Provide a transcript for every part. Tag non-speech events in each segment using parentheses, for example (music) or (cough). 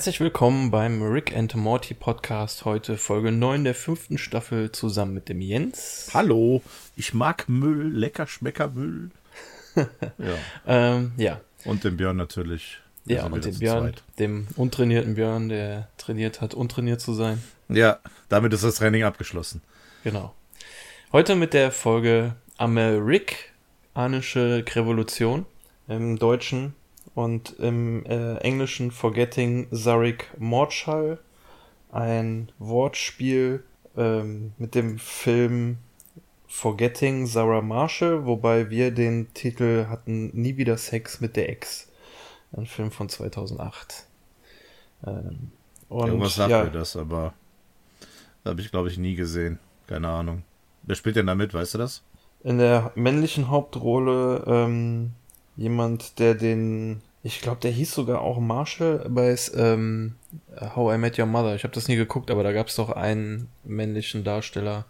Herzlich willkommen beim Rick and Morty Podcast. Heute Folge 9 der fünften Staffel zusammen mit dem Jens. Hallo, ich mag Müll, lecker Schmecker Müll. (laughs) ja. Ähm, ja. Und den Björn natürlich. Ja, und den Björn, zweit. dem untrainierten Björn, der trainiert hat, untrainiert zu sein. Ja, damit ist das Training abgeschlossen. Genau. Heute mit der Folge Amerikanische Revolution im Deutschen und im äh, Englischen Forgetting Zarik Mordschall, ein Wortspiel ähm, mit dem Film Forgetting Sarah Marshall, wobei wir den Titel hatten Nie wieder Sex mit der Ex. Ein Film von 2008. Ähm, und, Irgendwas sagt ja, mir das, aber habe ich glaube ich nie gesehen. Keine Ahnung. Wer spielt denn da mit, weißt du das? In der männlichen Hauptrolle ähm, jemand, der den, ich glaube, der hieß sogar auch Marshall bei ähm, How I Met Your Mother. Ich habe das nie geguckt, aber da gab es doch einen männlichen Darsteller,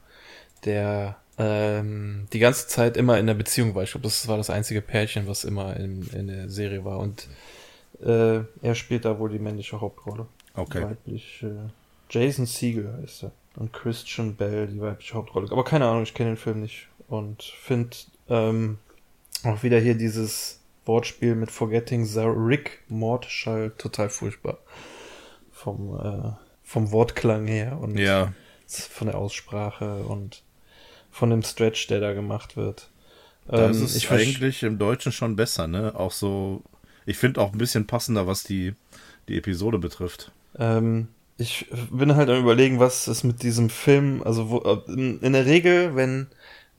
der ähm, die ganze Zeit immer in der Beziehung war. Ich glaube, das war das einzige Pärchen, was immer in, in der Serie war. Und äh, er spielt da wohl die männliche Hauptrolle. Okay. Weiblich, äh, Jason Siegel heißt er. Und Christian Bell, die weibliche Hauptrolle. Aber keine Ahnung, ich kenne den Film nicht. Und finde ähm, auch wieder hier dieses Wortspiel mit Forgetting the Rick Mordschall total furchtbar. Vom, äh, vom Wortklang her und ja. von der Aussprache und von dem Stretch, der da gemacht wird. Da ähm, ist es ich eigentlich im Deutschen schon besser, ne? Auch so, ich finde auch ein bisschen passender, was die, die Episode betrifft. Ähm, ich bin halt am überlegen, was es mit diesem Film, also wo, in, in der Regel, wenn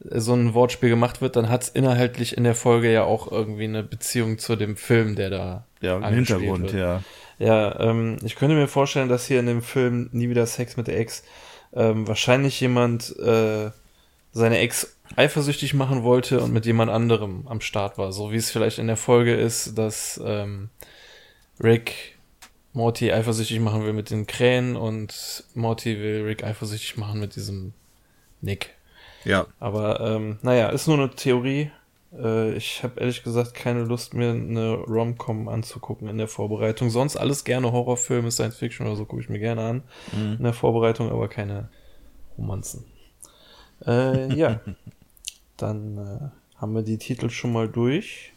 so ein Wortspiel gemacht wird, dann hat es inhaltlich in der Folge ja auch irgendwie eine Beziehung zu dem Film, der da ja im Hintergrund, wird. ja. Ja, ähm, ich könnte mir vorstellen, dass hier in dem Film Nie wieder Sex mit der Ex ähm, wahrscheinlich jemand äh, seine Ex eifersüchtig machen wollte und mit jemand anderem am Start war. So wie es vielleicht in der Folge ist, dass ähm, Rick Morty eifersüchtig machen will mit den Krähen und Morty will Rick eifersüchtig machen mit diesem Nick. Ja. Aber ähm, naja, ist nur eine Theorie. Äh, ich habe ehrlich gesagt keine Lust, mir eine Rom-Com anzugucken in der Vorbereitung. Sonst alles gerne Horrorfilme, Science Fiction oder so gucke ich mir gerne an mhm. in der Vorbereitung, aber keine Romanzen. Äh, ja, (laughs) dann äh, haben wir die Titel schon mal durch.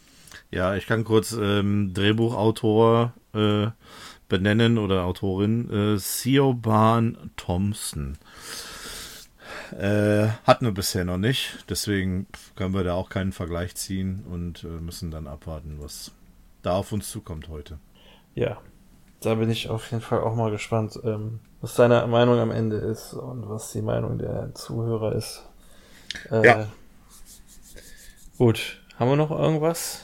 Ja, ich kann kurz ähm, Drehbuchautor äh, benennen oder Autorin äh, Siobhan Thompson. Äh, hatten wir bisher noch nicht, deswegen können wir da auch keinen Vergleich ziehen und äh, müssen dann abwarten, was da auf uns zukommt heute. Ja, da bin ich auf jeden Fall auch mal gespannt, ähm, was deine Meinung am Ende ist und was die Meinung der Zuhörer ist. Äh, ja. Gut, haben wir noch irgendwas?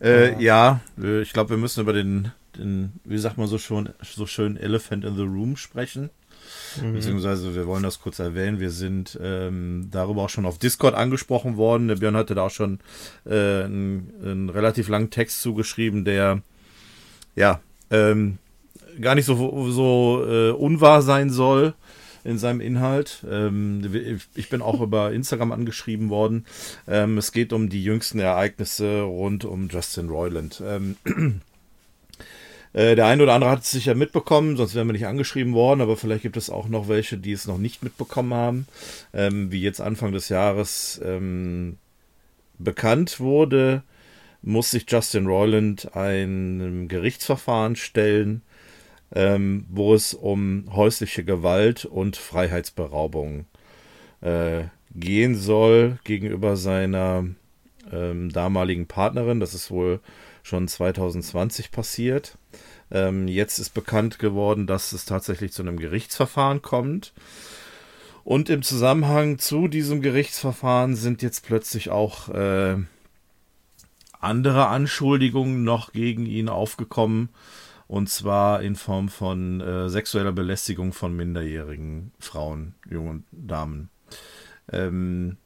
Äh, ja, ich glaube, wir müssen über den, den, wie sagt man so schon, so schön Elephant in the Room sprechen. Mhm. Beziehungsweise wir wollen das kurz erwähnen. Wir sind ähm, darüber auch schon auf Discord angesprochen worden. Der Björn hatte da auch schon äh, einen, relativ langen Text zugeschrieben, der ja ähm, gar nicht so, so äh, unwahr sein soll in seinem Inhalt. Ähm, ich bin auch (laughs) über Instagram angeschrieben worden. Ähm, es geht um die jüngsten Ereignisse rund um Justin Roiland. (clears throat) Äh, der eine oder andere hat es sicher mitbekommen, sonst wären wir nicht angeschrieben worden, aber vielleicht gibt es auch noch welche, die es noch nicht mitbekommen haben. Ähm, wie jetzt Anfang des Jahres ähm, bekannt wurde, muss sich Justin Roiland einem Gerichtsverfahren stellen, ähm, wo es um häusliche Gewalt und Freiheitsberaubung äh, gehen soll gegenüber seiner ähm, damaligen Partnerin. Das ist wohl schon 2020 passiert. Ähm, jetzt ist bekannt geworden, dass es tatsächlich zu einem Gerichtsverfahren kommt. Und im Zusammenhang zu diesem Gerichtsverfahren sind jetzt plötzlich auch äh, andere Anschuldigungen noch gegen ihn aufgekommen. Und zwar in Form von äh, sexueller Belästigung von minderjährigen Frauen, jungen Damen. Ähm,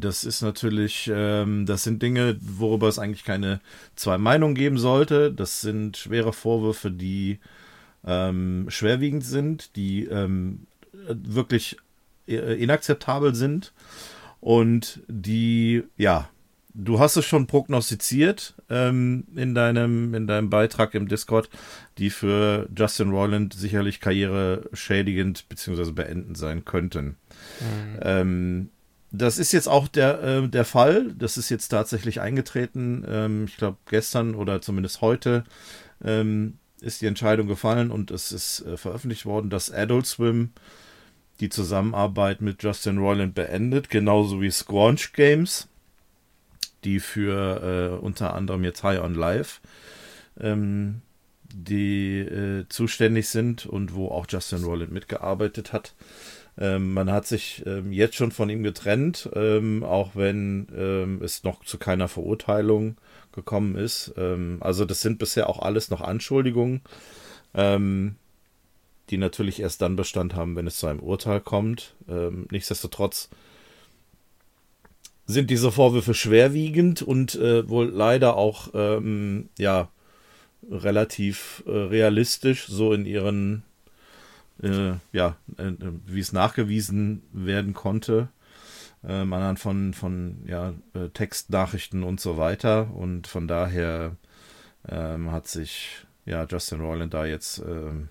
das ist natürlich, ähm, das sind Dinge, worüber es eigentlich keine zwei Meinungen geben sollte. Das sind schwere Vorwürfe, die ähm, schwerwiegend sind, die ähm, wirklich inakzeptabel sind und die, ja, du hast es schon prognostiziert ähm, in, deinem, in deinem Beitrag im Discord, die für Justin Roiland sicherlich karriereschädigend bzw. beendend sein könnten. Mhm. Ähm, das ist jetzt auch der, äh, der Fall. Das ist jetzt tatsächlich eingetreten. Ähm, ich glaube, gestern oder zumindest heute ähm, ist die Entscheidung gefallen und es ist äh, veröffentlicht worden, dass Adult Swim die Zusammenarbeit mit Justin Roiland beendet, genauso wie Squanch Games, die für äh, unter anderem jetzt High on Life ähm, die äh, zuständig sind und wo auch Justin Roiland mitgearbeitet hat. Ähm, man hat sich ähm, jetzt schon von ihm getrennt, ähm, auch wenn ähm, es noch zu keiner Verurteilung gekommen ist. Ähm, also das sind bisher auch alles noch Anschuldigungen, ähm, die natürlich erst dann Bestand haben, wenn es zu einem Urteil kommt. nichtsdestotrotz sind diese Vorwürfe schwerwiegend und äh, wohl leider auch ja relativ äh, realistisch so in ihren äh, ja, äh, wie es nachgewiesen werden konnte, äh, anhand von, von ja, äh, Textnachrichten und so weiter. Und von daher ähm, hat sich ja, Justin Roiland da jetzt ähm,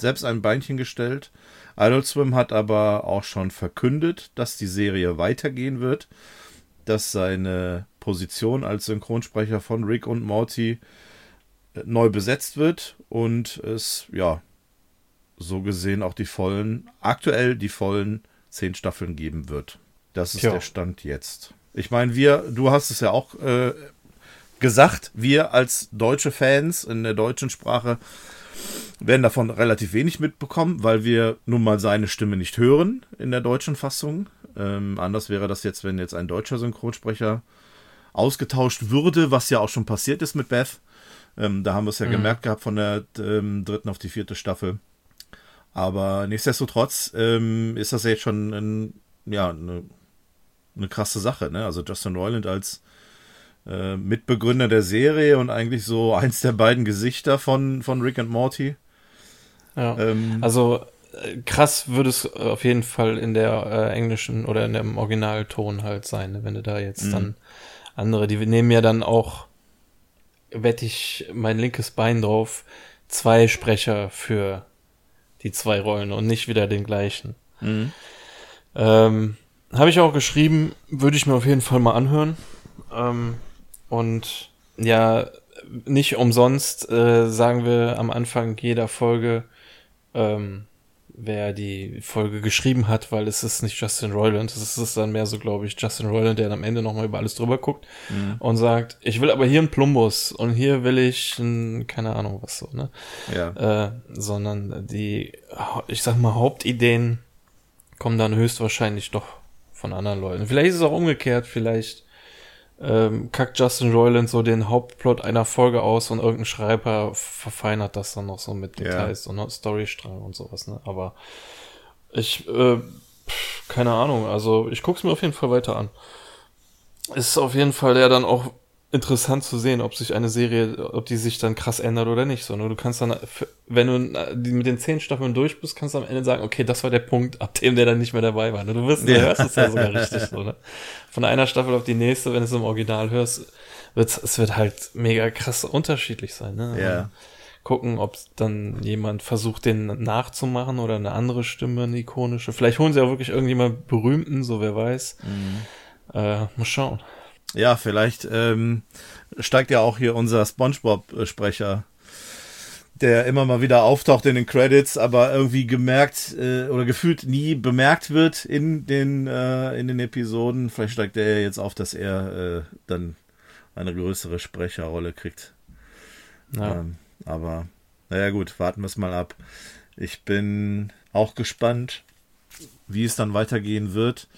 selbst ein Beinchen gestellt. Adult Swim hat aber auch schon verkündet, dass die Serie weitergehen wird, dass seine Position als Synchronsprecher von Rick und Morty äh, neu besetzt wird und es ja so gesehen auch die vollen, aktuell die vollen zehn Staffeln geben wird. Das ist Tja. der Stand jetzt. Ich meine, wir, du hast es ja auch äh, gesagt, wir als deutsche Fans in der deutschen Sprache werden davon relativ wenig mitbekommen, weil wir nun mal seine Stimme nicht hören in der deutschen Fassung. Ähm, anders wäre das jetzt, wenn jetzt ein deutscher Synchronsprecher ausgetauscht würde, was ja auch schon passiert ist mit Beth. Ähm, da haben wir es ja mhm. gemerkt gehabt von der ähm, dritten auf die vierte Staffel. Aber nichtsdestotrotz ähm, ist das ja jetzt schon ein, ja, eine, eine krasse Sache. Ne? Also Justin Roiland als äh, Mitbegründer der Serie und eigentlich so (laughs) eins der beiden Gesichter von, von Rick and Morty. Ja. Ähm, also äh, krass würde es auf jeden Fall in der äh, englischen oder in dem Originalton halt sein, ne? wenn du da jetzt mhm. dann andere, die nehmen ja dann auch, wette ich mein linkes Bein drauf, zwei Sprecher für die zwei Rollen und nicht wieder den gleichen. Mhm. Ähm, Habe ich auch geschrieben, würde ich mir auf jeden Fall mal anhören. Ähm, und ja, nicht umsonst äh, sagen wir am Anfang jeder Folge, ähm, wer die Folge geschrieben hat, weil es ist nicht Justin Roiland, es ist dann mehr so, glaube ich, Justin Roiland, der am Ende nochmal über alles drüber guckt mhm. und sagt, ich will aber hier einen Plumbus und hier will ich ein, keine Ahnung was so, ne? Ja. Äh, sondern die, ich sag mal, Hauptideen kommen dann höchstwahrscheinlich doch von anderen Leuten. Vielleicht ist es auch umgekehrt, vielleicht ähm, kackt Justin Roiland so den Hauptplot einer Folge aus und irgendein Schreiber verfeinert das dann noch so mit Details ja. und Storystrang und sowas, ne? Aber ich, äh, keine Ahnung, also ich guck's mir auf jeden Fall weiter an. Ist auf jeden Fall ja dann auch interessant zu sehen, ob sich eine Serie, ob die sich dann krass ändert oder nicht. So, ne? Du kannst dann, wenn du mit den zehn Staffeln durch bist, kannst du am Ende sagen, okay, das war der Punkt, ab dem der dann nicht mehr dabei war. Ne? Du wirst, ja. hörst es ja sogar richtig so, ne? Von einer Staffel auf die nächste, wenn du es im Original hörst, wird es wird halt mega krass unterschiedlich sein. Ne? Ja. Gucken, ob dann jemand versucht, den nachzumachen oder eine andere Stimme, eine ikonische. Vielleicht holen sie auch wirklich irgendjemand berühmten, so wer weiß. Mhm. Äh, mal schauen. Ja, vielleicht ähm, steigt ja auch hier unser SpongeBob-Sprecher, der immer mal wieder auftaucht in den Credits, aber irgendwie gemerkt äh, oder gefühlt nie bemerkt wird in den äh, in den Episoden. Vielleicht steigt er jetzt auf, dass er äh, dann eine größere Sprecherrolle kriegt. Ja. Ähm, aber naja gut, warten wir es mal ab. Ich bin auch gespannt, wie es dann weitergehen wird.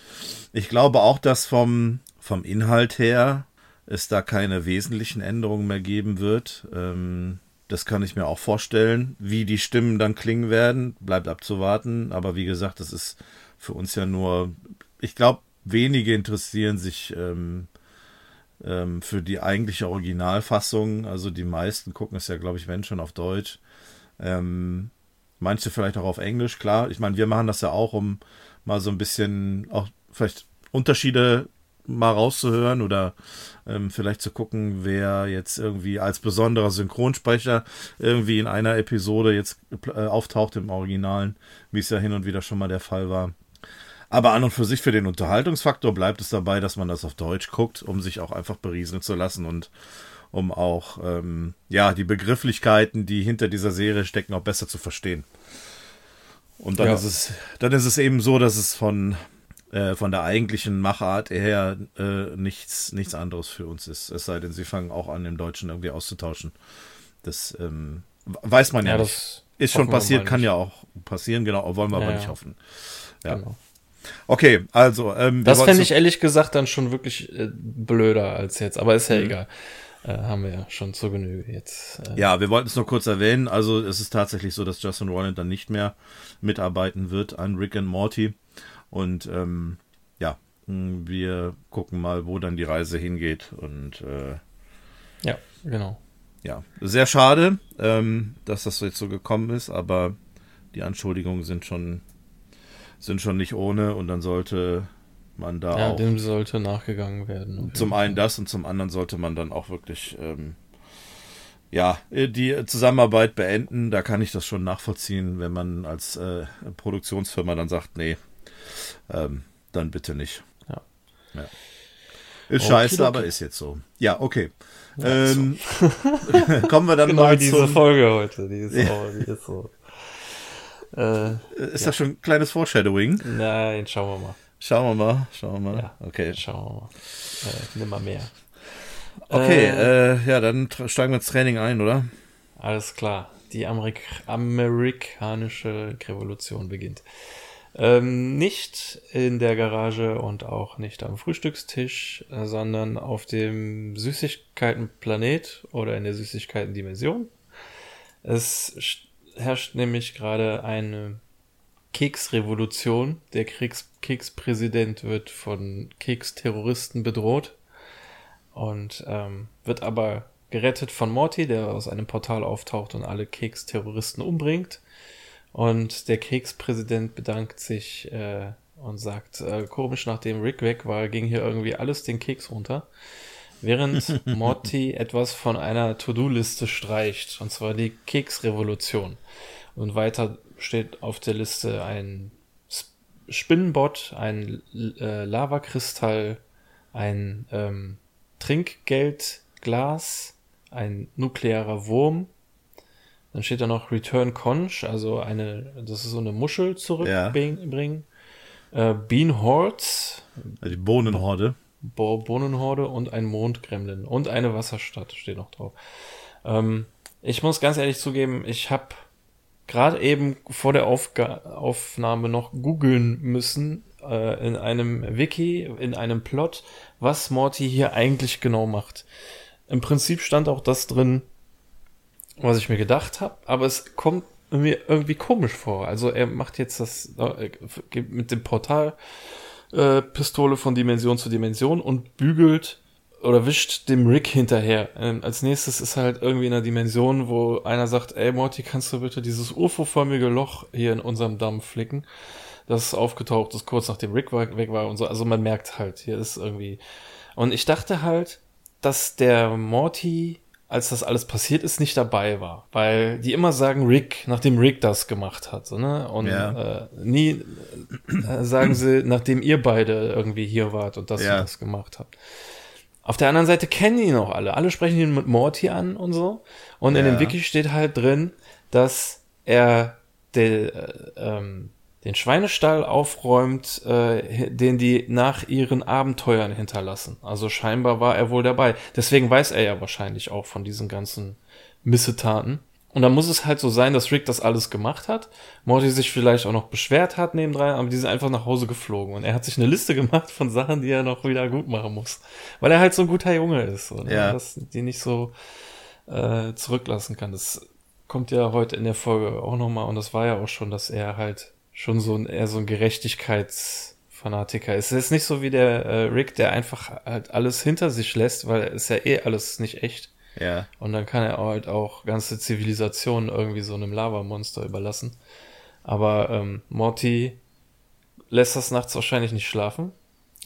Ich glaube auch, dass vom vom Inhalt her es da keine wesentlichen Änderungen mehr geben wird. Ähm, das kann ich mir auch vorstellen. Wie die Stimmen dann klingen werden, bleibt abzuwarten. Aber wie gesagt, das ist für uns ja nur, ich glaube, wenige interessieren sich ähm, ähm, für die eigentliche Originalfassung. Also die meisten gucken es ja, glaube ich, wenn schon auf Deutsch. Ähm, manche vielleicht auch auf Englisch, klar. Ich meine, wir machen das ja auch, um mal so ein bisschen auch vielleicht Unterschiede mal rauszuhören oder ähm, vielleicht zu gucken, wer jetzt irgendwie als besonderer Synchronsprecher irgendwie in einer Episode jetzt äh, auftaucht im Originalen, wie es ja hin und wieder schon mal der Fall war. Aber an und für sich für den Unterhaltungsfaktor bleibt es dabei, dass man das auf Deutsch guckt, um sich auch einfach berieseln zu lassen und um auch ähm, ja die Begrifflichkeiten, die hinter dieser Serie stecken, auch besser zu verstehen. Und dann ja. ist es, dann ist es eben so, dass es von äh, von der eigentlichen Machart her äh, nichts nichts anderes für uns ist. Es sei denn, sie fangen auch an, im Deutschen irgendwie auszutauschen. Das ähm, weiß man ja, ja nicht. Ist schon passiert, kann ja auch passieren, genau, wollen wir ja, aber nicht hoffen. Ja. Genau. Okay, also. Ähm, das fände ich ehrlich gesagt dann schon wirklich äh, blöder als jetzt, aber ist ja mhm. egal. Äh, haben wir ja schon zur Genüge jetzt. Äh. Ja, wir wollten es nur kurz erwähnen. Also es ist tatsächlich so, dass Justin Roiland dann nicht mehr mitarbeiten wird an Rick and Morty. Und ähm, ja, wir gucken mal, wo dann die Reise hingeht. Und äh, ja, genau. Ja, sehr schade, ähm, dass das jetzt so gekommen ist, aber die Anschuldigungen sind schon sind schon nicht ohne und dann sollte man da ja, auch. dem sollte nachgegangen werden. Zum einen das und zum anderen sollte man dann auch wirklich ähm, ja die Zusammenarbeit beenden. Da kann ich das schon nachvollziehen, wenn man als äh, Produktionsfirma dann sagt, nee, ähm, dann bitte nicht. Ja. ja. Ist okay, scheiße, okay. aber ist jetzt so. Ja, okay. Ja, ähm, so. (laughs) kommen wir dann genau mal diese Folge heute. Die ist, auch, die ist so. Äh, ist ja. das schon ein kleines Foreshadowing? Nein, schauen wir mal. Schauen wir mal, schauen wir mal. Ja, okay. Schauen wir mal. Äh, nimm mal mehr. Okay, äh, äh, ja, dann steigen wir ins Training ein, oder? Alles klar. Die Amerik amerikanische Revolution beginnt. Ähm, nicht in der Garage und auch nicht am Frühstückstisch, sondern auf dem Süßigkeitenplanet oder in der Süßigkeitendimension. Es herrscht nämlich gerade eine Keksrevolution. Der Kriegs Kekspräsident wird von Keksterroristen bedroht und ähm, wird aber gerettet von Morty, der aus einem Portal auftaucht und alle Keksterroristen umbringt. Und der Kekspräsident bedankt sich äh, und sagt, äh, komisch, nachdem Rick weg war, ging hier irgendwie alles den Keks runter. Während (laughs) Morty etwas von einer To-Do-Liste streicht, und zwar die Keksrevolution. Und weiter steht auf der Liste ein Spinnenbot, ein äh, Lavakristall, ein ähm, Trinkgeldglas, ein nuklearer Wurm. Dann steht da noch Return Conch, also eine, das ist so eine Muschel zurückbringen. Ja. Äh, Bean Hordes. Die Bohnenhorde. Bo Bohnenhorde und ein Mondgremlin und eine Wasserstadt steht noch drauf. Ähm, ich muss ganz ehrlich zugeben, ich habe gerade eben vor der Aufga Aufnahme noch googeln müssen äh, in einem Wiki, in einem Plot, was Morty hier eigentlich genau macht. Im Prinzip stand auch das drin, was ich mir gedacht habe, aber es kommt mir irgendwie komisch vor. Also er macht jetzt das äh, mit dem Portal äh, Pistole von Dimension zu Dimension und bügelt oder wischt dem Rick hinterher. Ähm, als nächstes ist halt irgendwie in einer Dimension, wo einer sagt, ey Morty, kannst du bitte dieses UFO-förmige Loch hier in unserem Damm flicken? Das aufgetaucht ist kurz nachdem Rick weg war und so. Also man merkt halt, hier ist irgendwie. Und ich dachte halt, dass der Morty, als das alles passiert ist, nicht dabei war. Weil die immer sagen Rick, nachdem Rick das gemacht hat. So, ne? Und ja. äh, nie äh, sagen sie, nachdem ihr beide irgendwie hier wart und das ja. und das gemacht habt. Auf der anderen Seite kennen ihn auch alle. Alle sprechen ihn mit Morty an und so. Und ja. in dem Wiki steht halt drin, dass er de, äh, ähm, den Schweinestall aufräumt, äh, den die nach ihren Abenteuern hinterlassen. Also scheinbar war er wohl dabei. Deswegen weiß er ja wahrscheinlich auch von diesen ganzen Missetaten. Und dann muss es halt so sein, dass Rick das alles gemacht hat, Morty sich vielleicht auch noch beschwert hat nebendran, aber die sind einfach nach Hause geflogen. Und er hat sich eine Liste (laughs) gemacht von Sachen, die er noch wieder gut machen muss. Weil er halt so ein guter Junge ist, oder? Ja. Dass die nicht so äh, zurücklassen kann. Das kommt ja heute in der Folge auch nochmal, und das war ja auch schon, dass er halt schon so ein, eher so ein Gerechtigkeitsfanatiker ist. Es ist nicht so wie der äh, Rick, der einfach halt alles hinter sich lässt, weil es ja eh alles nicht echt ja. Und dann kann er halt auch ganze Zivilisationen irgendwie so einem Lavamonster überlassen. Aber ähm, Morty lässt das nachts wahrscheinlich nicht schlafen.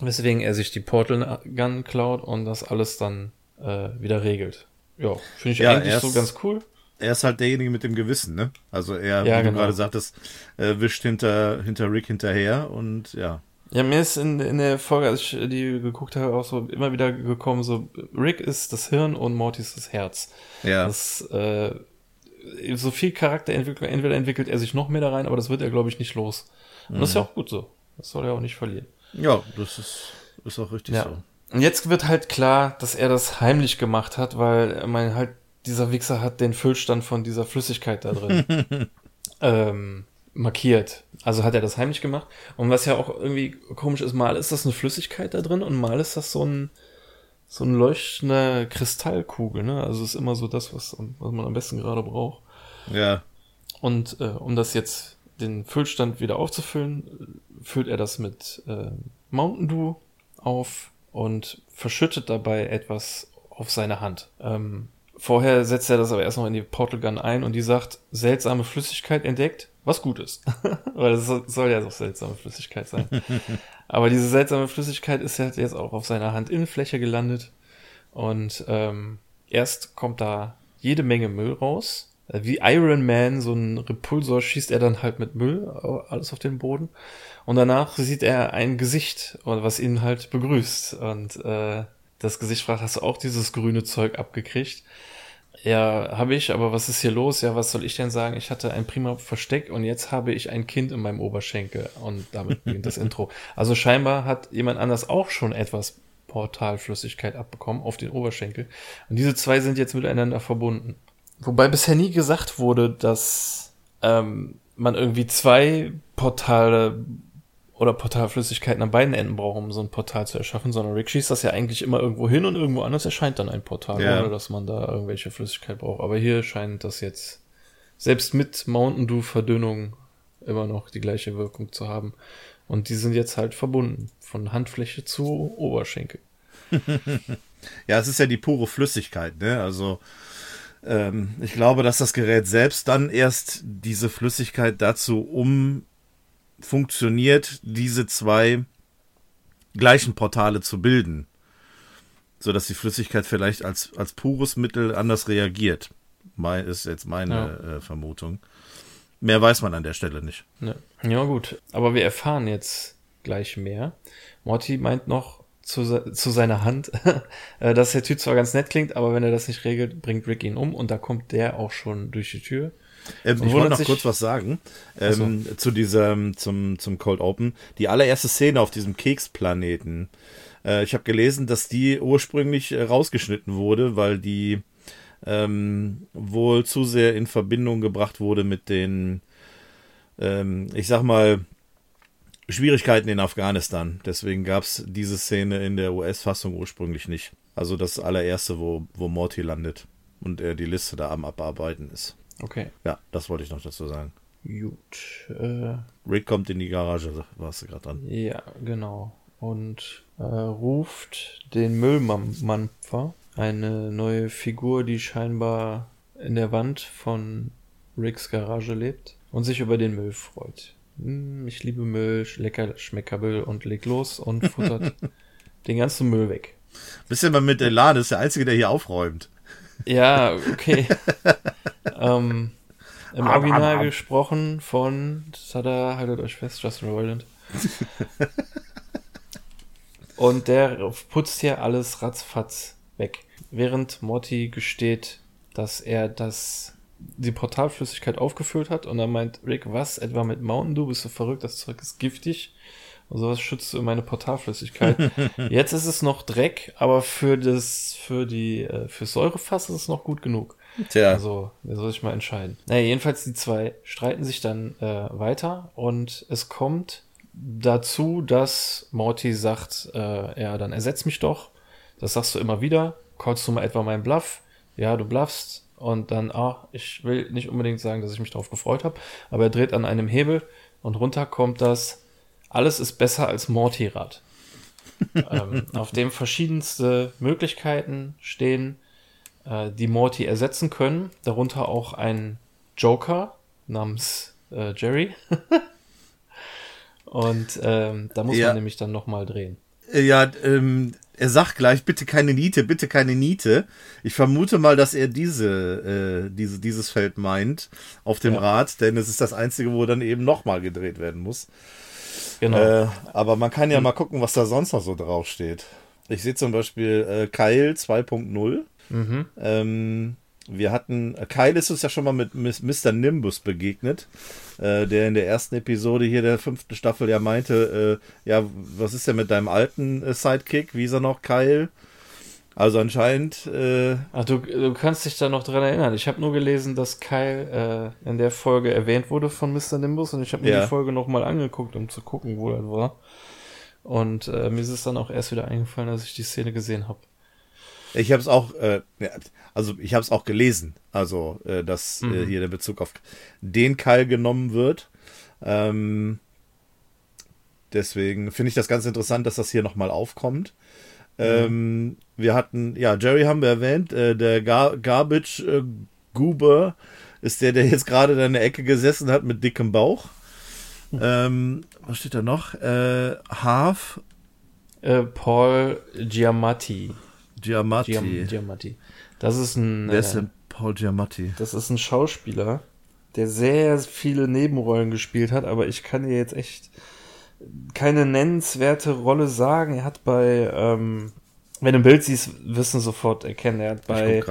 weswegen er sich die Portal Gun klaut und das alles dann äh, wieder regelt. Ja, finde ich ja, eigentlich so ganz cool. Er ist halt derjenige mit dem Gewissen, ne? Also er, ja, wie genau. du gerade sagtest, äh, wischt hinter, hinter Rick hinterher und ja. Ja, mir ist in, in der Folge, als ich die geguckt habe, auch so immer wieder gekommen, so Rick ist das Hirn und Morty ist das Herz. Ja. Das, äh, so viel Charakterentwicklung, entweder entwickelt er sich noch mehr da rein, aber das wird er, glaube ich, nicht los. Und mhm. das ist ja auch gut so. Das soll er auch nicht verlieren. Ja, das ist, ist auch richtig ja. so. Und jetzt wird halt klar, dass er das heimlich gemacht hat, weil man halt, dieser Wichser hat den Füllstand von dieser Flüssigkeit da drin (laughs) ähm, markiert. Also hat er das heimlich gemacht. Und was ja auch irgendwie komisch ist, mal ist das eine Flüssigkeit da drin und mal ist das so ein, so ein leuchtender Kristallkugel, ne? Also ist immer so das, was, was man am besten gerade braucht. Ja. Und äh, um das jetzt den Füllstand wieder aufzufüllen, füllt er das mit äh, Mountain Dew auf und verschüttet dabei etwas auf seine Hand. Ähm, vorher setzt er das aber erst noch in die Portal Gun ein und die sagt, seltsame Flüssigkeit entdeckt, was gut ist. (laughs) Weil es soll ja so seltsame Flüssigkeit sein. (laughs) aber diese seltsame Flüssigkeit ist halt jetzt auch auf seiner Handinnenfläche gelandet und ähm, erst kommt da jede Menge Müll raus äh, wie Iron Man, so ein Repulsor, schießt er dann halt mit Müll alles auf den Boden. Und danach sieht er ein Gesicht, was ihn halt begrüßt. Und äh, das Gesicht fragt, hast du auch dieses grüne Zeug abgekriegt? Ja, habe ich, aber was ist hier los? Ja, was soll ich denn sagen? Ich hatte ein prima Versteck und jetzt habe ich ein Kind in meinem Oberschenkel. Und damit beginnt das (laughs) Intro. Also scheinbar hat jemand anders auch schon etwas Portalflüssigkeit abbekommen auf den Oberschenkel. Und diese zwei sind jetzt miteinander verbunden. Wobei bisher nie gesagt wurde, dass ähm, man irgendwie zwei Portale oder Portalflüssigkeiten an beiden Enden braucht, um so ein Portal zu erschaffen, sondern Rick schießt das ja eigentlich immer irgendwo hin und irgendwo anders erscheint dann ein Portal, ja. ohne dass man da irgendwelche Flüssigkeit braucht. Aber hier scheint das jetzt selbst mit Mountain Dew Verdünnung immer noch die gleiche Wirkung zu haben. Und die sind jetzt halt verbunden von Handfläche zu Oberschenkel. (laughs) ja, es ist ja die pure Flüssigkeit, ne? Also ähm, ich glaube, dass das Gerät selbst dann erst diese Flüssigkeit dazu umfunktioniert, diese zwei gleichen Portale zu bilden. So dass die Flüssigkeit vielleicht als, als pures Mittel anders reagiert. Mein, ist jetzt meine ja. äh, Vermutung. Mehr weiß man an der Stelle nicht. Ja. ja, gut. Aber wir erfahren jetzt gleich mehr. Morty meint noch, zu, zu seiner Hand, (laughs) äh, dass der Typ zwar ganz nett klingt, aber wenn er das nicht regelt, bringt Rick ihn um und da kommt der auch schon durch die Tür. Ähm, ich wollte noch kurz was sagen ähm, so. zu diesem zum zum Cold Open. Die allererste Szene auf diesem Keksplaneten. Äh, ich habe gelesen, dass die ursprünglich äh, rausgeschnitten wurde, weil die ähm, wohl zu sehr in Verbindung gebracht wurde mit den, ähm, ich sag mal, Schwierigkeiten in Afghanistan. Deswegen gab es diese Szene in der US-Fassung ursprünglich nicht. Also das allererste, wo, wo Morty landet und er die Liste da am Abarbeiten ist. Okay. Ja, das wollte ich noch dazu sagen. Gut. Äh, Rick kommt in die Garage, warst du gerade dran. Ja, genau. Und äh, ruft den Müllmampfer, eine neue Figur, die scheinbar in der Wand von Ricks Garage lebt und sich über den Müll freut. Hm, ich liebe Müll, lecker Schmeckermüll und leg los und futtert (laughs) den ganzen Müll weg. Bisschen mal mit Elan, ist der Einzige, der hier aufräumt. Ja, okay. (laughs) ähm, Im am, Original am, am. gesprochen von, das hat er, haltet euch fest, Justin Roiland. (laughs) und der putzt hier alles ratzfatz weg. Während Morty gesteht, dass er das die Portalflüssigkeit aufgefüllt hat und dann meint Rick, was, etwa mit Mountain Dew, bist du verrückt, das Zeug ist giftig sowas schützt du meine Portalflüssigkeit. (laughs) Jetzt ist es noch Dreck, aber für das, für die, äh, für Säurefass ist es noch gut genug. Tja. Also, da soll ich mal entscheiden. Naja, jedenfalls die zwei streiten sich dann äh, weiter und es kommt dazu, dass Morty sagt, äh, ja, dann ersetz mich doch. Das sagst du immer wieder. Callst du mal etwa meinen Bluff? Ja, du bluffst und dann, ah, ich will nicht unbedingt sagen, dass ich mich darauf gefreut habe, aber er dreht an einem Hebel und runter kommt das, alles ist besser als Mortirad. (laughs) ähm, auf dem verschiedenste Möglichkeiten stehen, äh, die Morty ersetzen können, darunter auch ein Joker namens äh, Jerry. (laughs) und ähm, da muss ja. man nämlich dann nochmal drehen. Äh, ja, ähm, er sagt gleich, bitte keine Niete, bitte keine Niete. Ich vermute mal, dass er diese, äh, diese, dieses Feld meint auf dem ja. Rad, denn es ist das einzige, wo dann eben nochmal gedreht werden muss. Genau. Äh, aber man kann ja hm. mal gucken, was da sonst noch so draufsteht. Ich sehe zum Beispiel äh, Kyle 2.0. Mhm. Ähm, wir hatten, Kyle ist uns ja schon mal mit Mr. Nimbus begegnet, äh, der in der ersten Episode hier der fünften Staffel ja meinte, äh, ja, was ist denn mit deinem alten äh, Sidekick? Wie ist er noch, Kyle? Also anscheinend. Äh, Ach, du, du kannst dich da noch dran erinnern. Ich habe nur gelesen, dass Kyle äh, in der Folge erwähnt wurde von Mr. Nimbus und ich habe mir ja. die Folge nochmal angeguckt, um zu gucken, wo er war. Und äh, mir ist es dann auch erst wieder eingefallen, als ich die Szene gesehen habe. Ich habe es auch, äh, also ich habe es auch gelesen, also äh, dass äh, mhm. äh, hier der Bezug auf den Keil genommen wird. Ähm, deswegen finde ich das ganz interessant, dass das hier nochmal aufkommt. Ähm, wir hatten, ja, Jerry haben wir erwähnt, äh, der Gar Garbage äh, Goober ist der, der jetzt gerade in der Ecke gesessen hat mit dickem Bauch. Ähm, was steht da noch? Äh, Half. Paul Giamatti. Giamatti. Giam Giamatti. Das ist ein. Wer ist denn äh, Paul Giamatti? Das ist ein Schauspieler, der sehr viele Nebenrollen gespielt hat, aber ich kann dir jetzt echt keine nennenswerte Rolle sagen. Er hat bei, ähm, wenn du ein Bild siehst, du sofort erkennen. Er hat bei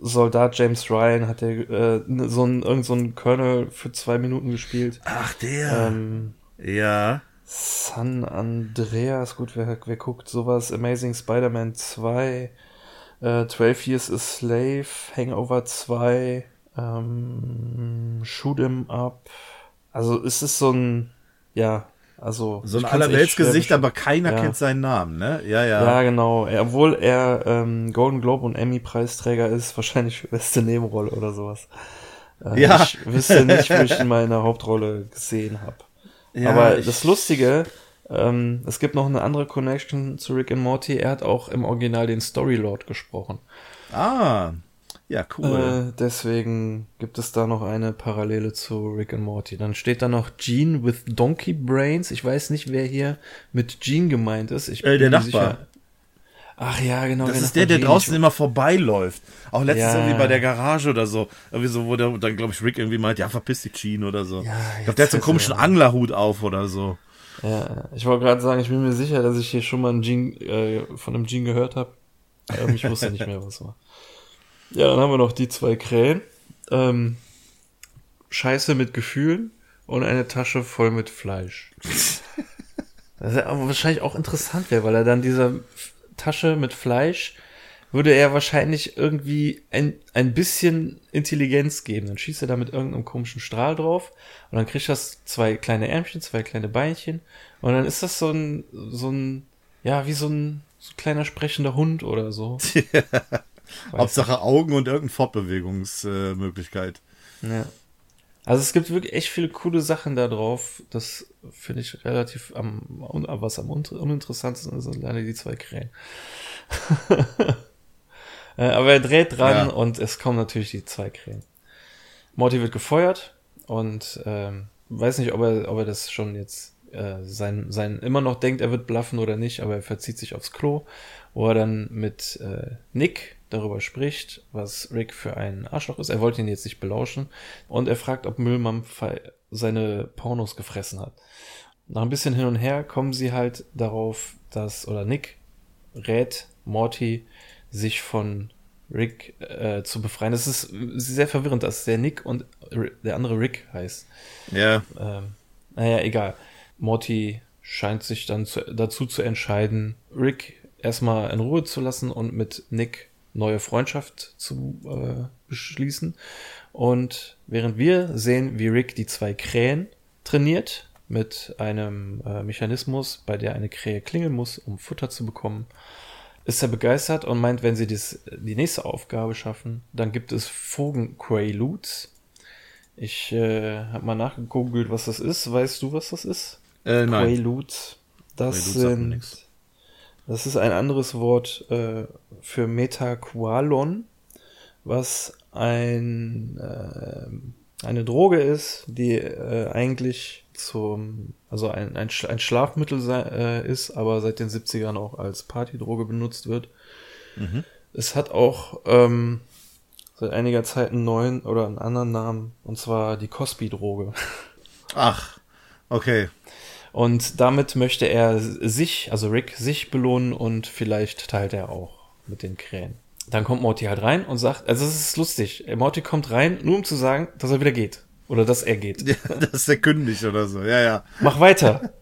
Soldat James Ryan hat er äh, so ein irgend so ein Colonel für zwei Minuten gespielt. Ach der. Ähm, ja. San Andreas, gut, wer, wer guckt sowas? Amazing Spider-Man 2, äh, 12 Years a Slave, Hangover 2, ähm, Shoot 'em Up. Also es ist so ein, ja, also. So ein Allerweltsgesicht, aber keiner ja. kennt seinen Namen, ne? Ja, ja. Ja, genau. Obwohl er ähm, Golden Globe und Emmy-Preisträger ist, (laughs) wahrscheinlich beste Nebenrolle oder sowas. Äh, ja. Ich wüsste nicht, wo ich in meiner Hauptrolle gesehen habe. Ja, Aber das Lustige, ähm, es gibt noch eine andere Connection zu Rick and Morty. Er hat auch im Original den Storylord gesprochen. Ah, ja, cool. Äh, deswegen gibt es da noch eine Parallele zu Rick and Morty. Dann steht da noch Gene with Donkey Brains. Ich weiß nicht, wer hier mit Gene gemeint ist. Ich äh, der Nachbar. Sicher. Ach ja, genau. Das ist der, der draußen immer vorbeiläuft. Auch letztens ja. irgendwie bei der Garage oder so. Irgendwie so, wo der, dann glaube ich Rick irgendwie meint, ja, verpiss dich, Gene oder so. Ja, ich glaube, der hat so einen komischen ja. Anglerhut auf oder so. Ja, ich wollte gerade sagen, ich bin mir sicher, dass ich hier schon mal einen Gene, äh, von einem Gene gehört habe. Ich wusste nicht mehr, was war. Ja, dann haben wir noch die zwei Krähen. Ähm, Scheiße mit Gefühlen und eine Tasche voll mit Fleisch. (laughs) Das ist aber wahrscheinlich auch interessant wäre, weil er dann dieser Tasche mit Fleisch würde er wahrscheinlich irgendwie ein, ein bisschen Intelligenz geben. Dann schießt er da mit irgendeinem komischen Strahl drauf und dann kriegt das zwei kleine Ärmchen, zwei kleine Beinchen und dann ist das so ein, so ein, ja, wie so ein, so ein kleiner sprechender Hund oder so. (laughs) (laughs) Hauptsache. Augen und irgendeine Fortbewegungsmöglichkeit. Ja. Also es gibt wirklich echt viele coole Sachen da drauf. Das finde ich relativ am, was am uninteressantesten ist, sind leider die zwei Krähen. (laughs) Äh, aber er dreht dran ja. und es kommen natürlich die zwei Krähen. Morty wird gefeuert und ähm, weiß nicht, ob er, ob er das schon jetzt äh, sein, sein immer noch denkt, er wird bluffen oder nicht, aber er verzieht sich aufs Klo, wo er dann mit äh, Nick darüber spricht, was Rick für ein Arschloch ist. Er wollte ihn jetzt nicht belauschen und er fragt, ob Müllmann seine Pornos gefressen hat. Nach ein bisschen hin und her kommen sie halt darauf, dass, oder Nick rät Morty, sich von Rick äh, zu befreien. Das ist sehr verwirrend, dass der Nick und der andere Rick heißt. Ja. Ähm, naja, egal. Morty scheint sich dann zu, dazu zu entscheiden, Rick erstmal in Ruhe zu lassen und mit Nick neue Freundschaft zu äh, beschließen. Und während wir sehen, wie Rick die zwei Krähen trainiert mit einem äh, Mechanismus, bei der eine Krähe klingeln muss, um Futter zu bekommen, ist er begeistert und meint, wenn sie dies, die nächste Aufgabe schaffen, dann gibt es Fogen-Quaaludes. Ich äh, habe mal nachgegoogelt, was das ist. Weißt du, was das ist? Äh, nein. Quaaludes. Das sind das ist ein anderes Wort äh, für Metaqualon, was ein, äh, eine Droge ist, die äh, eigentlich zum, also ein, ein, ein Schlafmittel sei, äh, ist, aber seit den 70ern auch als Partydroge benutzt wird. Mhm. Es hat auch ähm, seit einiger Zeit einen neuen oder einen anderen Namen, und zwar die Cosby-Droge. Ach, okay. Und damit möchte er sich, also Rick, sich belohnen und vielleicht teilt er auch mit den Krähen. Dann kommt Morty halt rein und sagt, also es ist lustig, Morty kommt rein, nur um zu sagen, dass er wieder geht. Oder dass er geht. Ja, (laughs) dass er kündigt oder so, ja, ja. Mach weiter.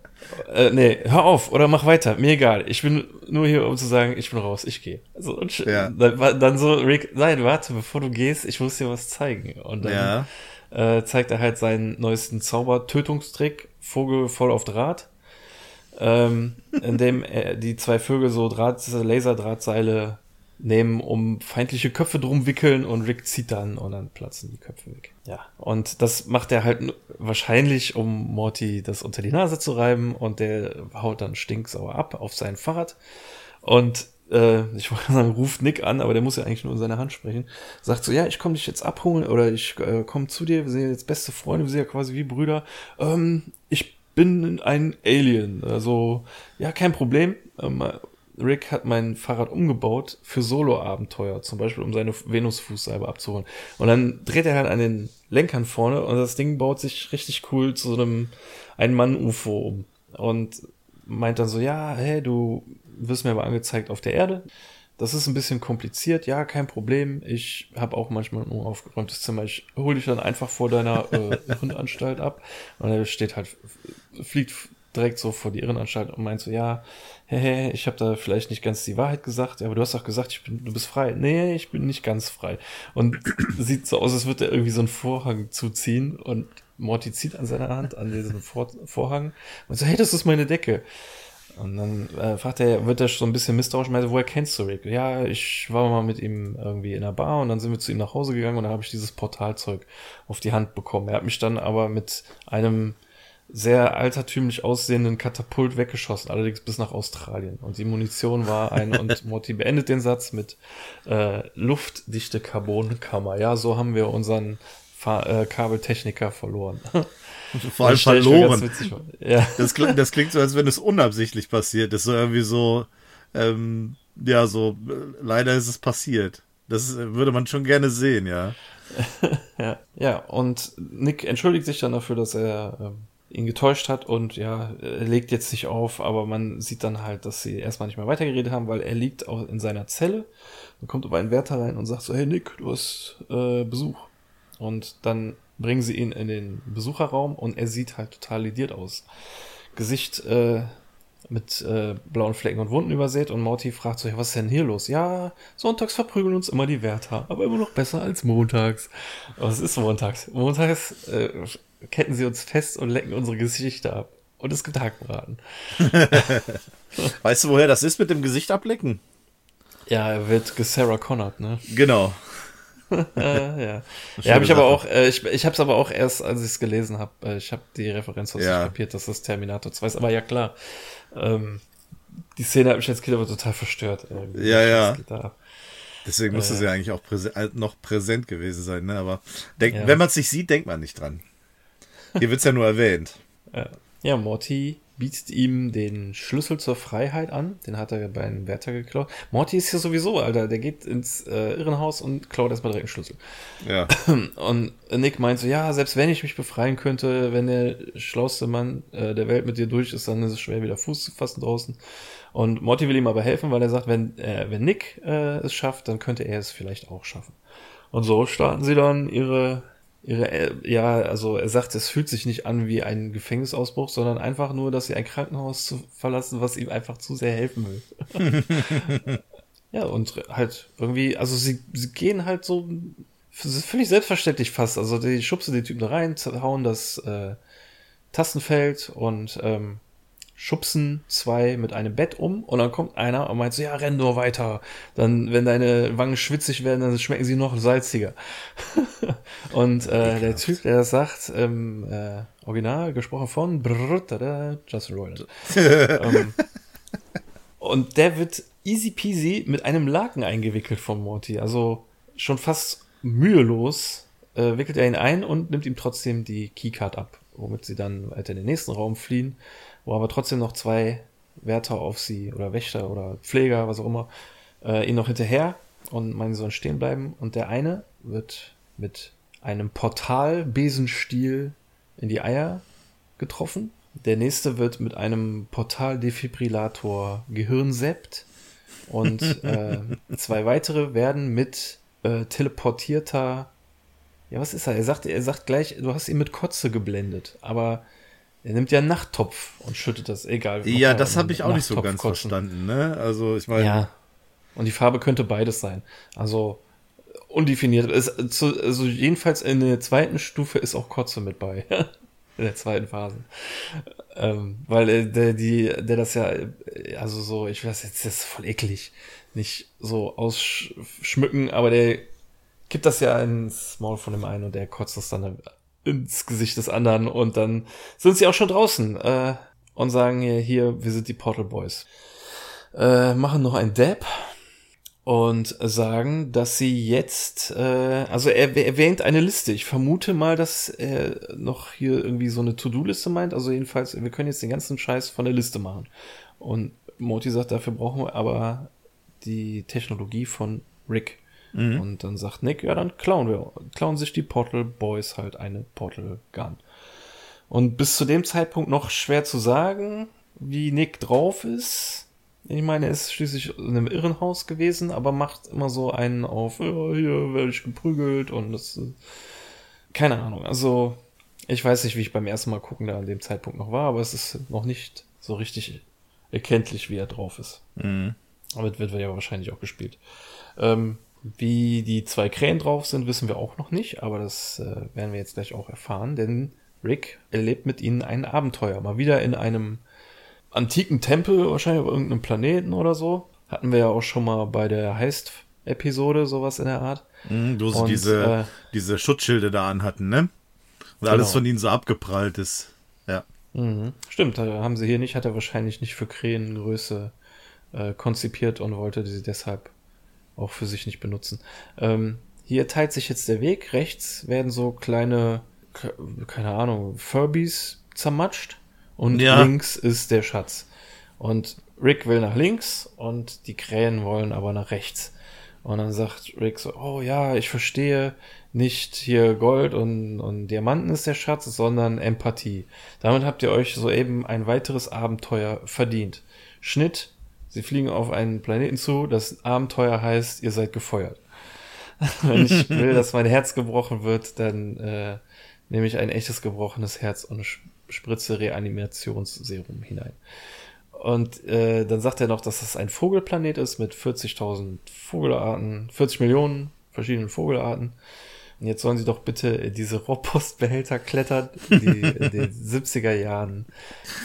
äh, nee, hör auf oder mach weiter. Mir egal. Ich bin nur hier, um zu sagen, ich bin raus, ich gehe. Also, und ja. dann, dann, so, Rick, nein, warte, bevor du gehst, ich muss dir was zeigen. Und dann ja. äh, zeigt er halt seinen neuesten Zauber-Tötungstrick, Vogel voll auf Draht. Ähm, in dem er die zwei Vögel so Draht, Laserdrahtseile nehmen, um feindliche Köpfe drum wickeln und Rick zieht dann und dann platzen die Köpfe weg. Ja. Und das macht er halt wahrscheinlich, um Morty das unter die Nase zu reiben und der haut dann stinksauer ab auf sein Fahrrad und äh, ich wollte sagen, ruft Nick an, aber der muss ja eigentlich nur in seiner Hand sprechen. Sagt so, ja, ich komme dich jetzt abholen oder ich äh, komme zu dir, wir sind jetzt beste Freunde, wir sind ja quasi wie Brüder. Ähm, ich bin ein Alien, also ja, kein Problem. Ähm, Rick hat mein Fahrrad umgebaut für Solo-Abenteuer, zum Beispiel um seine Venus-Fußsalbe abzuholen. Und dann dreht er halt an den Lenkern vorne und das Ding baut sich richtig cool zu so einem Ein-Mann-UFO um. Und meint dann so, ja, hey, du wirst mir aber angezeigt auf der Erde. Das ist ein bisschen kompliziert, ja, kein Problem. Ich habe auch manchmal ein unaufgeräumtes Zimmer. Ich hole dich dann einfach vor deiner äh, (laughs) Hundanstalt ab. Und er steht halt, fliegt direkt so vor die Irrenanstalt und meint so, ja, hey, ich habe da vielleicht nicht ganz die Wahrheit gesagt, aber du hast doch gesagt, ich bin, du bist frei. Nee, ich bin nicht ganz frei. Und sieht so aus, als würde er irgendwie so einen Vorhang zuziehen und Morty zieht an seiner Hand an diesen Vor Vorhang und so, hey, das ist meine Decke. Und dann äh, fragt er, wird er schon ein bisschen misstrauisch, meinte, woher kennst du Rick? Ja, ich war mal mit ihm irgendwie in der Bar und dann sind wir zu ihm nach Hause gegangen und dann habe ich dieses Portalzeug auf die Hand bekommen. Er hat mich dann aber mit einem sehr altertümlich aussehenden Katapult weggeschossen, allerdings bis nach Australien. Und die Munition war ein, und (laughs) Morty beendet den Satz mit äh, luftdichte Carbonkammer. Ja, so haben wir unseren Fahr äh, Kabeltechniker verloren. (laughs) Vor allem verloren. Ja. (laughs) Das, klingt, das klingt so, als wenn es unabsichtlich passiert ist. So irgendwie so, ähm, ja, so, leider ist es passiert. Das würde man schon gerne sehen, ja. (laughs) ja, ja, und Nick entschuldigt sich dann dafür, dass er ähm, ihn getäuscht hat und ja, er legt jetzt nicht auf, aber man sieht dann halt, dass sie erstmal nicht mehr weitergeredet haben, weil er liegt auch in seiner Zelle. Dann kommt aber ein Wärter rein und sagt so, hey Nick, du hast äh, Besuch. Und dann bringen sie ihn in den Besucherraum und er sieht halt total lidiert aus. Gesicht äh, mit äh, blauen Flecken und Wunden übersät und Morty fragt so, was ist denn hier los? Ja, sonntags verprügeln uns immer die Wärter, aber immer noch besser als montags. Was ist montags? Montags äh, ketten sie uns fest und lecken unsere Gesichter ab. Und es gibt Hackbraten. (laughs) weißt du, woher das ist mit dem Gesicht ablecken? Ja, er wird gesarah Connard, ne? Genau. (laughs) äh, ja, ja habe ich aber auch, äh, ich, ich habe es aber auch erst, als ich es gelesen habe, äh, ich habe die Referenz aus ja. kapiert, dass das Terminator 2 ist, aber ja klar, ähm, die Szene hat mich als Kind aber total verstört. Irgendwie. Ja, ja. Deswegen müsste äh, sie eigentlich auch präse noch präsent gewesen sein, ne? aber denk, ja. wenn man es nicht sieht, denkt man nicht dran. Hier wird es ja nur erwähnt. Ja, Morty bietet ihm den Schlüssel zur Freiheit an. Den hat er bei einem Wärter geklaut. Morty ist ja sowieso, Alter. Der geht ins äh, Irrenhaus und klaut erstmal direkt einen Schlüssel. Ja. (clears throat) Und Nick meint so, ja, selbst wenn ich mich befreien könnte, wenn der schlauste Mann äh, der Welt mit dir durch ist, dann ist es schwer, wieder Fuß zu fassen draußen. Und Morty will ihm aber helfen, weil er sagt, wenn, äh, wenn Nick äh, es schafft, dann könnte er es vielleicht auch schaffen. Und so starten sie dann ihre ihre, ja, also er sagt, es fühlt sich nicht an wie ein Gefängnisausbruch, sondern einfach nur, dass sie ein Krankenhaus zu verlassen, was ihm einfach zu sehr helfen will. (laughs) ja, und halt irgendwie, also sie, sie gehen halt so, völlig selbstverständlich fast. Also die schubsen die Typen rein, hauen das äh, Tastenfeld und ähm, schubsen zwei mit einem Bett um und dann kommt einer und meint so, ja, renn nur weiter. Dann, wenn deine Wangen schwitzig werden, dann schmecken sie noch salziger. (laughs) und äh, der Typ, der das sagt, ähm, äh, original gesprochen von brrr, tada, Justin Roiland. (laughs) ähm, und der wird easy peasy mit einem Laken eingewickelt von Morty. Also schon fast mühelos äh, wickelt er ihn ein und nimmt ihm trotzdem die Keycard ab womit sie dann weiter in den nächsten Raum fliehen, wo aber trotzdem noch zwei Wärter auf sie oder Wächter oder Pfleger, was auch immer, äh, ihnen noch hinterher und meinen, sollen stehen bleiben. Und der eine wird mit einem Portal-Besenstiel in die Eier getroffen. Der nächste wird mit einem Portal-Defibrillator gehirnseppt. Und (laughs) äh, zwei weitere werden mit äh, teleportierter. Ja, was ist er? Er sagt, er sagt gleich, du hast ihn mit Kotze geblendet, aber er nimmt ja einen Nachttopf und schüttet das, egal. Ja, das habe ich auch nicht so ganz kotzen. verstanden, ne? Also, ich meine. Ja. Und die Farbe könnte beides sein. Also, undefiniert. also, jedenfalls in der zweiten Stufe ist auch Kotze mit bei. (laughs) in der zweiten Phase. Ähm, weil äh, der, die, der das ja, äh, also so, ich weiß jetzt, das ist voll eklig, nicht so ausschmücken, aber der kippt das ja ins Maul von dem einen und der kotzt das dann ins Gesicht des anderen und dann sind sie auch schon draußen äh, und sagen hier, hier, wir sind die Portal Boys. Äh, machen noch ein Dab und sagen, dass sie jetzt, äh, also er erwähnt eine Liste. Ich vermute mal, dass er noch hier irgendwie so eine To-Do-Liste meint. Also jedenfalls, wir können jetzt den ganzen Scheiß von der Liste machen. Und Moti sagt, dafür brauchen wir aber die Technologie von Rick. Mhm. Und dann sagt Nick, ja, dann klauen wir, klauen sich die Portal Boys halt eine Portal Gun. Und bis zu dem Zeitpunkt noch schwer zu sagen, wie Nick drauf ist ich meine, er ist schließlich in einem Irrenhaus gewesen, aber macht immer so einen auf, oh, hier werde ich geprügelt und das, keine Ahnung. Also, ich weiß nicht, wie ich beim ersten Mal gucken da an dem Zeitpunkt noch war, aber es ist noch nicht so richtig erkenntlich, wie er drauf ist. Mhm. Damit wird ja wahrscheinlich auch gespielt. Ähm, wie die zwei Krähen drauf sind, wissen wir auch noch nicht, aber das äh, werden wir jetzt gleich auch erfahren, denn Rick erlebt mit ihnen ein Abenteuer. Mal wieder in einem antiken Tempel, wahrscheinlich auf irgendeinem Planeten oder so. Hatten wir ja auch schon mal bei der Heist-Episode, sowas in der Art. Mhm, wo sie Und, diese, äh, diese Schutzschilde da anhatten, ne? Und genau. alles von ihnen so abgeprallt ist. Ja. Mhm. Stimmt, haben sie hier nicht, hat er wahrscheinlich nicht für Krähengröße äh, konzipiert und wollte sie deshalb auch für sich nicht benutzen. Ähm, hier teilt sich jetzt der Weg. Rechts werden so kleine, keine Ahnung, Furbies zermatscht und ja. links ist der Schatz. Und Rick will nach links und die Krähen wollen aber nach rechts. Und dann sagt Rick so, oh ja, ich verstehe nicht hier Gold und, und Diamanten ist der Schatz, sondern Empathie. Damit habt ihr euch soeben ein weiteres Abenteuer verdient. Schnitt, sie fliegen auf einen Planeten zu, das Abenteuer heißt, ihr seid gefeuert. (laughs) Wenn ich will, dass mein Herz gebrochen wird, dann äh, nehme ich ein echtes gebrochenes Herz und spritze Reanimationsserum hinein. Und äh, dann sagt er noch, dass das ein Vogelplanet ist mit 40.000 Vogelarten, 40 Millionen verschiedenen Vogelarten. Und jetzt sollen sie doch bitte diese Rohrpostbehälter klettern, die in den (laughs) 70er Jahren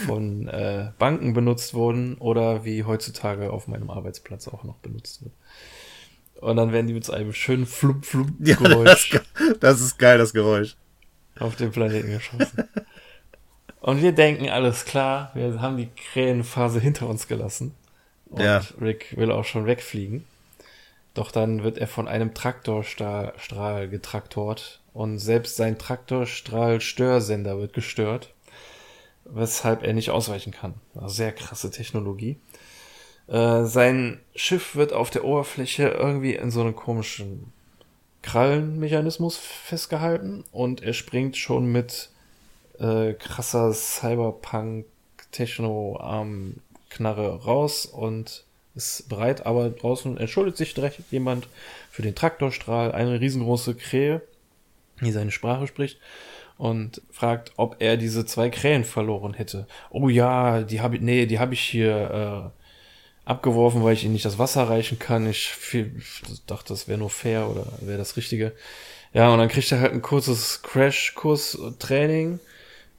von äh, Banken benutzt wurden oder wie heutzutage auf meinem Arbeitsplatz auch noch benutzt wird. Und dann werden die mit so einem schönen Flump Flump Geräusch. Ja, das, das, ist geil, das Geräusch. Auf den Planeten geschossen. Und wir denken, alles klar, wir haben die Krähenphase hinter uns gelassen. Und ja. Rick will auch schon wegfliegen. Doch dann wird er von einem Traktorstrahl getraktort und selbst sein Traktorstrahl-Störsender wird gestört, weshalb er nicht ausweichen kann. Also sehr krasse Technologie. Äh, sein Schiff wird auf der Oberfläche irgendwie in so einem komischen Krallenmechanismus festgehalten und er springt schon mit äh, krasser Cyberpunk-Techno-Arm-Knarre raus und ist bereit, aber draußen entschuldigt sich direkt jemand für den Traktorstrahl, eine riesengroße Krähe, die seine Sprache spricht und fragt, ob er diese zwei Krähen verloren hätte. Oh ja, die habe ich, nee, die habe ich hier äh, abgeworfen, weil ich ihnen nicht das Wasser reichen kann. Ich, viel, ich dachte, das wäre nur fair oder wäre das Richtige. Ja, und dann kriegt er halt ein kurzes Crash-Kurs-Training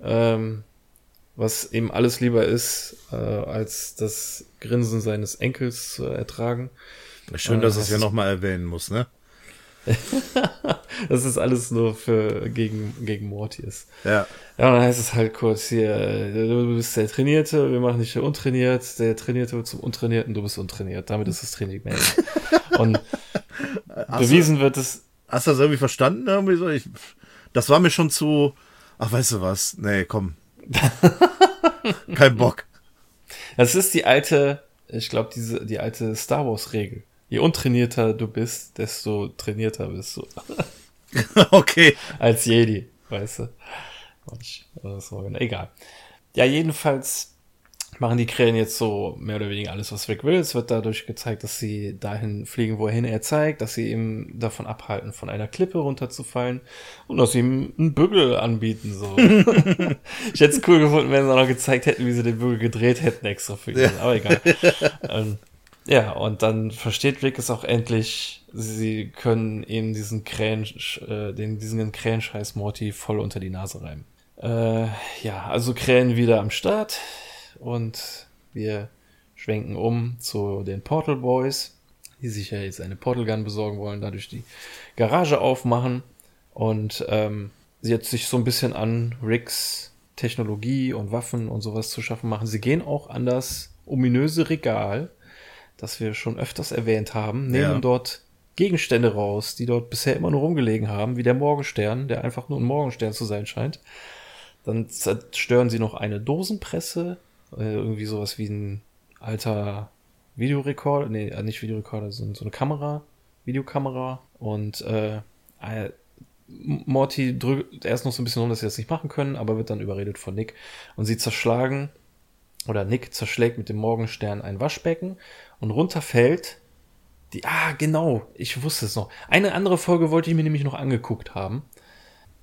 ähm, was ihm alles lieber ist, äh, als das Grinsen seines Enkels zu ertragen. Schön, dass äh, es ja nochmal erwähnen muss, ne? (laughs) das ist alles nur für gegen, gegen Mortius. Ja. Ja, und dann heißt es halt kurz hier, du bist der Trainierte, wir machen dich untrainiert, der Trainierte wird zum Untrainierten, du bist untrainiert. Damit ist das Training mehr. (laughs) und hast bewiesen du, wird es. Hast du das irgendwie verstanden? Irgendwie so? Ich, das war mir schon zu, Ach, weißt du was? Nee, komm. (laughs) Kein Bock. Das ist die alte, ich glaube, diese, die alte Star Wars-Regel. Je untrainierter du bist, desto trainierter bist du. (laughs) okay. Als Jedi, weißt du. Egal. Ja, jedenfalls machen die Krähen jetzt so mehr oder weniger alles, was Rick will. Es wird dadurch gezeigt, dass sie dahin fliegen, wohin er zeigt, dass sie ihm davon abhalten, von einer Klippe runterzufallen und dass sie ihm einen Bügel anbieten. So. (laughs) ich hätte es cool gefunden, wenn sie auch noch gezeigt hätten, wie sie den Bügel gedreht hätten extra für ihn. Ja. Aber egal. (laughs) ähm, ja, und dann versteht Rick es auch endlich, sie können ihm diesen Krähen, äh, den, diesen Krähenscheiß Morty voll unter die Nase reiben. Äh, ja, also Krähen wieder am Start und wir schwenken um zu den Portal Boys, die sich ja jetzt eine Portal Gun besorgen wollen, dadurch die Garage aufmachen und ähm, sie jetzt sich so ein bisschen an Ricks Technologie und Waffen und sowas zu schaffen machen. Sie gehen auch an das ominöse Regal, das wir schon öfters erwähnt haben, nehmen ja. dort Gegenstände raus, die dort bisher immer nur rumgelegen haben, wie der Morgenstern, der einfach nur ein Morgenstern zu sein scheint. Dann zerstören sie noch eine Dosenpresse, äh, irgendwie sowas wie ein alter Videorekorder, nee, äh, nicht Videorekorder, sondern so eine Kamera, Videokamera und äh, äh, Morty drückt erst noch so ein bisschen rum, dass sie das nicht machen können, aber wird dann überredet von Nick und sie zerschlagen oder Nick zerschlägt mit dem Morgenstern ein Waschbecken und runterfällt die, ah, genau, ich wusste es noch. Eine andere Folge wollte ich mir nämlich noch angeguckt haben.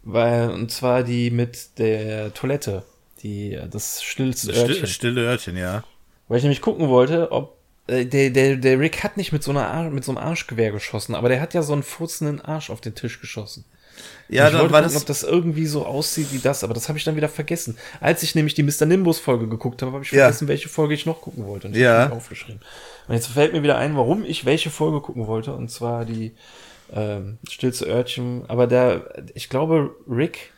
Weil, und zwar die mit der Toilette. Die, das stillste Örtchen. Stille Örtchen, ja. Weil ich nämlich gucken wollte, ob äh, der, der, der Rick hat nicht mit so, einer mit so einem Arschgewehr geschossen, aber der hat ja so einen furzenden Arsch auf den Tisch geschossen. Ja, ich dann wollte war gucken, das ob das irgendwie so aussieht wie das, aber das habe ich dann wieder vergessen. Als ich nämlich die Mr. Nimbus Folge geguckt habe, habe ich vergessen, ja. welche Folge ich noch gucken wollte. Und ich ja. habe aufgeschrieben. Und jetzt fällt mir wieder ein, warum ich welche Folge gucken wollte, und zwar die ähm, Stillste Örtchen. Aber der, ich glaube, Rick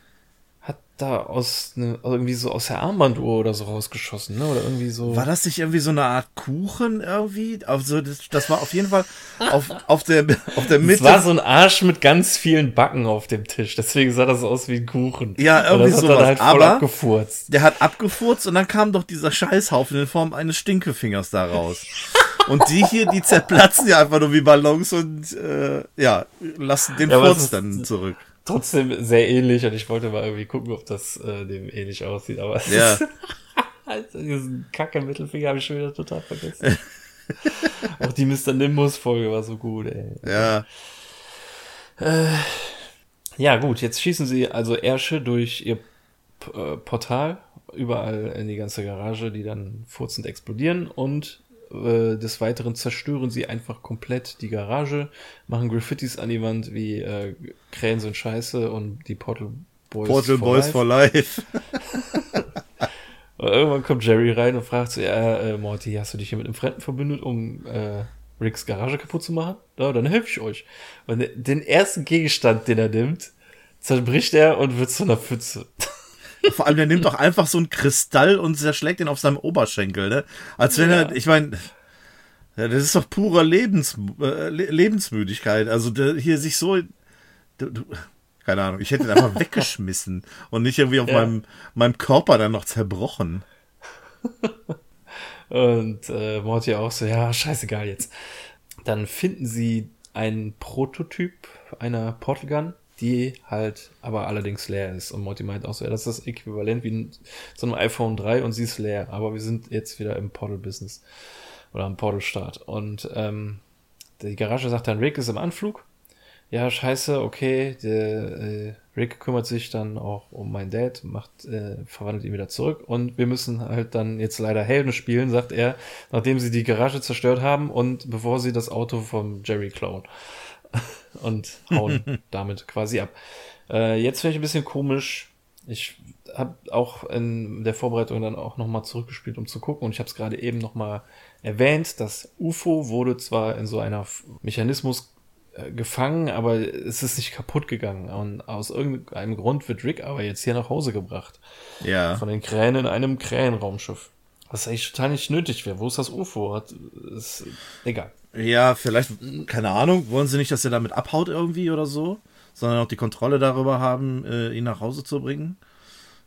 da aus ne, irgendwie so aus der Armbanduhr oder so rausgeschossen, ne? Oder irgendwie so. War das nicht irgendwie so eine Art Kuchen irgendwie? Also das, das war auf jeden Fall auf, auf der auf der Mitte. Es war so ein Arsch mit ganz vielen Backen auf dem Tisch. Deswegen sah das aus wie ein Kuchen. Ja, irgendwie so. Halt Aber abgefurzt. Der hat abgefurzt und dann kam doch dieser Scheißhaufen in Form eines Stinkefingers da raus. Und die hier, die zerplatzen ja einfach nur wie Ballons und äh, ja, lassen den ja, Furz dann zurück trotzdem sehr ähnlich und ich wollte mal irgendwie gucken, ob das äh, dem ähnlich aussieht, aber ja. (laughs) also diesen kacke Mittelfinger habe ich schon wieder total vergessen. (laughs) Auch die Mr. Nimbus Folge war so gut, ey. Ja. Äh, ja, gut, jetzt schießen sie also Ärsche durch ihr P äh, Portal überall in die ganze Garage, die dann furzend explodieren und äh, des Weiteren zerstören sie einfach komplett die Garage, machen Graffitis an die Wand wie äh, Krähen sind scheiße und die Portal Boys Portal for Boys life. for Life. (laughs) und irgendwann kommt Jerry rein und fragt so, ja, äh, Morty, hast du dich hier mit einem Fremden verbündet, um äh, Ricks Garage kaputt zu machen? Ja, dann helfe ich euch. Und den ersten Gegenstand, den er nimmt, zerbricht er und wird zu einer Pfütze. (laughs) Vor allem, der nimmt doch einfach so einen Kristall und zerschlägt ihn auf seinem Oberschenkel, ne? Als wenn ja. er, ich meine, ja, das ist doch pure Lebens, äh, Lebensmüdigkeit. Also der, hier sich so, du, du, keine Ahnung, ich hätte ihn einfach (laughs) weggeschmissen und nicht irgendwie auf ja. meinem, meinem Körper dann noch zerbrochen. (laughs) und äh, Morty auch so, ja, scheißegal jetzt. Dann finden sie einen Prototyp einer Portal Gun die halt aber allerdings leer ist. Und Morty meint auch so, ja, das ist das Äquivalent wie so einem iPhone 3 und sie ist leer. Aber wir sind jetzt wieder im Portal-Business oder am Portal-Start. Und ähm, die Garage sagt dann, Rick ist im Anflug. Ja, scheiße, okay, der äh, Rick kümmert sich dann auch um meinen Dad, macht, äh, verwandelt ihn wieder zurück und wir müssen halt dann jetzt leider Helden spielen, sagt er, nachdem sie die Garage zerstört haben und bevor sie das Auto vom Jerry klauen. (laughs) und hauen (laughs) damit quasi ab. Äh, jetzt finde ich ein bisschen komisch. Ich habe auch in der Vorbereitung dann auch nochmal zurückgespielt, um zu gucken. Und ich habe es gerade eben nochmal erwähnt. Das UFO wurde zwar in so einer Mechanismus äh, gefangen, aber es ist nicht kaputt gegangen. Und aus irgendeinem Grund wird Rick aber jetzt hier nach Hause gebracht. Ja. Von den Krähen in einem Krähenraumschiff. Was eigentlich total nicht nötig wäre. Wo ist das UFO? Hat, ist egal. Ja, vielleicht, keine Ahnung, wollen sie nicht, dass er damit abhaut irgendwie oder so, sondern auch die Kontrolle darüber haben, äh, ihn nach Hause zu bringen.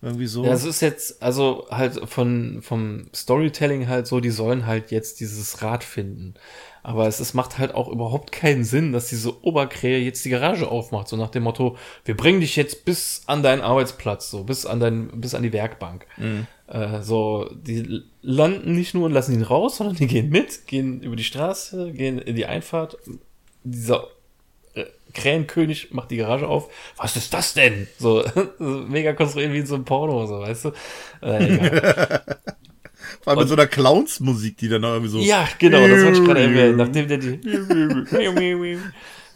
Irgendwie so. Ja, es ist jetzt, also halt von, vom Storytelling halt so, die sollen halt jetzt dieses Rad finden. Aber es, es macht halt auch überhaupt keinen Sinn, dass diese Oberkrähe jetzt die Garage aufmacht, so nach dem Motto, wir bringen dich jetzt bis an deinen Arbeitsplatz, so bis an dein, bis an die Werkbank. Mhm. Äh, so, die landen nicht nur und lassen ihn raus, sondern die gehen mit, gehen über die Straße, gehen in die Einfahrt. Dieser äh, Krähenkönig macht die Garage auf. Was ist das denn? So, (laughs) mega konstruiert wie in so einem Porno, so, weißt du? Äh, (laughs) Vor allem mit so einer Clowns-Musik, die dann noch irgendwie so. Ja, genau, das wollte ich gerade (laughs) erwähnen. Nachdem der die.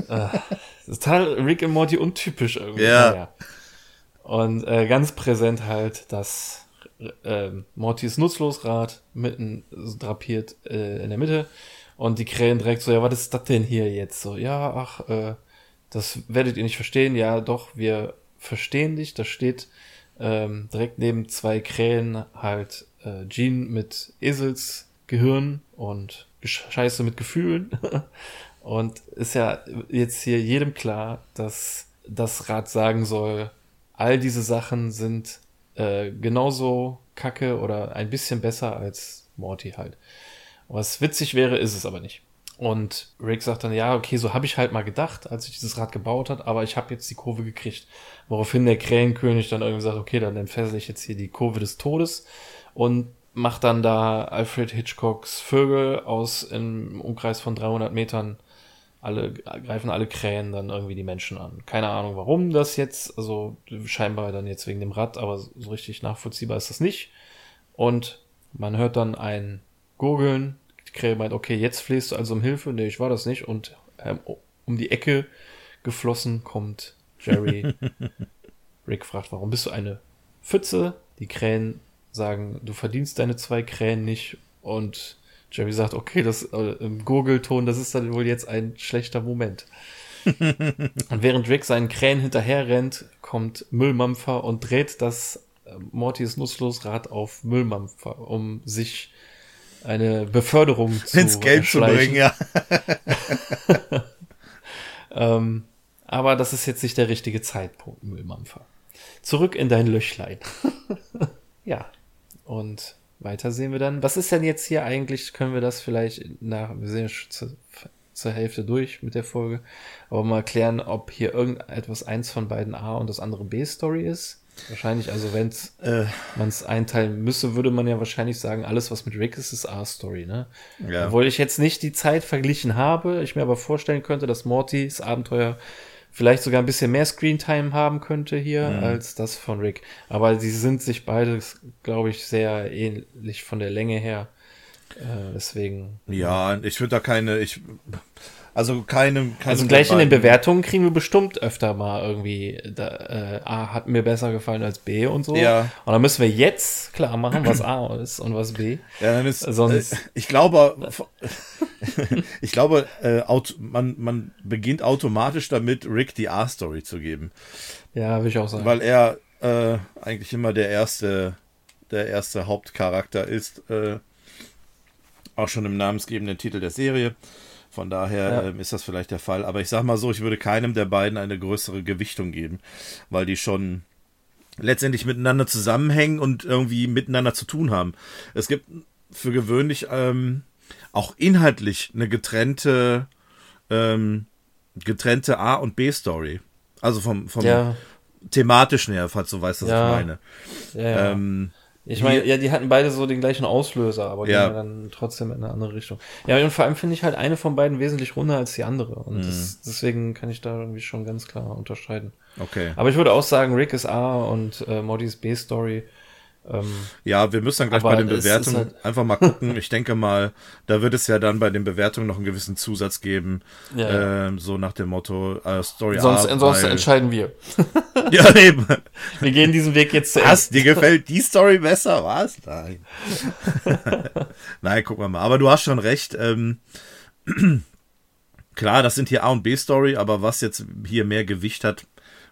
äh, (laughs) total Rick und Morty untypisch irgendwie. Ja. ja. Und äh, ganz präsent halt das äh, Mortys Nutzlosrad mitten drapiert äh, in der Mitte. Und die Krähen direkt so, ja, was ist das denn hier jetzt? So, ja, ach, äh, das werdet ihr nicht verstehen. Ja, doch, wir verstehen dich. Da steht ähm, direkt neben zwei Krähen halt äh, Gene mit Eselsgehirn und Scheiße mit Gefühlen. (laughs) und ist ja jetzt hier jedem klar, dass das Rad sagen soll, all diese Sachen sind äh, genauso kacke oder ein bisschen besser als Morty halt. Was witzig wäre, ist es aber nicht. Und Rick sagt dann, ja, okay, so habe ich halt mal gedacht, als ich dieses Rad gebaut hat, aber ich habe jetzt die Kurve gekriegt. Woraufhin der Krähenkönig dann irgendwie sagt, okay, dann entfessel ich jetzt hier die Kurve des Todes und macht dann da Alfred Hitchcocks Vögel aus im Umkreis von 300 Metern. Alle greifen alle Krähen dann irgendwie die Menschen an. Keine Ahnung, warum das jetzt, also scheinbar dann jetzt wegen dem Rad, aber so richtig nachvollziehbar ist das nicht. Und man hört dann ein Gurgeln. Die Krähe meint, okay, jetzt flehst du also um Hilfe. Nee, ich war das nicht. Und ähm, um die Ecke geflossen kommt Jerry. (laughs) Rick fragt, warum bist du eine Pfütze? Die Krähen sagen, du verdienst deine zwei Krähen nicht und Jerry sagt, okay, das äh, im Gurgelton, das ist dann wohl jetzt ein schlechter Moment. (laughs) und während Rick seinen Krähen hinterher rennt, kommt Müllmampfer und dreht das äh, Mortys Nutzlosrad auf Müllmampfer, um sich eine Beförderung (laughs) zu ins Geld zu bringen, ja. (laughs) ähm, aber das ist jetzt nicht der richtige Zeitpunkt, Müllmampfer. Zurück in dein Löchlein. ja, und weiter sehen wir dann. Was ist denn jetzt hier eigentlich? Können wir das vielleicht nach, wir sind ja schon zu, zur Hälfte durch mit der Folge, aber mal klären, ob hier irgendetwas eins von beiden A und das andere B-Story ist. Wahrscheinlich, also wenn äh. man es einteilen müsste, würde man ja wahrscheinlich sagen, alles, was mit Rick ist, ist A-Story, ne? Ja. Obwohl ich jetzt nicht die Zeit verglichen habe, ich mir aber vorstellen könnte, dass Mortys Abenteuer vielleicht sogar ein bisschen mehr Screentime haben könnte hier mhm. als das von Rick. Aber sie sind sich beide, glaube ich, sehr ähnlich von der Länge her. Äh, deswegen. Ja, ich würde da keine, ich, also keine, keine Also gleich in den Bewertungen kriegen wir bestimmt öfter mal irgendwie, da, äh, A hat mir besser gefallen als B und so. Ja. Und dann müssen wir jetzt klar machen, was A ist und was B. Ja, dann ist, Sonst, äh, ich glaube, (laughs) ich glaube, äh, man, man beginnt automatisch damit, Rick die A-Story zu geben. Ja, würde ich auch sagen. Weil er äh, eigentlich immer der erste, der erste Hauptcharakter ist, äh, auch schon im namensgebenden Titel der Serie. Von daher ja. ähm, ist das vielleicht der Fall. Aber ich sag mal so, ich würde keinem der beiden eine größere Gewichtung geben, weil die schon letztendlich miteinander zusammenhängen und irgendwie miteinander zu tun haben. Es gibt für gewöhnlich ähm, auch inhaltlich eine getrennte, ähm, getrennte A- und B-Story. Also vom, vom ja. thematischen her, falls du weißt, was ja. ich meine. Ja, ähm, ich meine, ja, die hatten beide so den gleichen Auslöser, aber ja. gehen dann trotzdem in eine andere Richtung. Ja, und vor allem finde ich halt eine von beiden wesentlich runder als die andere. Und mhm. das, deswegen kann ich da irgendwie schon ganz klar unterscheiden. Okay. Aber ich würde auch sagen, Rick ist A und äh, Modis B-Story. Ähm, ja, wir müssen dann gleich bei den Bewertungen halt (laughs) einfach mal gucken. Ich denke mal, da wird es ja dann bei den Bewertungen noch einen gewissen Zusatz geben. Ja, ähm, so nach dem Motto äh, Story Sonst, A, sonst entscheiden wir. (laughs) ja, eben. (laughs) Wir gehen diesen Weg jetzt zu Was? Dir gefällt die Story besser? Was? Nein. Nein, gucken wir mal. Aber du hast schon recht. Ähm, (clears throat) klar, das sind hier A und B Story, aber was jetzt hier mehr Gewicht hat,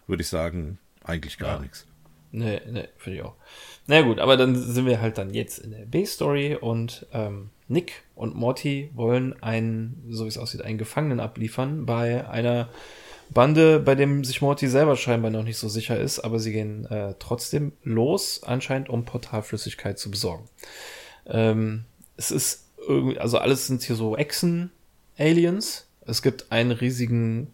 würde ich sagen, eigentlich gar ja. nichts. Nee, nee, finde ich auch. Na gut, aber dann sind wir halt dann jetzt in der B-Story und ähm, Nick und Morty wollen einen, so wie es aussieht, einen Gefangenen abliefern bei einer Bande, bei dem sich Morty selber scheinbar noch nicht so sicher ist, aber sie gehen äh, trotzdem los, anscheinend um Portalflüssigkeit zu besorgen. Ähm, es ist irgendwie, also alles sind hier so Echsen-Aliens. Es gibt einen riesigen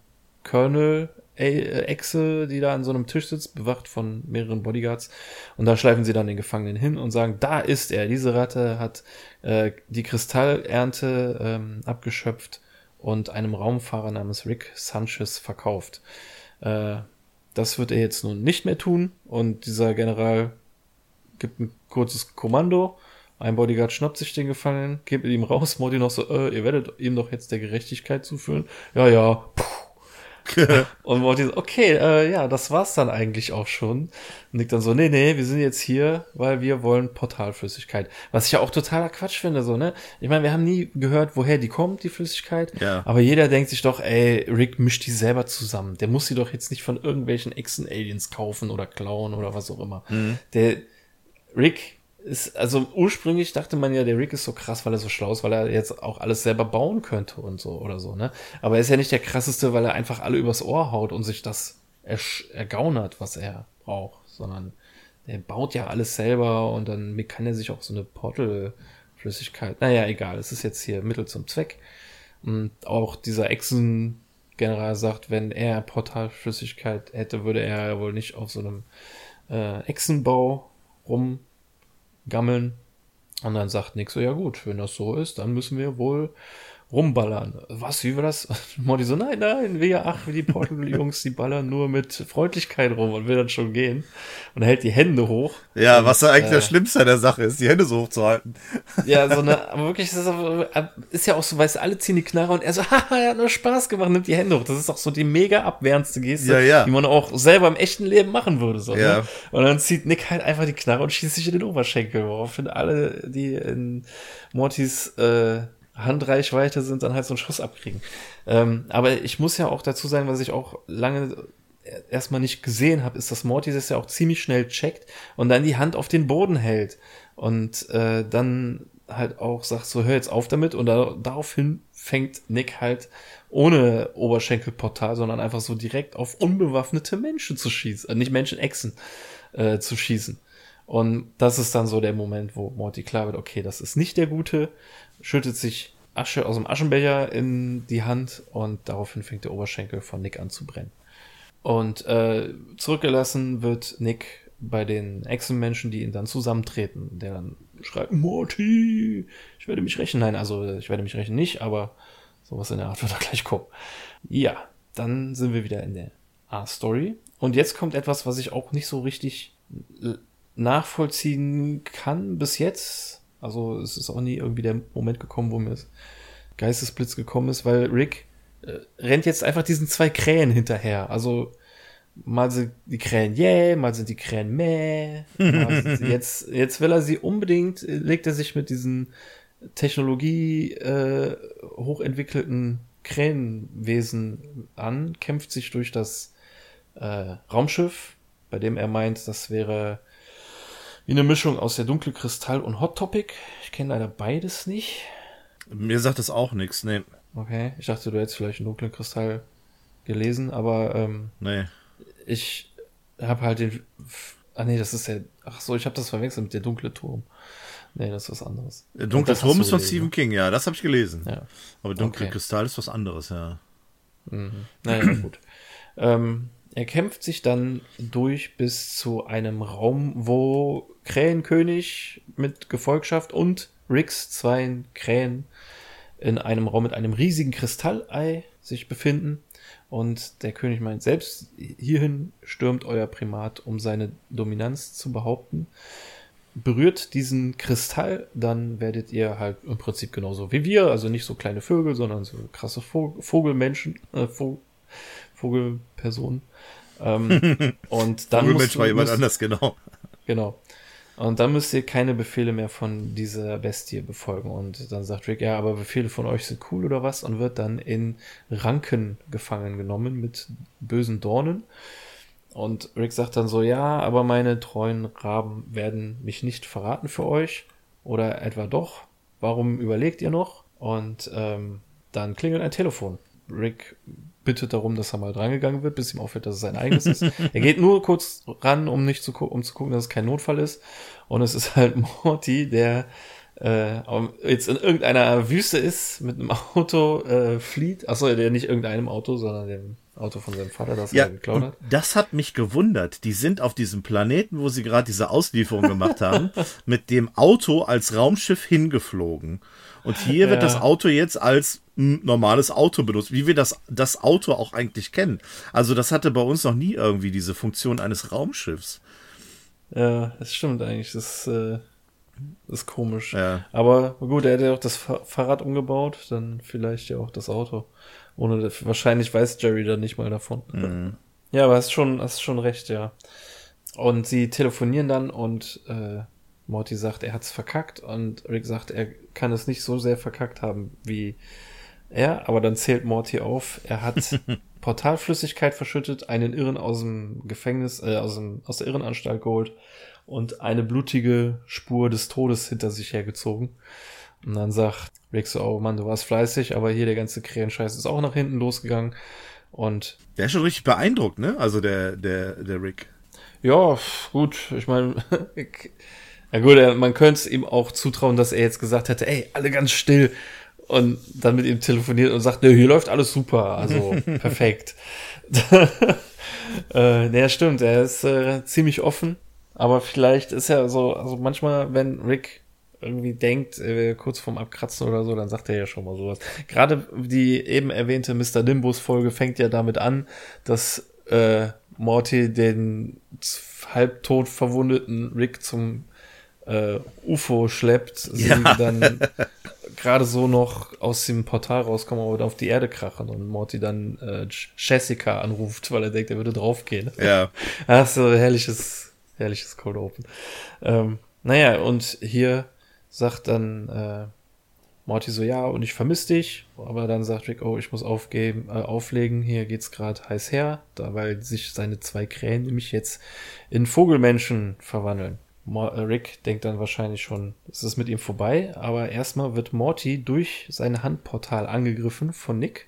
Colonel, Echse, die da an so einem Tisch sitzt, bewacht von mehreren Bodyguards. Und da schleifen sie dann den Gefangenen hin und sagen, da ist er. Diese Ratte hat äh, die Kristallernte ähm, abgeschöpft und einem Raumfahrer namens Rick Sanchez verkauft. Äh, das wird er jetzt nun nicht mehr tun. Und dieser General gibt ein kurzes Kommando. Ein Bodyguard schnappt sich den Gefangenen, geht mit ihm raus. Morty noch so, äh, ihr werdet ihm doch jetzt der Gerechtigkeit zuführen. Ja, ja, puh (laughs) und Morty so, okay, äh, ja, das war's dann eigentlich auch schon. Und Nick dann so, nee, nee, wir sind jetzt hier, weil wir wollen Portalflüssigkeit. Was ich ja auch totaler Quatsch finde, so, ne? Ich meine, wir haben nie gehört, woher die kommt, die Flüssigkeit. Ja. Aber jeder denkt sich doch, ey, Rick mischt die selber zusammen. Der muss sie doch jetzt nicht von irgendwelchen Echsen-Aliens kaufen oder klauen oder was auch immer. Mhm. Der Rick ist, also ursprünglich dachte man ja, der Rick ist so krass, weil er so schlau ist, weil er jetzt auch alles selber bauen könnte und so oder so, ne? Aber er ist ja nicht der krasseste, weil er einfach alle übers Ohr haut und sich das ergaunert, was er braucht, sondern der baut ja alles selber und dann kann er sich auch so eine Portal-Flüssigkeit. Naja, egal, es ist jetzt hier Mittel zum Zweck. Und auch dieser Echsen-General sagt, wenn er Portalflüssigkeit hätte, würde er ja wohl nicht auf so einem äh, Echsenbau rumgammeln. Und dann sagt Nick so, ja gut, wenn das so ist, dann müssen wir wohl rumballern. Was, wie war das? (laughs) Morty so, nein, nein, wir, ach, wie die Portal-Jungs, die ballern nur mit Freundlichkeit rum und will dann schon gehen. Und er hält die Hände hoch. Ja, und, was da eigentlich äh, das Schlimmste an der Sache ist, die Hände so hochzuhalten. Ja, so eine, (laughs) aber wirklich, ist, ist ja auch so, weißt du, alle ziehen die Knarre und er so, (laughs) haha, er hat nur Spaß gemacht, nimmt die Hände hoch. Das ist doch so die mega abwehrendste Geste, Ja, ja. die man auch selber im echten Leben machen würde. So, Ja. ne? Und dann zieht Nick halt einfach die Knarre und schießt sich in den Oberschenkel, woraufhin alle, die in Mortys äh, Handreichweite sind, dann halt so einen Schuss abkriegen. Ähm, aber ich muss ja auch dazu sagen, was ich auch lange erstmal nicht gesehen habe, ist, dass Morty das ja auch ziemlich schnell checkt und dann die Hand auf den Boden hält und äh, dann halt auch sagt, so hör jetzt auf damit und da, daraufhin fängt Nick halt ohne Oberschenkelportal, sondern einfach so direkt auf unbewaffnete Menschen zu schießen, äh, nicht Menschen, Echsen äh, zu schießen. Und das ist dann so der Moment, wo Morty klar wird, okay, das ist nicht der Gute, schüttet sich Asche aus dem Aschenbecher in die Hand und daraufhin fängt der Oberschenkel von Nick an zu brennen. Und äh, zurückgelassen wird Nick bei den Echsenmenschen, die ihn dann zusammentreten, der dann schreit, Morty, ich werde mich rächen. Nein, also ich werde mich rächen nicht, aber sowas in der Art wird da gleich kommen. Ja, dann sind wir wieder in der A-Story. Und jetzt kommt etwas, was ich auch nicht so richtig l- nachvollziehen kann bis jetzt. Also es ist auch nie irgendwie der Moment gekommen, wo mir das Geistesblitz gekommen ist, weil Rick äh, rennt jetzt einfach diesen zwei Krähen hinterher. Also mal sind die Krähen yeah, mal sind die Krähen meh. (laughs) Jetzt, jetzt will er sie unbedingt, äh, legt er sich mit diesen Technologie äh, hochentwickelten Krähenwesen an, kämpft sich durch das äh, Raumschiff, bei dem er meint, das wäre wie eine Mischung aus der dunkle Kristall und Hot Topic. Ich kenne leider beides nicht. Mir sagt das auch nichts, nee. Okay, ich dachte, du hättest vielleicht einen dunklen Kristall gelesen, aber ähm, Nee. ich habe halt den. Ah nee, das ist der. Ach so, ich habe das verwechselt mit der dunkle Turm. Nee, das ist was anderes. Der Dunkle Turm ist von gelesen, Stephen King, ja, das habe ich gelesen. Ja. Aber Dunkle Okay. Kristall ist was anderes, ja. Mhm. Naja, (clears throat) gut. Ähm, er kämpft sich dann durch bis zu einem Raum, wo Krähenkönig mit Gefolgschaft und Ricks zwei Krähen in einem Raum mit einem riesigen Kristallei sich befinden. Und der König meint selbst, hierhin stürmt euer Primat, um seine Dominanz zu behaupten. Berührt diesen Kristall, dann werdet ihr halt im Prinzip genauso wie wir, also nicht so kleine Vögel, sondern so krasse Vog Vogelmenschen, äh, Vog Vogelpersonen. Ähm, (laughs) und dann Vogelmensch war jemand anders, genau. Genau. Und dann müsst ihr keine Befehle mehr von dieser Bestie befolgen. Und dann sagt Rick, ja, aber Befehle von euch sind cool oder was? Und wird dann in Ranken gefangen genommen mit bösen Dornen. Und Rick sagt dann so, ja, aber meine treuen Raben werden mich nicht verraten für euch. Oder etwa doch. Warum überlegt ihr noch? Und ähm, dann klingelt ein Telefon. Rick bittet darum, dass er mal drangegangen wird, bis ihm auffällt, dass es sein eigenes ist. (laughs) Er geht nur kurz ran, um nicht zu, um zu gucken, dass es kein Notfall ist. Und es ist halt (laughs) Morty, der äh, jetzt in irgendeiner Wüste ist, mit einem Auto äh, flieht. Achso, der nicht irgendeinem Auto, sondern dem Auto von seinem Vater, das ja, er geklaut hat. Das hat mich gewundert. Die sind auf diesem Planeten, wo sie gerade diese Auslieferung gemacht haben, (laughs) mit dem Auto als Raumschiff hingeflogen. Und hier ja. wird das Auto jetzt als normales Auto benutzt, wie wir das, das Auto auch eigentlich kennen. Also das hatte bei uns noch nie irgendwie diese Funktion eines Raumschiffs. Ja, das stimmt eigentlich. Das äh, ist komisch. Ja. Aber gut, er hat ja auch das Fahrrad umgebaut, dann vielleicht ja auch das Auto. Ohne wahrscheinlich weiß Jerry dann nicht mal davon. Mhm. Ja, aber hast schon, hast schon recht, ja. Und sie telefonieren dann und äh, Morty sagt, er hat's verkackt und Rick sagt, er kann es nicht so sehr verkackt haben wie er, aber dann zählt Morty auf, er hat (laughs) Portalflüssigkeit verschüttet, einen Irren aus dem Gefängnis, äh, aus, dem, aus der Irrenanstalt geholt und eine blutige Spur des Todes hinter sich hergezogen. Und dann sagt Rick so, oh Mann, du warst fleißig, aber hier der ganze Krähenscheiß ist auch nach hinten losgegangen. Und. Der ist schon richtig beeindruckt, ne? Also der, der, der Rick. Ja, gut, ich meine, (laughs) ja gut, man könnte es ihm auch zutrauen, dass er jetzt gesagt hätte, ey, alle ganz still und dann mit ihm telefoniert und sagt, ne, hier läuft alles super, also (laughs) perfekt. (laughs) äh, naja, stimmt, er ist äh, ziemlich offen, aber vielleicht ist er so, also manchmal, wenn Rick irgendwie denkt, äh, kurz vorm Abkratzen oder so, dann sagt er ja schon mal sowas. Gerade die eben erwähnte Mr. Nimbus Folge fängt ja damit an, dass äh, Morty den halbtot verwundeten Rick zum äh, UFO schleppt, sie ja. dann (laughs) gerade so noch aus dem Portal rauskommen und auf die Erde krachen und Morty dann äh, Jessica anruft, weil er denkt, er würde draufgehen. Ja. (laughs) Ach so, herrliches, herrliches Cold Open. Ähm, naja, und hier sagt dann äh, Morty so, ja, und ich vermisse dich, aber dann sagt Rick, oh, ich muss aufgeben, äh, auflegen, hier geht's gerade heiß her, da weil sich seine zwei Krähen nämlich jetzt in Vogelmenschen verwandeln. Äh, Rick denkt dann wahrscheinlich schon, es ist mit ihm vorbei, aber erstmal wird Morty durch sein Handportal angegriffen von Nick,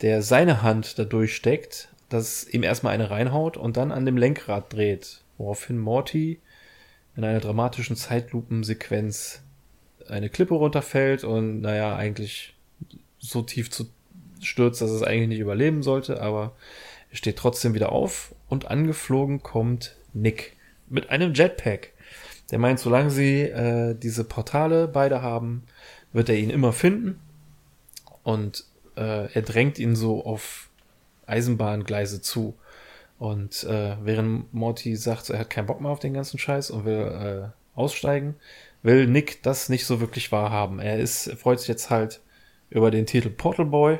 der seine Hand da durchsteckt, dass ihm erstmal eine reinhaut und dann an dem Lenkrad dreht, woraufhin Morty in einer dramatischen Zeitlupensequenz eine Klippe runterfällt und naja, eigentlich so tief zu stürzt, dass es eigentlich nicht überleben sollte, aber er steht trotzdem wieder auf und angeflogen kommt Nick mit einem Jetpack. Der meint, solange sie äh, diese Portale beide haben, wird er ihn immer finden. Und äh, er drängt ihn so auf Eisenbahngleise zu. Und äh, während Morty sagt, er hat keinen Bock mehr auf den ganzen Scheiß und will äh, aussteigen, will Nick das nicht so wirklich wahrhaben. Er ist, freut sich jetzt halt über den Titel Portal Boy.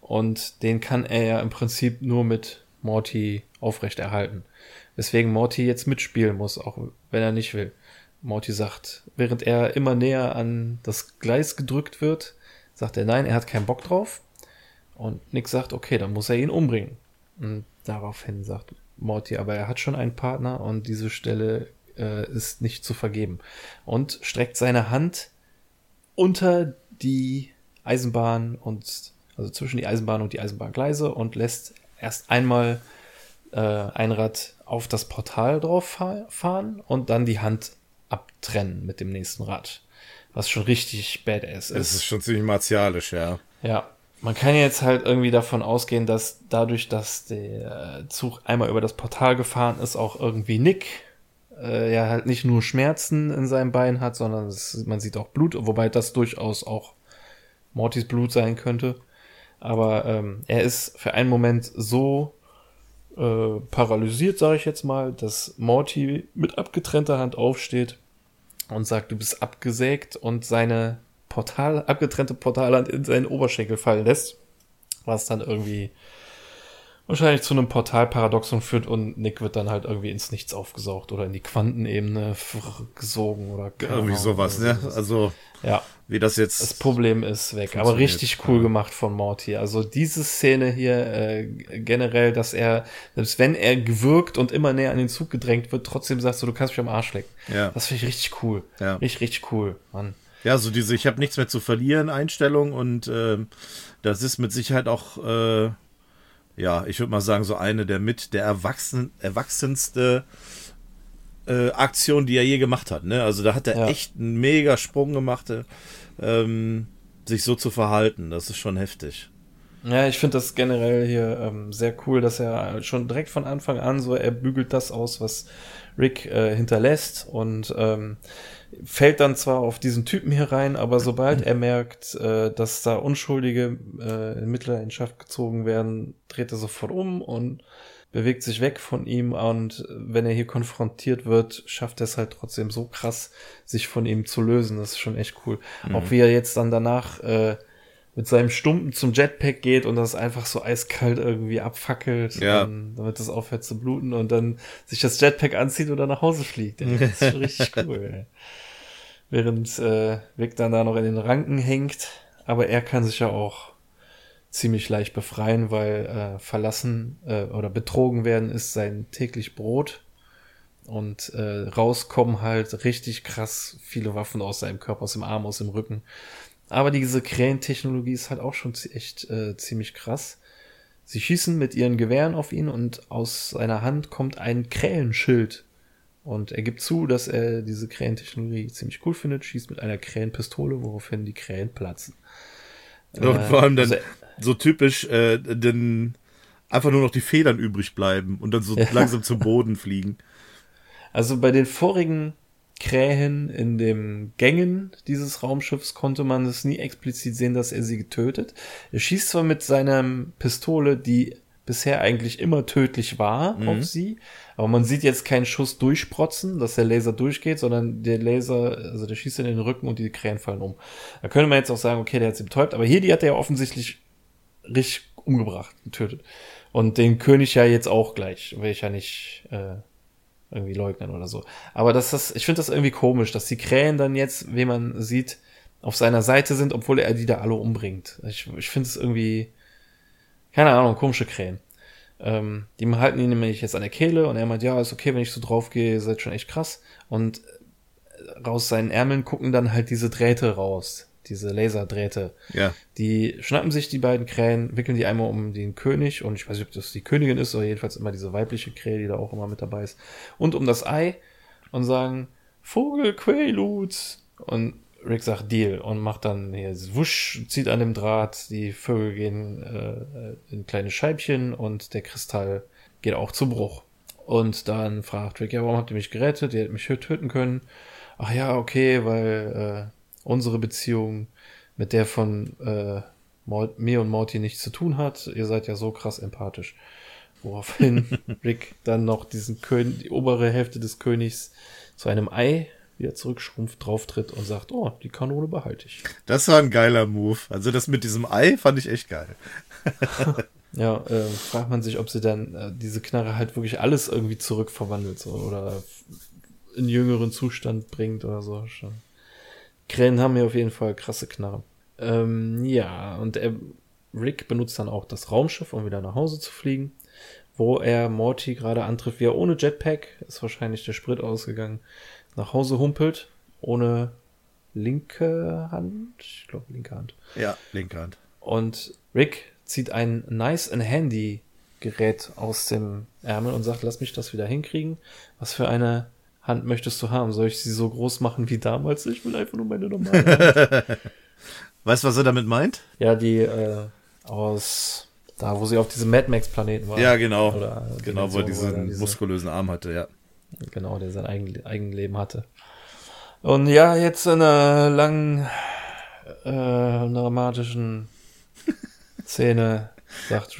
Und den kann er ja im Prinzip nur mit Morty aufrechterhalten. Weswegen Morty jetzt mitspielen muss, auch wenn er nicht will. Morty sagt, während er immer näher an das Gleis gedrückt wird, sagt er nein, er hat keinen Bock drauf. Und Nick sagt, okay, dann muss er ihn umbringen. Und daraufhin sagt Morty, aber er hat schon einen Partner und diese Stelle äh, ist nicht zu vergeben. Und streckt seine Hand unter die Eisenbahn und also zwischen die Eisenbahn und die Eisenbahngleise und lässt erst einmal äh, ein Rad auf das Portal drauf fahren und dann die Hand abtrennen mit dem nächsten Rad. Was schon richtig badass ist. Es ist schon ziemlich martialisch, ja. Ja. Man kann jetzt halt irgendwie davon ausgehen, dass dadurch, dass der Zug einmal über das Portal gefahren ist, auch irgendwie Nick äh, ja halt nicht nur Schmerzen in seinem Bein hat, sondern es, man sieht auch Blut, wobei das durchaus auch Mortys Blut sein könnte. Aber ähm, er ist für einen Moment so äh, paralysiert, sage ich jetzt mal, dass Morty mit abgetrennter Hand aufsteht und sagt, du bist abgesägt und seine Portal, abgetrennte Portalhand in seinen Oberschenkel fallen lässt. Was dann irgendwie wahrscheinlich zu einem Portalparadoxon führt und Nick wird dann halt irgendwie ins Nichts aufgesaugt oder in die Quantenebene gesogen oder irgendwie sowas, ne? Also ja, wie das jetzt. Das Problem ist weg, aber richtig cool gemacht von Morty. Also diese Szene hier äh, generell, dass er selbst wenn er gewürgt und immer näher an den Zug gedrängt wird, trotzdem sagst du, du kannst mich am Arsch lecken. Ja. Das finde ich richtig cool. Ja. Richtig, richtig cool, Mann. Ja, so diese Ich habe nichts mehr zu verlieren Einstellung und äh, das ist mit Sicherheit auch, äh, ja, ich würde mal sagen, so eine der mit der erwachsen, erwachsenste äh, Aktion, die er je gemacht hat. Ne? Also da hat er ja. echt einen mega Sprung gemacht, äh, ähm, sich so zu verhalten. Das ist schon heftig. Ja, ich finde das generell hier ähm, sehr cool, dass er schon direkt von Anfang an so, er bügelt das aus, was Rick äh, hinterlässt und ähm, fällt dann zwar auf diesen Typen hier rein, aber sobald er merkt, äh, dass da Unschuldige äh, in Mitleidenschaft gezogen werden, dreht er sofort um und bewegt sich weg von ihm und wenn er hier konfrontiert wird, schafft er es halt trotzdem so krass, sich von ihm zu lösen. Das ist schon echt cool. Mhm. Auch wie er jetzt dann danach äh, mit seinem Stumpen zum Jetpack geht und das einfach so eiskalt irgendwie abfackelt, ja. dann, damit das aufhört zu bluten und dann sich das Jetpack anzieht oder nach Hause fliegt. Das ist schon richtig (laughs) cool. Ey. Während äh, Vic dann da noch in den Ranken hängt, aber er kann sich ja auch ziemlich leicht befreien, weil äh, verlassen äh, oder betrogen werden ist sein täglich Brot und äh, rauskommen halt richtig krass viele Waffen aus seinem Körper, aus dem Arm, aus dem Rücken. Aber diese Krähentechnologie ist halt auch schon echt äh, ziemlich krass. Sie schießen mit ihren Gewehren auf ihn und aus seiner Hand kommt ein Krähenschild. Und er gibt zu, dass er diese Krähentechnologie ziemlich cool findet, schießt mit einer Krähenpistole, woraufhin die Krähen platzen. Und äh, vor allem dann also, so typisch, äh, denn einfach nur noch die Federn übrig bleiben und dann so langsam zum Boden fliegen. Also bei den vorigen Krähen in den Gängen dieses Raumschiffs konnte man es nie explizit sehen, dass er sie getötet. Er schießt zwar mit seiner Pistole, die bisher eigentlich immer tödlich war mhm. auf sie, aber man sieht jetzt keinen Schuss durchsprotzen, dass der Laser durchgeht, sondern der Laser, also der schießt in den Rücken und die Krähen fallen um. Da könnte man jetzt auch sagen, okay, der hat sie betäubt, aber hier, die hat er ja offensichtlich richtig umgebracht, getötet. Und den König ja jetzt auch gleich, will ich ja nicht äh, irgendwie leugnen oder so. Aber das ist, ich finde das irgendwie komisch, dass die Krähen dann jetzt, wie man sieht, auf seiner Seite sind, obwohl er die da alle umbringt. Ich, ich finde es irgendwie, keine Ahnung, komische Krähen. Ähm, die halten ihn nämlich jetzt an der Kehle und er meint, ja, ist okay, wenn ich so drauf gehe, seid schon echt krass. Und raus seinen Ärmeln gucken dann halt diese Drähte raus diese Laserdrähte. Ja. Die schnappen sich die beiden Krähen, wickeln die einmal um den König und ich weiß nicht, ob das die Königin ist oder jedenfalls immer diese weibliche Krähe, die da auch immer mit dabei ist, und um das Ei und sagen, Vogel, Quaaludes. Und Rick sagt Deal und macht dann hier wusch, zieht an dem Draht, die Vögel gehen äh, in kleine Scheibchen und der Kristall geht auch zu Bruch. Und dann fragt Rick, ja, warum habt ihr mich gerettet? Ihr hättet mich töten können. Ach ja, okay, weil äh, unsere Beziehung mit der von äh, mir und Morty nichts zu tun hat. Ihr seid ja so krass empathisch. Woraufhin (laughs) Rick dann noch diesen König, die obere Hälfte des Königs zu einem Ei wieder zurückschrumpft, drauftritt und sagt, oh, die Kanone behalte ich. Das war ein geiler Move. Also das mit diesem Ei fand ich echt geil. (laughs) ja, äh, fragt man sich, ob sie dann äh, diese Knarre halt wirklich alles irgendwie zurückverwandelt so, oder in jüngeren Zustand bringt oder so. Schon. Krähen haben hier auf jeden Fall krasse Knarren. Ähm, ja, und er, Rick benutzt dann auch das Raumschiff, um wieder nach Hause zu fliegen, wo er Morty gerade antrifft, wie er ohne Jetpack, ist wahrscheinlich der Sprit ausgegangen, nach Hause humpelt, ohne linke Hand, ich glaube linke Hand. Ja, linke Hand. Und Rick zieht ein nice and handy Gerät aus dem Ärmel und sagt, lass mich das wieder hinkriegen. Was für eine Hand möchtest du haben? Soll ich sie so groß machen wie damals? Ich will einfach nur meine normale (laughs) Hand. weißt du, was er damit meint? Ja, die äh, aus da, wo sie auf diesem Mad Max Planeten war. Ja, genau. Oder genau, wo er diesen diese, muskulösen Arm hatte, ja. Genau, der sein eigen, Eigenleben hatte. Und ja, jetzt in einer langen, äh, dramatischen (laughs) Szene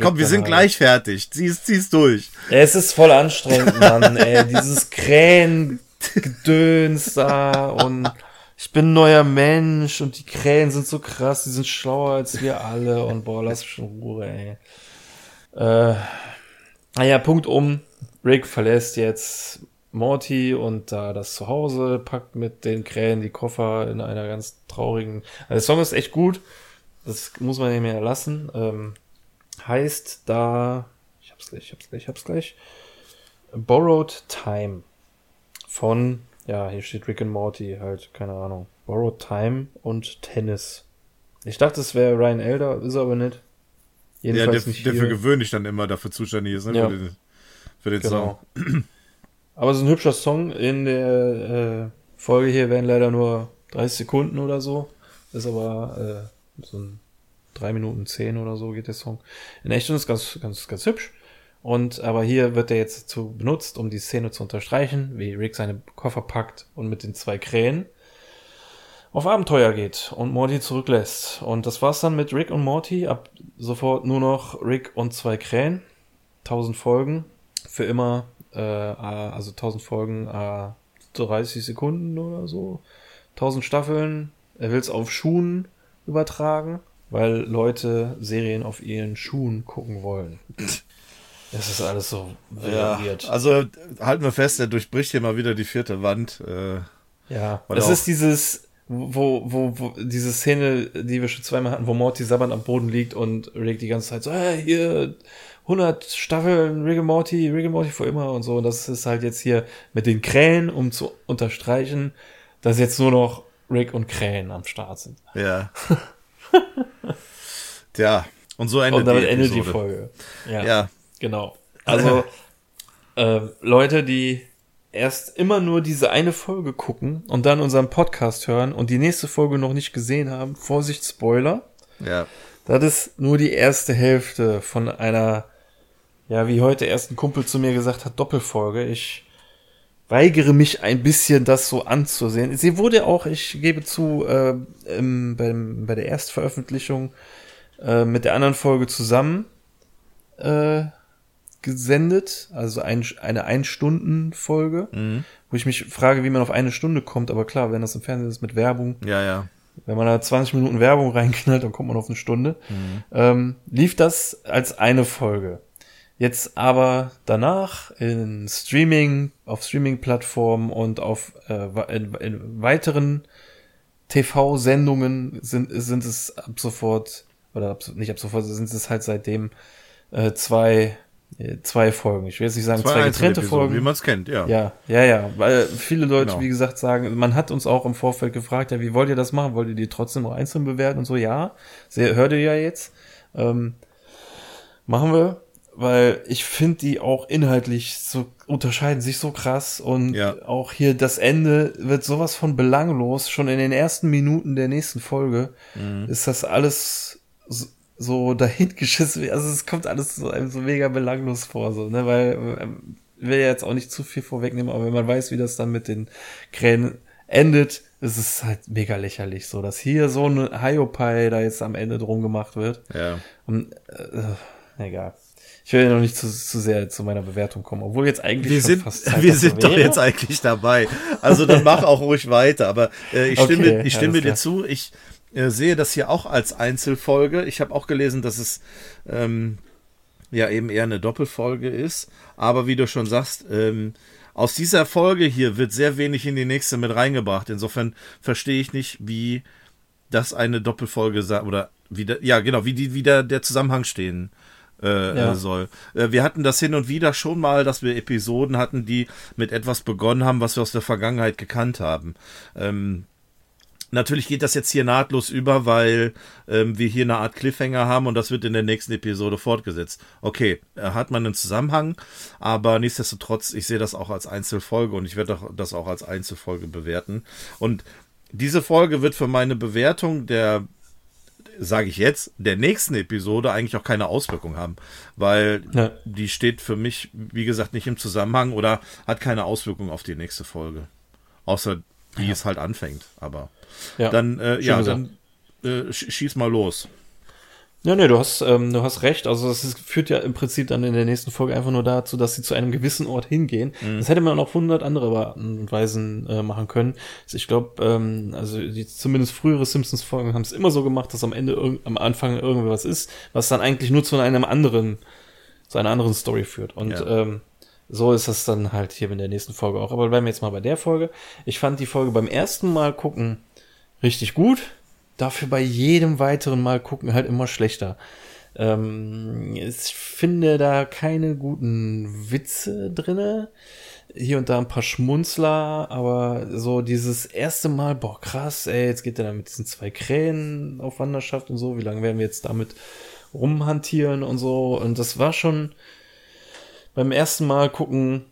Komm, wir sind gleich fertig. Zieh's, zieh's durch. es ist voll anstrengend, Mann, ey. (laughs) Dieses Krähengedöns da und ich bin ein neuer Mensch und die Krähen sind so krass, die sind schlauer als wir alle und boah, lass mich in Ruhe, ey. Äh, naja, Punkt um. Rick verlässt jetzt Morty und da das Zuhause, packt mit den Krähen die Koffer in einer ganz traurigen. Also der Song ist echt gut. Das muss man nicht mehr lassen. Ähm, heißt da, ich hab's gleich, ich hab's gleich, ich hab's gleich, Borrowed Time von ja, hier steht Rick and Morty, halt, keine Ahnung. Borrowed Time und Tennis. Ich dachte, es wäre Ryan Elder, ist aber nicht. Jedenfalls ja, der, nicht der für gewöhnlich dann immer dafür zuständig ist, ne? Ja. Für den, für den genau. Song. (clears throat) Aber es ist ein hübscher Song. In der äh, Folge hier werden leider nur 30 Sekunden oder so. Ist aber äh, so ein 3 Minuten 10 oder so geht der Song. In echt ist ganz, ganz, ganz hübsch. Und aber hier wird er jetzt dazu benutzt, um die Szene zu unterstreichen, wie Rick seine Koffer packt und mit den zwei Krähen auf Abenteuer geht und Morty zurücklässt. Und das war's dann mit Rick und Morty. Ab sofort nur noch Rick und zwei Krähen. 1000 Folgen. Für immer, äh, also 1000 Folgen, äh, 30 Sekunden oder so. 1000 Staffeln. Er will's auf Schuhen übertragen, weil Leute Serien auf ihren Schuhen gucken wollen. Das ist alles so ja, Also halten wir fest, er durchbricht hier mal wieder die vierte Wand. Äh, ja, das ist dieses, wo, wo, wo, diese Szene, die wir schon zweimal hatten, wo Morty sabbernd am Boden liegt und Rick die ganze Zeit so, hey, hier, 100 Staffeln Rick and Morty, Rick and Morty vor immer und so. Und das ist halt jetzt hier mit den Krähen, um zu unterstreichen, dass jetzt nur noch Rick und Krähen am Start sind. Ja. (laughs) Tja, und so endet, und damit die, endet die Folge. Ja. ja. Genau. Also, äh, Leute, die erst immer nur diese eine Folge gucken und dann unseren Podcast hören und die nächste Folge noch nicht gesehen haben, Vorsicht, Spoiler. Ja. Das ist nur die erste Hälfte von einer, ja, wie heute erst ein Kumpel zu mir gesagt hat, Doppelfolge. Ich weigere mich ein bisschen, das so anzusehen. Sie wurde auch, ich gebe zu, äh, im, beim, bei der Erstveröffentlichung äh, mit der anderen Folge zusammen äh, gesendet, also ein, eine Ein-Stunden-Folge, mhm. wo ich mich frage, wie man auf eine Stunde kommt, aber klar, wenn das im Fernsehen ist mit Werbung. Ja, ja. Wenn man da 20 Minuten Werbung reinknallt, dann kommt man auf eine Stunde. Mhm. Ähm, lief das als eine Folge. Jetzt aber danach in Streaming, auf Streaming-Plattformen und auf äh, in, in weiteren TV-Sendungen sind, sind es ab sofort, oder ab, nicht ab sofort, sind es halt seitdem äh, zwei zwei Folgen. Ich will jetzt nicht sagen zwei, zwei getrennte Folgen. Wie man es kennt, ja. Ja, ja, ja. Weil viele Leute, genau. wie gesagt, sagen, man hat uns auch im Vorfeld gefragt, ja, wie wollt ihr das machen? Wollt ihr die trotzdem noch einzeln bewerten und so? Ja, sehr, hört ihr ja jetzt. Ähm, machen wir, weil ich finde die auch inhaltlich so unterscheiden sich so krass und ja. auch hier das Ende wird sowas von belanglos. Schon in den ersten Minuten der nächsten Folge mhm. ist das alles so, so dahin geschissen Also es kommt alles so einem so mega belanglos vor, so, ne, weil ähm, will ja jetzt auch nicht zu viel vorwegnehmen, aber wenn man weiß, wie das dann mit den Krähen endet, ist es halt mega lächerlich, so, dass hier so ein Hiopai da jetzt am Ende drum gemacht wird. Ja. Und, äh, egal. Ich will ja noch nicht zu, zu sehr zu meiner Bewertung kommen, obwohl jetzt eigentlich wir sind, fast Zeit Wir sind doch jetzt eigentlich dabei. Also dann mach auch ruhig weiter. Aber äh, ich stimme, okay, ich stimme dir zu. Ich äh, sehe das hier auch als Einzelfolge. Ich habe auch gelesen, dass es ähm, ja eben eher eine Doppelfolge ist. Aber wie du schon sagst, ähm, aus dieser Folge hier wird sehr wenig in die nächste mit reingebracht. Insofern verstehe ich nicht, wie das eine Doppelfolge oder wie der, ja genau, wie die wieder der Zusammenhang stehen äh, ja. soll. Äh, wir hatten das hin und wieder schon mal, dass wir Episoden hatten, die mit etwas begonnen haben, was wir aus der Vergangenheit gekannt haben. Ähm, Natürlich geht das jetzt hier nahtlos über, weil ähm, wir hier eine Art Cliffhanger haben und das wird in der nächsten Episode fortgesetzt. Okay, hat man einen Zusammenhang, aber nichtsdestotrotz, ich sehe das auch als Einzelfolge und ich werde das auch als Einzelfolge bewerten. Und diese Folge wird für meine Bewertung der, sage ich jetzt, der nächsten Episode eigentlich auch keine Auswirkung haben, weil ja. die steht für mich, wie gesagt, nicht im Zusammenhang oder hat keine Auswirkung auf die nächste Folge. Außer wie ja. es halt anfängt, aber. Dann, äh, ja, dann äh, schieß mal los. Ja, nee, du hast, ähm, du hast recht. Also es führt ja im Prinzip dann in der nächsten Folge einfach nur dazu, dass sie zu einem gewissen Ort hingehen. Mhm. Das hätte man auch hundert andere Arten und Weisen äh, machen können. Also ich glaube, ähm, also die zumindest frühere Simpsons-Folgen haben es immer so gemacht, dass am Ende am Anfang irgendwas ist, was dann eigentlich nur zu einem anderen, zu einer anderen Story führt. Und ja. ähm, so ist das dann halt hier in der nächsten Folge auch. Aber bleiben wir jetzt mal bei der Folge. Ich fand die Folge beim ersten Mal gucken richtig gut. Dafür bei jedem weiteren Mal gucken halt immer schlechter. Ähm, ich finde da keine guten Witze drinne. hier und da ein paar Schmunzler, aber so dieses erste Mal, boah, krass, ey, jetzt geht er dann mit diesen zwei Krähen auf Wanderschaft und so, wie lange werden wir jetzt damit rumhantieren und so. Und das war schon beim ersten Mal gucken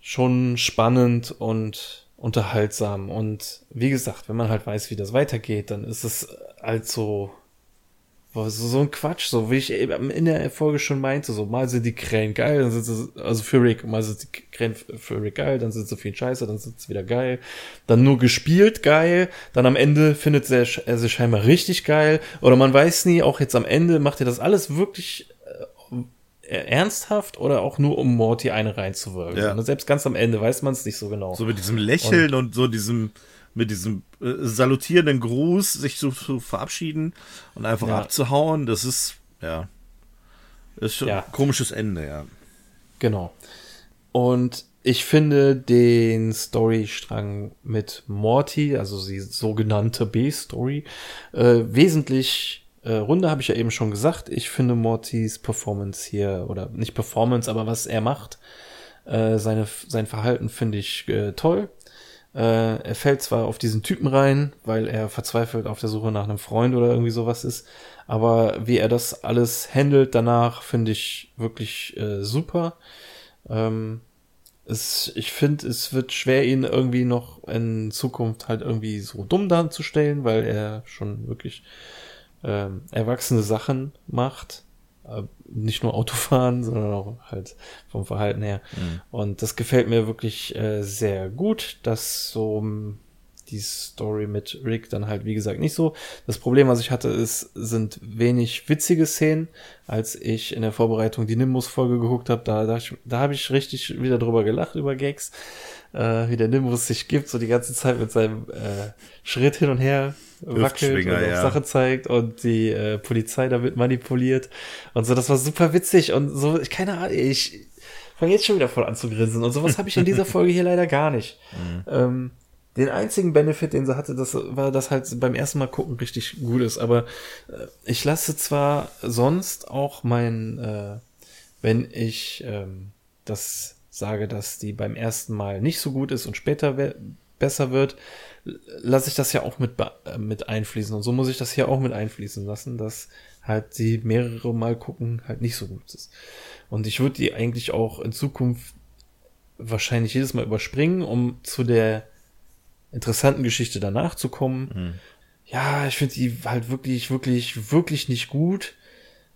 schon spannend und unterhaltsam. Und wie gesagt, wenn man halt weiß, wie das weitergeht, dann ist es halt so, so, ein Quatsch, so wie ich eben in der Folge schon meinte, so mal sind die Krähen geil, dann sind sie, also für Rick, mal sind die Krähen für Rick geil, dann sind sie viel scheiße, dann sind sie wieder geil, dann nur gespielt geil, dann am Ende findet er, sich scheinbar richtig geil, oder man weiß nie, auch jetzt am Ende macht er das alles wirklich äh, ernsthaft oder auch nur um Morty eine reinzuwirken. Ja. Selbst ganz am Ende weiß man es nicht so genau. So mit diesem Lächeln und, und so diesem mit diesem äh, salutierenden Gruß sich so zu verabschieden und einfach ja. abzuhauen, das ist, ja, ist schon ja. ein komisches Ende, ja. Genau. Und ich finde den Storystrang mit Morty, also die sogenannte B-Story, äh, wesentlich äh, runder, habe ich ja eben schon gesagt. Ich finde Mortys Performance hier, oder nicht Performance, aber was er macht, äh, seine, sein Verhalten finde ich äh, toll. Äh, er fällt zwar auf diesen Typen rein, weil er verzweifelt auf der Suche nach einem Freund oder irgendwie sowas ist, aber wie er das alles handelt danach, finde ich wirklich äh, super. Ähm, es, ich finde, es wird schwer, ihn irgendwie noch in Zukunft halt irgendwie so dumm darzustellen, weil er schon wirklich ähm, erwachsene Sachen macht äh, nicht nur Autofahren, (laughs) sondern auch halt vom Verhalten her. Mhm. Und das gefällt mir wirklich äh, sehr gut, dass so um, die Story mit Rick dann halt, wie gesagt, nicht so. Das Problem, was ich hatte, ist, sind wenig witzige Szenen. Als ich in der Vorbereitung die Nimbus-Folge geguckt habe, da, da, da habe ich richtig wieder drüber gelacht, über Gags äh, wie der Nimbus sich gibt, so die ganze Zeit mit seinem äh, Schritt hin und her wackelt und ja. Sache zeigt und die äh, Polizei damit manipuliert und so. Das war super witzig und so, ich keine Ahnung, ich fange jetzt schon wieder voll an zu grinsen und sowas habe ich in dieser (laughs) Folge hier leider gar nicht. Mhm. Ähm, den einzigen Benefit, den sie hatte, das war, dass halt beim ersten Mal gucken richtig gut ist. Aber äh, ich lasse zwar sonst auch mein, äh, wenn ich ähm, das sage, dass die beim ersten Mal nicht so gut ist und später besser wird, lasse ich das ja auch mit, äh, mit einfließen. Und so muss ich das hier auch mit einfließen lassen, dass halt die mehrere Mal gucken halt nicht so gut ist. Und ich würde die eigentlich auch in Zukunft wahrscheinlich jedes Mal überspringen, um zu der interessanten Geschichte danach zu kommen. Mhm. Ja, ich finde die halt wirklich, wirklich, wirklich nicht gut.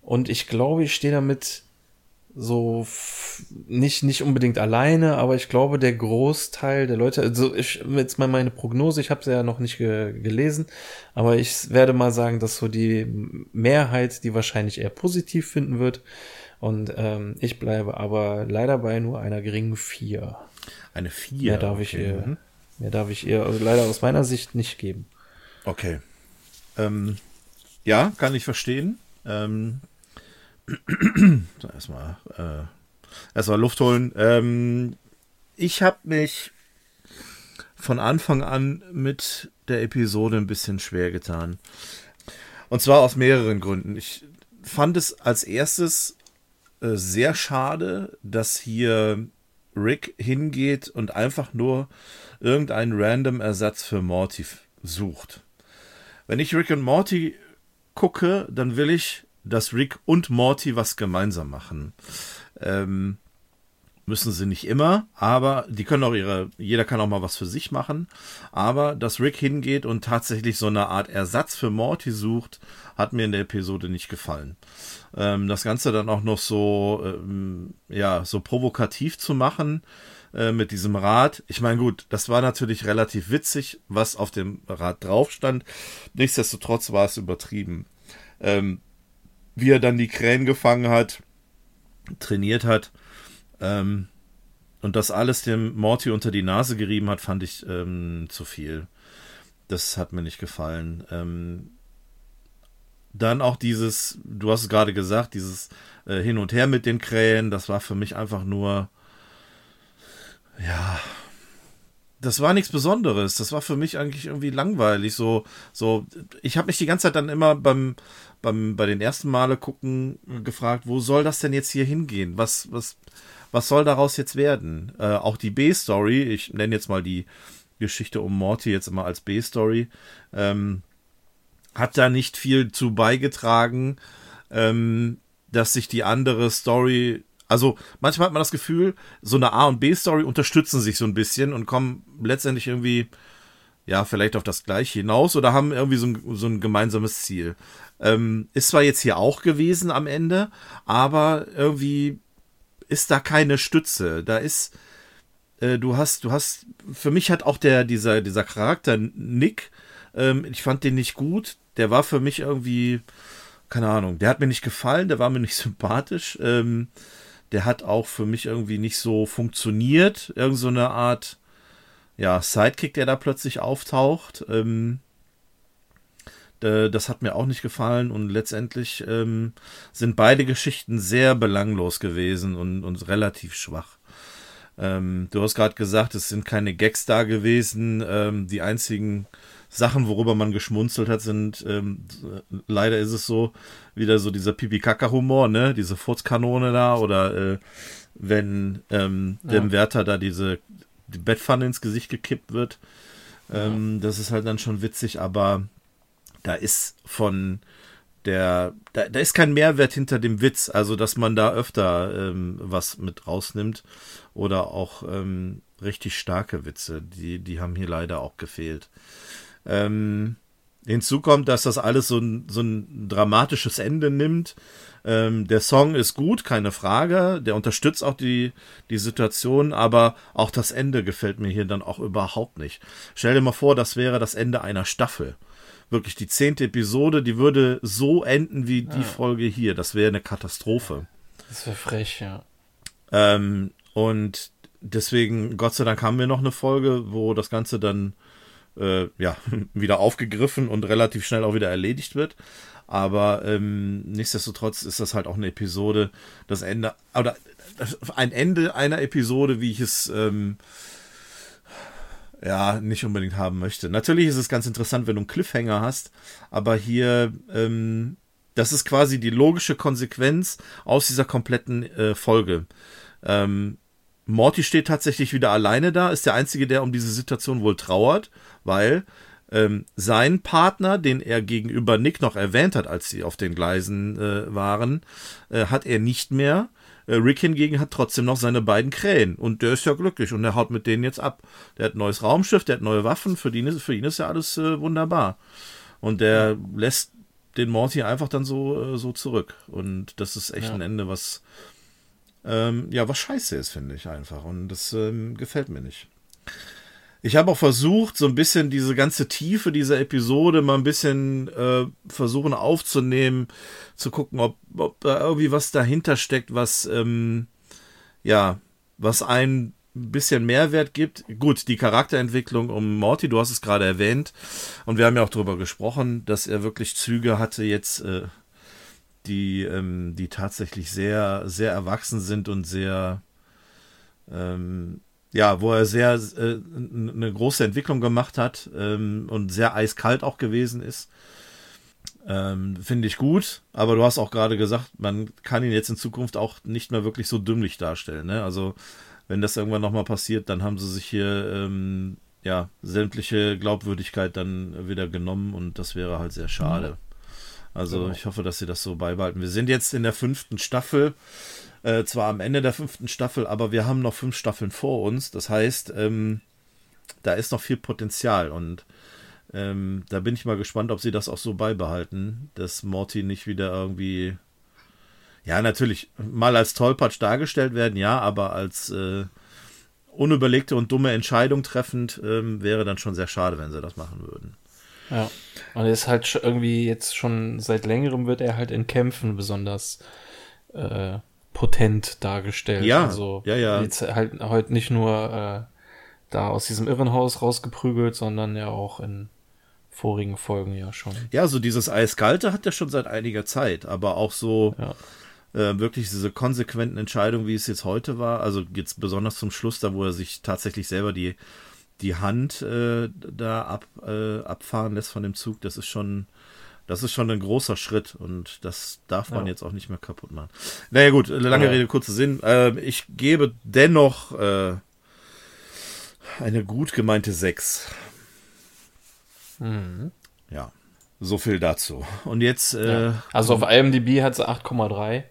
Und ich glaube, ich stehe damit so nicht nicht unbedingt alleine, aber ich glaube der Großteil der Leute, also ich jetzt mal meine Prognose, ich habe sie ja noch nicht ge gelesen, aber ich werde mal sagen, dass so die Mehrheit die wahrscheinlich eher positiv finden wird und ähm, ich bleibe aber leider bei nur einer geringen vier. Eine vier. Mehr darf ich okay. ihr, mhm. Mehr darf ich ihr also leider aus meiner Sicht nicht geben. Okay. Ähm, ja, kann ich verstehen. Ähm, (clears throat) erstmal, äh, erstmal Luft holen. Ähm, ich habe mich von Anfang an mit der Episode ein bisschen schwer getan. Und zwar aus mehreren Gründen. Ich fand es als erstes äh, sehr schade, dass hier Rick hingeht und einfach nur irgendeinen random Ersatz für Morty sucht. Wenn ich Rick und Morty gucke, dann will ich dass Rick und Morty was gemeinsam machen. Ähm, müssen sie nicht immer, aber die können auch ihre, jeder kann auch mal was für sich machen. Aber dass Rick hingeht und tatsächlich so eine Art Ersatz für Morty sucht, hat mir in der Episode nicht gefallen. Ähm, das Ganze dann auch noch so, ähm, ja, so provokativ zu machen äh, mit diesem Rad. Ich meine, gut, das war natürlich relativ witzig, was auf dem Rad drauf stand. Nichtsdestotrotz war es übertrieben. Ähm, wie er dann die Krähen gefangen hat, trainiert hat ähm, und das alles dem Morty unter die Nase gerieben hat, fand ich ähm, zu viel. Das hat mir nicht gefallen. Ähm, dann auch dieses, du hast es gerade gesagt, dieses äh, Hin und Her mit den Krähen, das war für mich einfach nur, ja, das war nichts Besonderes. Das war für mich eigentlich irgendwie langweilig. So, so, ich habe mich die ganze Zeit dann immer beim, beim, bei den ersten Male gucken gefragt, wo soll das denn jetzt hier hingehen? Was, was, was soll daraus jetzt werden? Äh, auch die B-Story, ich nenne jetzt mal die Geschichte um Morty jetzt immer als B-Story, ähm, hat da nicht viel zu beigetragen, ähm, dass sich die andere Story also manchmal hat man das Gefühl, so eine A- und B-Story unterstützen sich so ein bisschen und kommen letztendlich irgendwie, ja, vielleicht auf das Gleiche hinaus oder haben irgendwie so ein, so ein gemeinsames Ziel. Ähm, ist zwar jetzt hier auch gewesen am Ende, aber irgendwie ist da keine Stütze. Da ist, äh, du hast, du hast, für mich hat auch der, dieser, dieser Charakter Nick, ähm, ich fand den nicht gut. Der war für mich irgendwie, keine Ahnung, der hat mir nicht gefallen, der war mir nicht (laughs) sympathisch. Ähm, der hat auch für mich irgendwie nicht so funktioniert. Irgend so eine Art, ja, Sidekick, der da plötzlich auftaucht. Ähm, das hat mir auch nicht gefallen und letztendlich ähm, sind beide Geschichten sehr belanglos gewesen und, und relativ schwach. Ähm, du hast gerade gesagt, es sind keine Gags da gewesen. Ähm, die einzigen Sachen, worüber man geschmunzelt hat, sind, ähm, leider ist es so, wieder so dieser Pipi-Kaka-Humor, ne? Diese Furzkanone da oder äh, wenn ähm, ja. dem Wärter da diese die Bettpfanne ins Gesicht gekippt wird. Ähm, ja. Das ist halt dann schon witzig, aber da ist von der, da, da ist kein Mehrwert hinter dem Witz, also dass man da öfter ähm, was mit rausnimmt oder auch ähm, richtig starke Witze, die, die haben hier leider auch gefehlt. Ähm, hinzu kommt, dass das alles so ein, so ein dramatisches Ende nimmt. Ähm, der Song ist gut, keine Frage. Der unterstützt auch die, die Situation, aber auch das Ende gefällt mir hier dann auch überhaupt nicht. Stell dir mal vor, das wäre das Ende einer Staffel. Wirklich die zehnte Episode, die würde so enden wie die ja. Folge hier. Das wäre eine Katastrophe. Das wäre frech, ja. Ähm, und deswegen, Gott sei Dank, haben wir noch eine Folge, wo das Ganze dann äh, ja, (laughs) wieder aufgegriffen und relativ schnell auch wieder erledigt wird. Aber ähm, nichtsdestotrotz ist das halt auch eine Episode, das Ende, oder ein Ende einer Episode, wie ich es ähm, ja nicht unbedingt haben möchte. Natürlich ist es ganz interessant, wenn du einen Cliffhanger hast, aber hier, ähm, das ist quasi die logische Konsequenz aus dieser kompletten äh, Folge. Ähm, Morty steht tatsächlich wieder alleine da, ist der Einzige, der um diese Situation wohl trauert, weil ähm, sein Partner, den er gegenüber Nick noch erwähnt hat, als sie auf den Gleisen äh, waren, äh, hat er nicht mehr. Äh, Rick hingegen hat trotzdem noch seine beiden Krähen und der ist ja glücklich und er haut mit denen jetzt ab. Der hat ein neues Raumschiff, der hat neue Waffen, für ihn ist, für ihn ist ja alles äh, wunderbar. Und der lässt den Morty einfach dann so, äh, so zurück. Und das ist echt ja. ein Ende, was ähm, ja, was scheiße ist, finde ich einfach. Und das ähm, gefällt mir nicht. Ich habe auch versucht, so ein bisschen diese ganze Tiefe dieser Episode mal ein bisschen äh, versuchen aufzunehmen, zu gucken, ob, ob da irgendwie was dahinter steckt, was, ähm, ja, was ein bisschen Mehrwert gibt. Gut, die Charakterentwicklung um Morty, du hast es gerade erwähnt, und wir haben ja auch darüber gesprochen, dass er wirklich Züge hatte, jetzt äh, die, ähm, die tatsächlich sehr, sehr erwachsen sind und sehr, ähm, ja, wo er sehr äh, eine große Entwicklung gemacht hat ähm, und sehr eiskalt auch gewesen ist. Ähm, Finde ich gut, aber du hast auch gerade gesagt, man kann ihn jetzt in Zukunft auch nicht mehr wirklich so dümmlich darstellen. Ne? Also, wenn das irgendwann nochmal passiert, dann haben sie sich hier ähm, ja sämtliche Glaubwürdigkeit dann wieder genommen und das wäre halt sehr schade. Mhm. Also genau. ich hoffe, dass sie das so beibehalten. Wir sind jetzt in der fünften Staffel, äh, zwar am Ende der fünften Staffel, aber wir haben noch fünf Staffeln vor uns. Das heißt, ähm, da ist noch viel Potenzial und ähm, da bin ich mal gespannt, ob sie das auch so beibehalten, dass Morty nicht wieder irgendwie, ja, natürlich mal als Tollpatsch dargestellt werden, ja, aber als äh, unüberlegte und dumme Entscheidung treffend ähm, wäre dann schon sehr schade, wenn sie das machen würden. Ja. Und er ist halt irgendwie jetzt schon seit längerem wird er halt in Kämpfen besonders äh, potent dargestellt. Ja, also ja, ja. Jetzt halt heute nicht nur äh, da aus diesem Irrenhaus rausgeprügelt, sondern ja auch in vorigen Folgen ja schon. Ja, so dieses Eiskalte hat er schon seit einiger Zeit, aber auch so ja. äh, wirklich diese konsequenten Entscheidungen, wie es jetzt heute war, also jetzt besonders zum Schluss, da wo er sich tatsächlich selber die die Hand äh, da ab, äh, abfahren lässt von dem Zug, das ist schon, das ist schon ein großer Schritt und das darf man ja. jetzt auch nicht mehr kaputt machen. Naja gut, lange ja. Rede, kurzer Sinn. Äh, ich gebe dennoch äh, eine gut gemeinte 6. Mhm. Ja, so viel dazu. Und jetzt. Äh, ja. Also auf IMDb hat sie 8,3,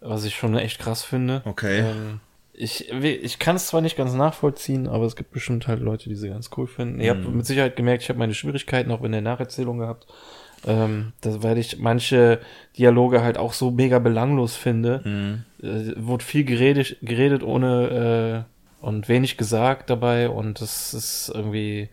was ich schon echt krass finde. Okay. Ähm, ich, ich kann es zwar nicht ganz nachvollziehen, aber es gibt bestimmt halt Leute, die sie ganz cool finden. Mhm. Ich habe mit Sicherheit gemerkt, ich habe meine Schwierigkeiten auch in der Nacherzählung gehabt. Ähm, das, weil ich manche Dialoge halt auch so mega belanglos finde. Mhm. Äh, wurde viel geredet, geredet ohne äh, und wenig gesagt dabei und das ist irgendwie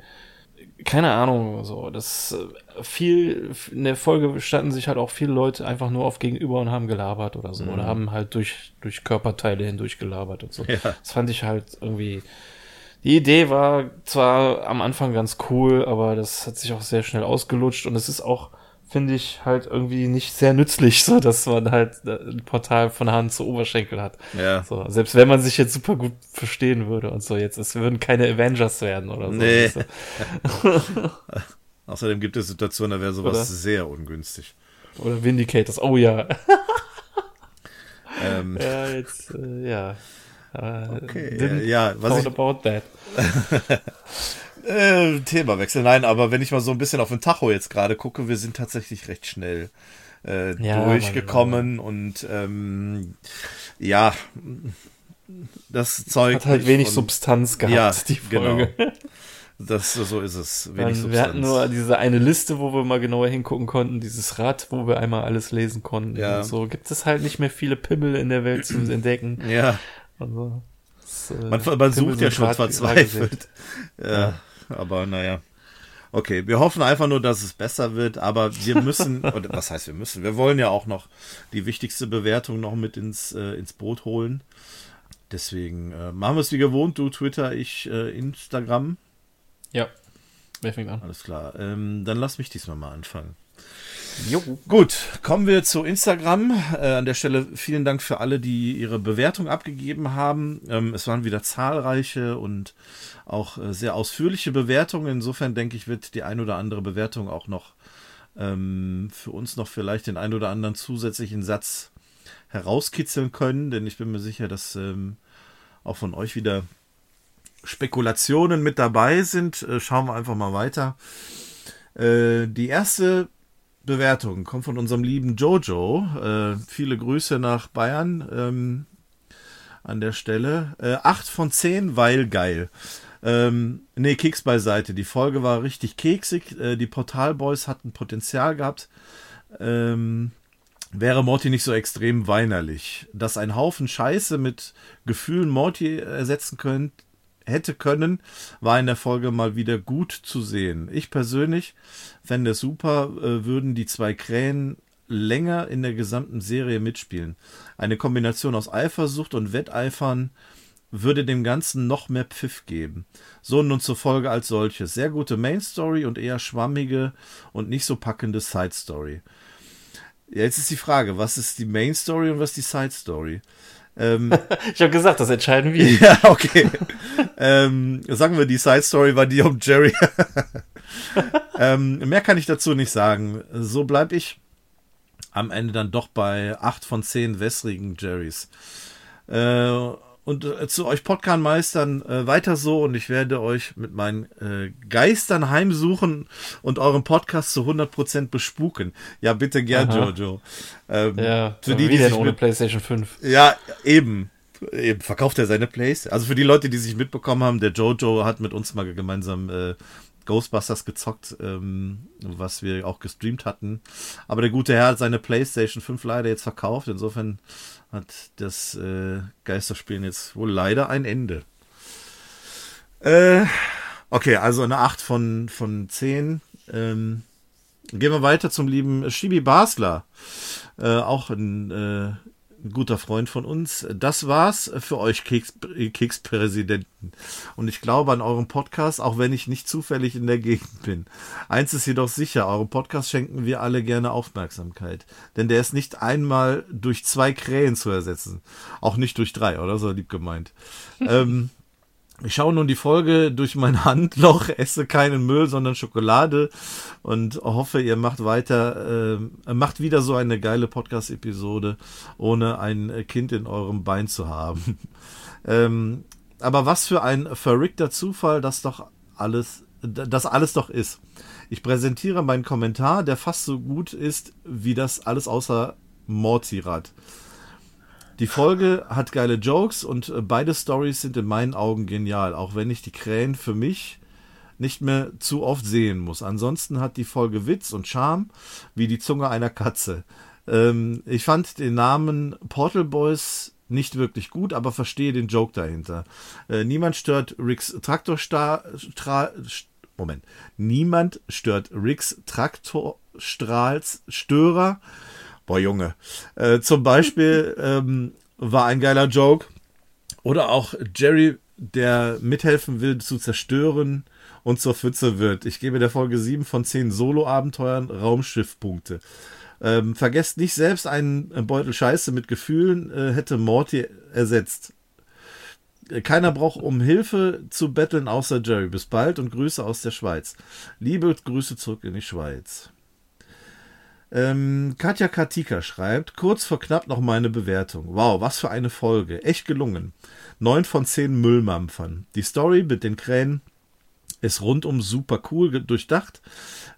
keine Ahnung, so, das äh, viel, in der Folge standen sich halt auch viele Leute einfach nur auf Gegenüber und haben gelabert oder so, mhm. oder haben halt durch, durch Körperteile hindurch gelabert und so. Ja. Das fand ich halt irgendwie, die Idee war zwar am Anfang ganz cool, aber das hat sich auch sehr schnell ausgelutscht und es ist auch, finde ich halt irgendwie nicht sehr nützlich, so dass man halt äh, ein Portal von Hand zu Oberschenkel hat. Ja. So, selbst wenn man sich jetzt super gut verstehen würde und so, jetzt, es würden keine Avengers werden oder so. Nee. (laughs) Außerdem gibt es Situationen, da wäre sowas oder? sehr ungünstig. Oder Vindicators, oh ja. (laughs) ähm. Ja, jetzt, äh, ja. Okay, ja, was ich, about that. (laughs) Äh, Themawechsel, nein, aber wenn ich mal so ein bisschen auf den Tacho jetzt gerade gucke, wir sind tatsächlich recht schnell äh, ja, durchgekommen und ähm, ja, das Zeug. Hat halt wenig von, Substanz gehabt, ja, die Folge. Genau. Das, so ist es. Wenig Dann, wir hatten nur diese eine Liste, wo wir mal genauer hingucken konnten, dieses Rad, wo wir einmal alles lesen konnten. Ja. Und so gibt es halt nicht mehr viele Pimmel in der Welt zu entdecken. Ja. Also, das, äh, man, man sucht ja schon verzweifelt. Ja. ja aber naja. Okay, wir hoffen einfach nur, dass es besser wird, aber wir müssen, (laughs) oder was heißt wir müssen, wir wollen ja auch noch die wichtigste Bewertung noch mit ins, äh, ins Boot holen. Deswegen äh, machen wir es wie gewohnt, du Twitter, ich äh, Instagram. Ja, wer fängt an? Alles klar, ähm, dann lass mich diesmal mal anfangen. Jo. Gut, kommen wir zu Instagram. Äh, an der Stelle vielen Dank für alle, die ihre Bewertung abgegeben haben. Ähm, es waren wieder zahlreiche und auch äh, sehr ausführliche Bewertungen. Insofern denke ich, wird die ein oder andere Bewertung auch noch ähm, für uns noch vielleicht den ein oder anderen zusätzlichen Satz herauskitzeln können, denn ich bin mir sicher, dass ähm, auch von euch wieder Spekulationen mit dabei sind. Äh, schauen wir einfach mal weiter. Äh, die erste Bewertung kommt von unserem lieben Jojo. Äh, viele Grüße nach Bayern ähm, an der Stelle. Äh, 8 von 10, weil geil. Ähm, nee, Keks beiseite. Die Folge war richtig keksig. Äh, die Portalboys hatten Potenzial gehabt. Ähm, wäre Morty nicht so extrem weinerlich. Dass ein Haufen Scheiße mit Gefühlen Morty ersetzen könnt, hätte können, war in der Folge mal wieder gut zu sehen. Ich persönlich fände es super, äh, würden die zwei Krähen länger in der gesamten Serie mitspielen. Eine Kombination aus Eifersucht und Wetteifern würde dem Ganzen noch mehr Pfiff geben. So nun zur Folge als solches. Sehr gute Main Story und eher schwammige und nicht so packende Side Story. Jetzt ist die Frage, was ist die Main Story und was ist die Side Story? Ähm, (laughs) ich habe gesagt, das entscheiden wir. Ja, okay. ähm, sagen wir, die Side Story war die um Jerry. (laughs) ähm, mehr kann ich dazu nicht sagen. So bleibe ich am Ende dann doch bei 8 von 10 wässrigen Jerrys. Äh, und äh, zu euch Podcast-Meistern äh, weiter so und ich werde euch mit meinen äh, Geistern heimsuchen und euren Podcast zu 100% bespuken. Ja, bitte gern, Aha. Jojo. Ähm, ja, für die, die sich ohne mit, PlayStation 5. Ja, eben. Eben verkauft er seine Plays. Also für die Leute, die sich mitbekommen haben, der Jojo hat mit uns mal gemeinsam äh, Ghostbusters gezockt, ähm, was wir auch gestreamt hatten. Aber der gute Herr hat seine PlayStation 5 leider jetzt verkauft. Insofern hat das äh, Geisterspielen jetzt wohl leider ein Ende. Äh, okay, also eine 8 von, von 10. Ähm, gehen wir weiter zum lieben Shibi Basler. Äh, auch ein äh, ein guter Freund von uns. Das war's für euch, Keks, Kekspräsidenten. Und ich glaube an euren Podcast, auch wenn ich nicht zufällig in der Gegend bin. Eins ist jedoch sicher, eurem Podcast schenken wir alle gerne Aufmerksamkeit. Denn der ist nicht einmal durch zwei Krähen zu ersetzen. Auch nicht durch drei, oder? So lieb gemeint. ähm, Ich schaue nun die Folge durch mein (laughs) Handloch, esse keinen Müll, sondern Schokolade und hoffe, ihr macht weiter, äh, macht wieder so eine geile Podcast-Episode, ohne ein Kind in eurem Bein zu haben. (laughs) ähm, aber was für ein verrückter Zufall, dass doch alles, das alles doch ist. Ich präsentiere meinen Kommentar, der fast so gut ist wie das alles außer Mortirat. Die Folge hat geile Jokes und äh, beide Stories sind in meinen Augen genial, auch wenn ich die Krähen für mich nicht mehr zu oft sehen muss. Ansonsten hat die Folge Witz und Charme wie die Zunge einer Katze. Ähm, ich fand den Namen Portal Boys nicht wirklich gut, aber verstehe den Joke dahinter. Äh, niemand stört Ricks Traktorstar... Moment. Niemand stört Ricks Traktorstrahls Störer Boah, Junge. Äh, zum Beispiel (laughs) ähm, war ein geiler Joke. Oder auch Jerry, der mithelfen will zu zerstören und zur Pfütze wird. Ich gebe der Folge 7 von 10 Solo-Abenteuern Raumschiffpunkte. Ähm, vergesst nicht selbst einen Beutel Scheiße mit Gefühlen äh, hätte Morty ersetzt. Keiner braucht um Hilfe zu betteln außer Jerry. Bis bald und Grüße aus der Schweiz. Liebe Grüße zurück in die Schweiz. Ähm, Katja Katika schreibt, kurz vor knapp noch meine Bewertung. Wow, was für eine Folge. Echt gelungen. Neun von zehn Müllmampfern. Die Story mit den Krähen ist rundum super cool durchdacht,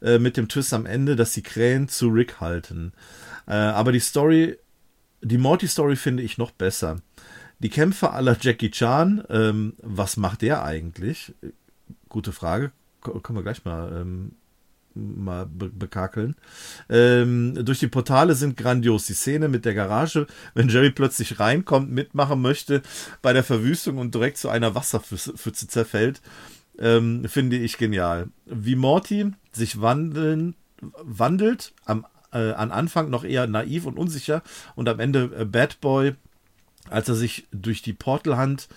äh, mit dem Twist am Ende, dass die Krähen zu Rick halten. Äh, aber die Story, die Morty-Story finde ich noch besser. Die Kämpfe aller Jackie Chan, ähm, was macht der eigentlich? Gute Frage. Können wir gleich mal ähm, mal be bekakeln. Ähm, durch die Portale sind grandios. Die Szene mit der Garage, wenn Jerry plötzlich reinkommt, mitmachen möchte bei der Verwüstung und direkt zu einer Wasserpfütze zerfällt, ähm, finde ich genial. Wie Morty sich wandeln, wandelt, am, äh, an Anfang noch eher naiv und unsicher und am Ende äh, Bad Boy, als er sich durch die Portalhand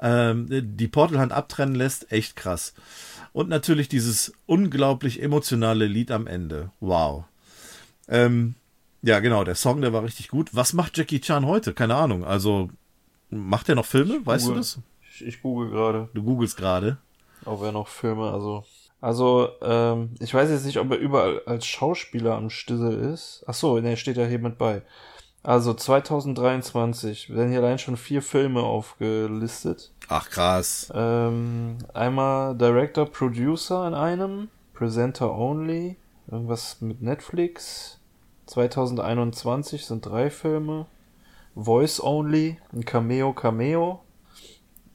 äh, die Portalhand abtrennen lässt, echt krass. Und natürlich dieses unglaublich emotionale Lied am Ende. Wow. Ähm, ja, genau, der Song, der war richtig gut. Was macht Jackie Chan heute? Keine Ahnung. Also, macht er noch Filme? Ich weißt google, du das? Ich, ich google gerade. Du googelst gerade. Ob er noch Filme, also. Also, ähm, ich weiß jetzt nicht, ob er überall als Schauspieler am Stissel ist. Ach so, ne, steht ja hier mit bei. Also 2023 werden hier allein schon vier Filme aufgelistet. Ach krass. Ähm, einmal Director, Producer in einem, Presenter Only, irgendwas mit Netflix. 2021 sind drei Filme. Voice Only, ein Cameo Cameo.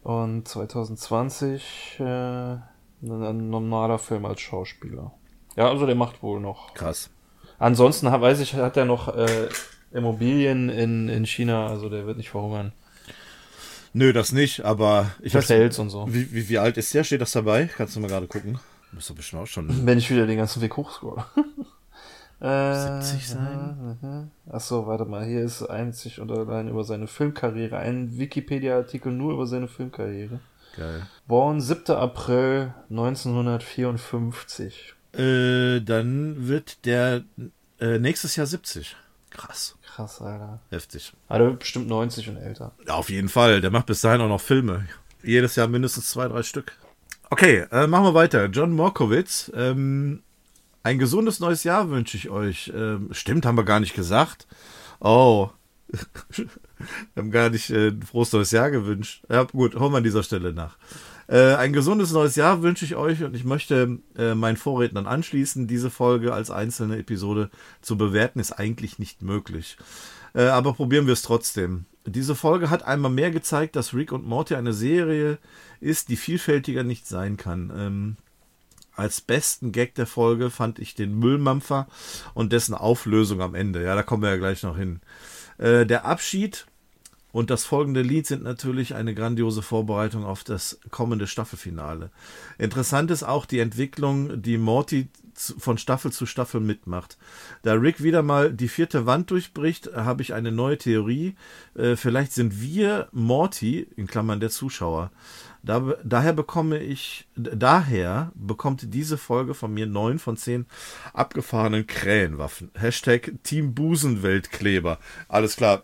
Und 2020 äh, ein normaler Film als Schauspieler. Ja, also der macht wohl noch. Krass. Ansonsten weiß ich, hat er noch äh, Immobilien in, in China, also der wird nicht verhungern. Nö, das nicht, aber ich Hotels und so. Wie, wie, wie alt ist der? Steht das dabei? Kannst du mal gerade gucken. Muss doch bestimmt auch schon. Wenn ich wieder den ganzen Weg hochscroll. (laughs) äh, 70 sein? Äh, Achso, warte mal, hier ist einzig und allein über seine Filmkarriere. Ein Wikipedia-Artikel nur über seine Filmkarriere. Geil. Born 7. April 1954. Äh, dann wird der äh, nächstes Jahr 70. Krass. Krass, Alter. Heftig. Aber der wird bestimmt 90 und älter. Ja, auf jeden Fall. Der macht bis dahin auch noch Filme. Jedes Jahr mindestens zwei, drei Stück. Okay, äh, machen wir weiter. John Morkowitz. Ähm, ein gesundes neues Jahr wünsche ich euch. Ähm, stimmt, haben wir gar nicht gesagt. Oh. (laughs) wir haben gar nicht äh, ein frohes neues Jahr gewünscht. Ja, gut, holen wir an dieser Stelle nach. Äh, ein gesundes neues Jahr wünsche ich euch und ich möchte äh, meinen Vorrednern anschließen. Diese Folge als einzelne Episode zu bewerten ist eigentlich nicht möglich. Äh, aber probieren wir es trotzdem. Diese Folge hat einmal mehr gezeigt, dass Rick und Morty eine Serie ist, die vielfältiger nicht sein kann. Ähm, als besten Gag der Folge fand ich den Müllmampfer und dessen Auflösung am Ende. Ja, da kommen wir ja gleich noch hin. Äh, der Abschied und das folgende Lied sind natürlich eine grandiose Vorbereitung auf das kommende Staffelfinale. Interessant ist auch die Entwicklung, die Morty von Staffel zu Staffel mitmacht. Da Rick wieder mal die vierte Wand durchbricht, habe ich eine neue Theorie. Äh, vielleicht sind wir Morty, in Klammern der Zuschauer. Da, daher bekomme ich, daher bekommt diese Folge von mir neun von zehn abgefahrenen Krähenwaffen. Hashtag Team Busenweltkleber. Alles klar,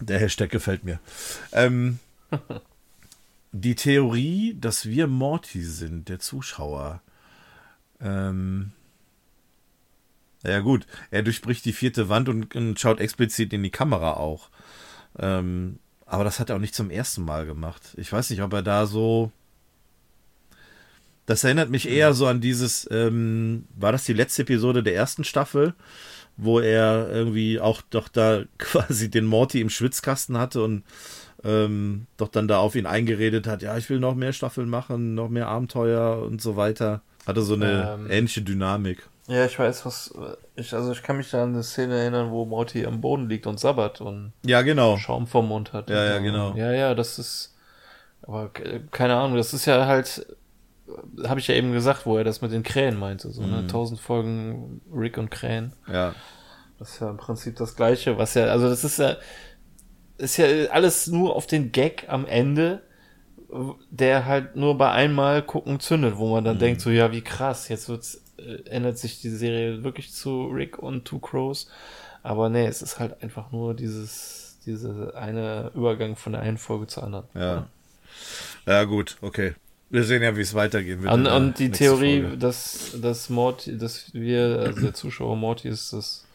der Hashtag gefällt mir. Ähm, (laughs) die Theorie, dass wir Morty sind, der Zuschauer. Ähm, ja gut, er durchbricht die vierte Wand und, und schaut explizit in die Kamera auch. Ähm, aber das hat er auch nicht zum ersten Mal gemacht. Ich weiß nicht, ob er da so. Das erinnert mich eher so an dieses, ähm, war das die letzte Episode der ersten Staffel, wo er irgendwie auch doch da (laughs) quasi den Morty im Schwitzkasten hatte und ähm, doch dann da auf ihn eingeredet hat, ja, ich will noch mehr Staffeln machen, noch mehr Abenteuer und so weiter. Hatte so eine ähm, ähnliche Dynamik. Ja, ich weiß, was. Ich, also ich kann mich da an eine Szene erinnern, wo Morty am Boden liegt und sabbert und ja, genau. Schaum vom Mund hat. Ja, ja, genau. Ja, ja, das ist. Aber keine Ahnung, das ist ja halt. Habe ich ja eben gesagt, wo er das mit den Krähen meinte. So, ne? mhm. ne? Tausend Folgen Rick und Krähen. Ja. Das ist ja im Prinzip das Gleiche, was ja. Also das ist ja. Ist ja alles nur auf den Gag am Ende der halt nur bei einmal gucken zündet, wo man dann mhm. denkt, so ja, wie krass, jetzt wird's äh, ändert sich die Serie wirklich zu Rick und Two Crows. Aber nee, es ist halt einfach nur dieses, diese eine Übergang von der einen Folge zur anderen. Ja. Ja, gut, okay. Wir sehen ja, wie es weitergehen wird. Und, und die Theorie, Folge. dass, dass Morty, dass wir, also der Zuschauer Morty ist, das,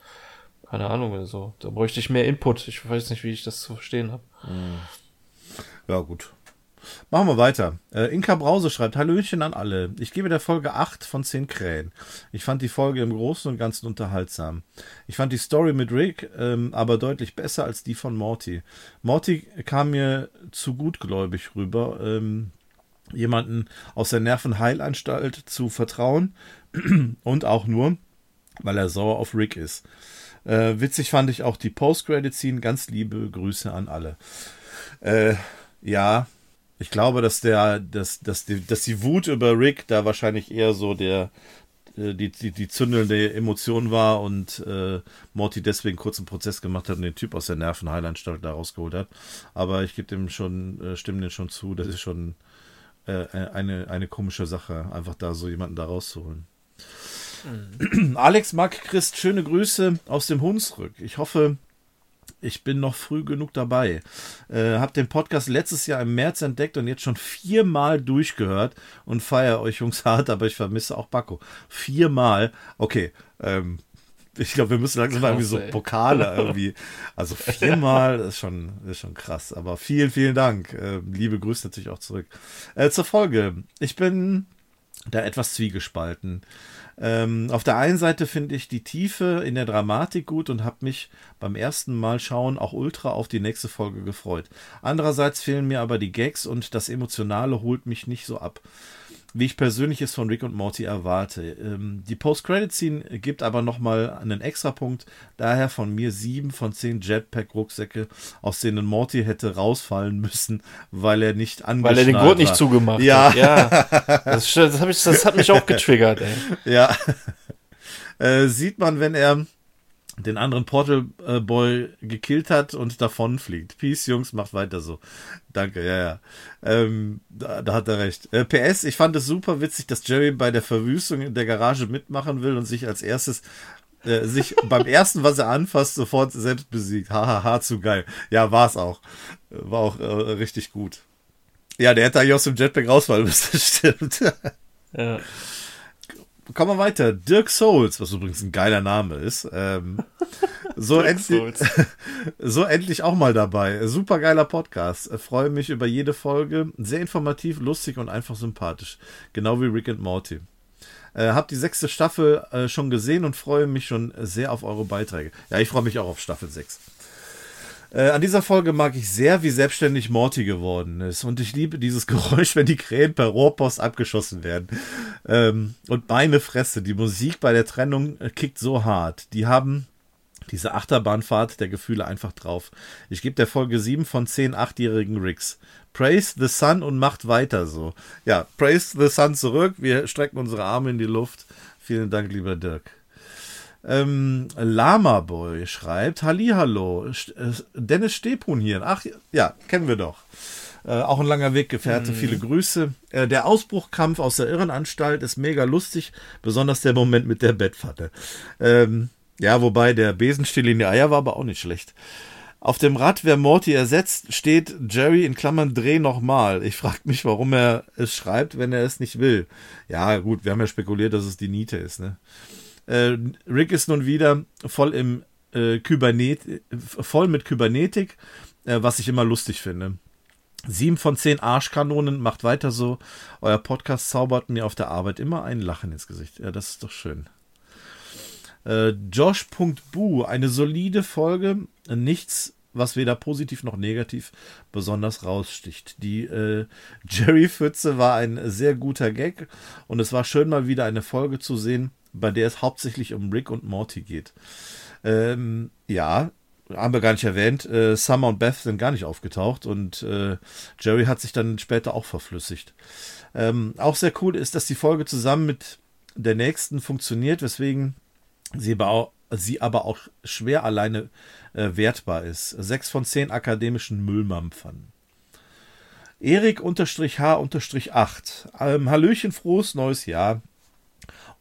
keine Ahnung, so. Da bräuchte ich mehr Input. Ich weiß nicht, wie ich das zu verstehen habe. Hm. Ja, gut. Machen wir weiter. Äh, Inka Brause schreibt, Hallöchen an alle. Ich gebe der Folge 8 von 10 Krähen. Ich fand die Folge im Großen und Ganzen unterhaltsam. Ich fand die Story mit Rick ähm, aber deutlich besser als die von Morty. Morty kam mir zu gutgläubig rüber, ähm, jemanden aus der Nervenheilanstalt zu vertrauen (clears throat) und auch nur, weil er sauer auf Rick ist. Äh, witzig fand ich auch die Post-Credit-Scene. Ganz liebe Grüße an alle. Äh, ja, ich glaube, dass der, dass, dass, die, dass die Wut über Rick da wahrscheinlich eher so der, äh, die, die, die zündelnde Emotion war und äh, Morty deswegen kurz einen Prozess gemacht hat und den Typ aus der Nervenheilanstalt da rausgeholt hat. Aber ich gebe dem schon, äh, stimme dem schon zu, das ist schon äh, eine, eine komische Sache, einfach da so jemanden da rauszuholen. Mhm. (clears throat) Alex Mark Christ, schöne Grüße aus dem Hunsrück. Ich hoffe, ich bin noch früh genug dabei. Äh, hab den Podcast letztes Jahr im März entdeckt und jetzt schon viermal durchgehört und feiere euch Jungs (laughs) hart, aber ich vermisse auch Baco. Viermal. Okay, ähm, ich glaube, wir müssen langsam krass, irgendwie so ey. Pokale (laughs) irgendwie. Also viermal ist schon, ist schon krass. Aber vielen, vielen Dank. Äh, liebe Grüße natürlich auch zurück. Äh, zur Folge. Ich bin da etwas zwiegespalten. Ähm, auf der einen Seite finde ich die Tiefe in der Dramatik gut und habe mich beim ersten Mal schauen auch ultra auf die nächste Folge gefreut. Andererseits fehlen mir aber die Gags und das Emotionale holt mich nicht so ab wie ich persönlich es von Rick und Morty erwarte. Ähm, die Post-Credit-Scene gibt aber nochmal einen Extrapunkt, daher von mir sieben von zehn Jetpack-Rucksäcke, aus denen Morty hätte rausfallen müssen, weil er nicht angeschnallt Weil er den Gurt nicht zugemacht ja. hat. Ja. Das, das, ich, das hat mich auch getriggert, ey. (laughs) Ja. Äh, sieht man, wenn er den anderen Portal äh, Boy gekillt hat und davonfliegt. Peace, Jungs, macht weiter so. Danke, ja, ja. Ähm, da, da, hat er recht. Äh, PS, ich fand es super witzig, dass Jerry bei der Verwüstung in der Garage mitmachen will und sich als erstes äh, sich (laughs) beim ersten, was er anfasst, sofort selbst besiegt. Hahaha, ha, ha, zu geil. Ja, war es auch. War auch äh, richtig gut. Ja, der hätte eigentlich aus dem Jetpack rausfallen müssen, (laughs) stimmt. Ja kommen wir weiter. Dirk Souls, was übrigens ein geiler Name ist. Ähm, (laughs) so, endlich, (laughs) so endlich auch mal dabei. Super geiler Podcast. Freue mich über jede Folge. Sehr informativ, lustig und einfach sympathisch. Genau wie Rick and Morty. Äh, hab die sechste Staffel äh, schon gesehen und freue mich schon sehr auf eure Beiträge. Ja, ich freue mich auch auf Staffel 6. Äh, an dieser Folge mag ich sehr, wie selbstständig Morty geworden ist. Und ich liebe dieses (laughs) Geräusch, wenn die Krähen per Rohrpost abgeschossen werden. Ähm, und meine Fresse, die Musik bei der Trennung äh, kickt so hart. Die haben diese Achterbahnfahrt der Gefühle einfach drauf. Ich gebe der Folge 7 von 10 achtjährigen Ricks. Praise the Sun und macht weiter so. Ja, praise the Sun zurück. Wir strecken unsere Arme in die Luft. Vielen Dank, lieber Dirk. Ähm, Lama Boy schreibt, Hallihallo, äh, Dennis Stepun hier. Ach, ja, kennen wir doch. Äh, auch ein langer Weggefährte, mhm. viele Grüße. Äh, der Ausbruchkampf aus der Irrenanstalt ist mega lustig, besonders der Moment mit der Bettpfanne. Ähm, ja, wobei der Besenstiel in die Eier war aber auch nicht schlecht. Auf dem Rad, wer Morty ersetzt, steht Jerry in Klammern Dreh nochmal. Ich frage mich, warum er es schreibt, wenn er es nicht will. Ja, gut, wir haben ja spekuliert, dass es die Niete ist. Ne? Äh, Rick ist nun wieder voll im äh, Kybernet voll mit Kybernetik, äh, was ich immer lustig finde. Sieben von zehn Arschkanonen, macht weiter so. Euer Podcast zaubert mir auf der Arbeit immer ein Lachen ins Gesicht. Ja, das ist doch schön. Äh, Josh.bu, eine solide Folge, nichts, was weder positiv noch negativ besonders raussticht. Die äh, Jerry-Pfütze war ein sehr guter Gag und es war schön mal wieder eine Folge zu sehen, bei der es hauptsächlich um Rick und Morty geht. Ähm, ja, haben wir gar nicht erwähnt, äh, Summer und Beth sind gar nicht aufgetaucht und äh, Jerry hat sich dann später auch verflüssigt. Ähm, auch sehr cool ist, dass die Folge zusammen mit der nächsten funktioniert, weswegen sie, sie aber auch schwer alleine äh, wertbar ist. Sechs von zehn akademischen Müllmampfern. Erik-H-8. Ähm, Hallöchen, frohes neues Jahr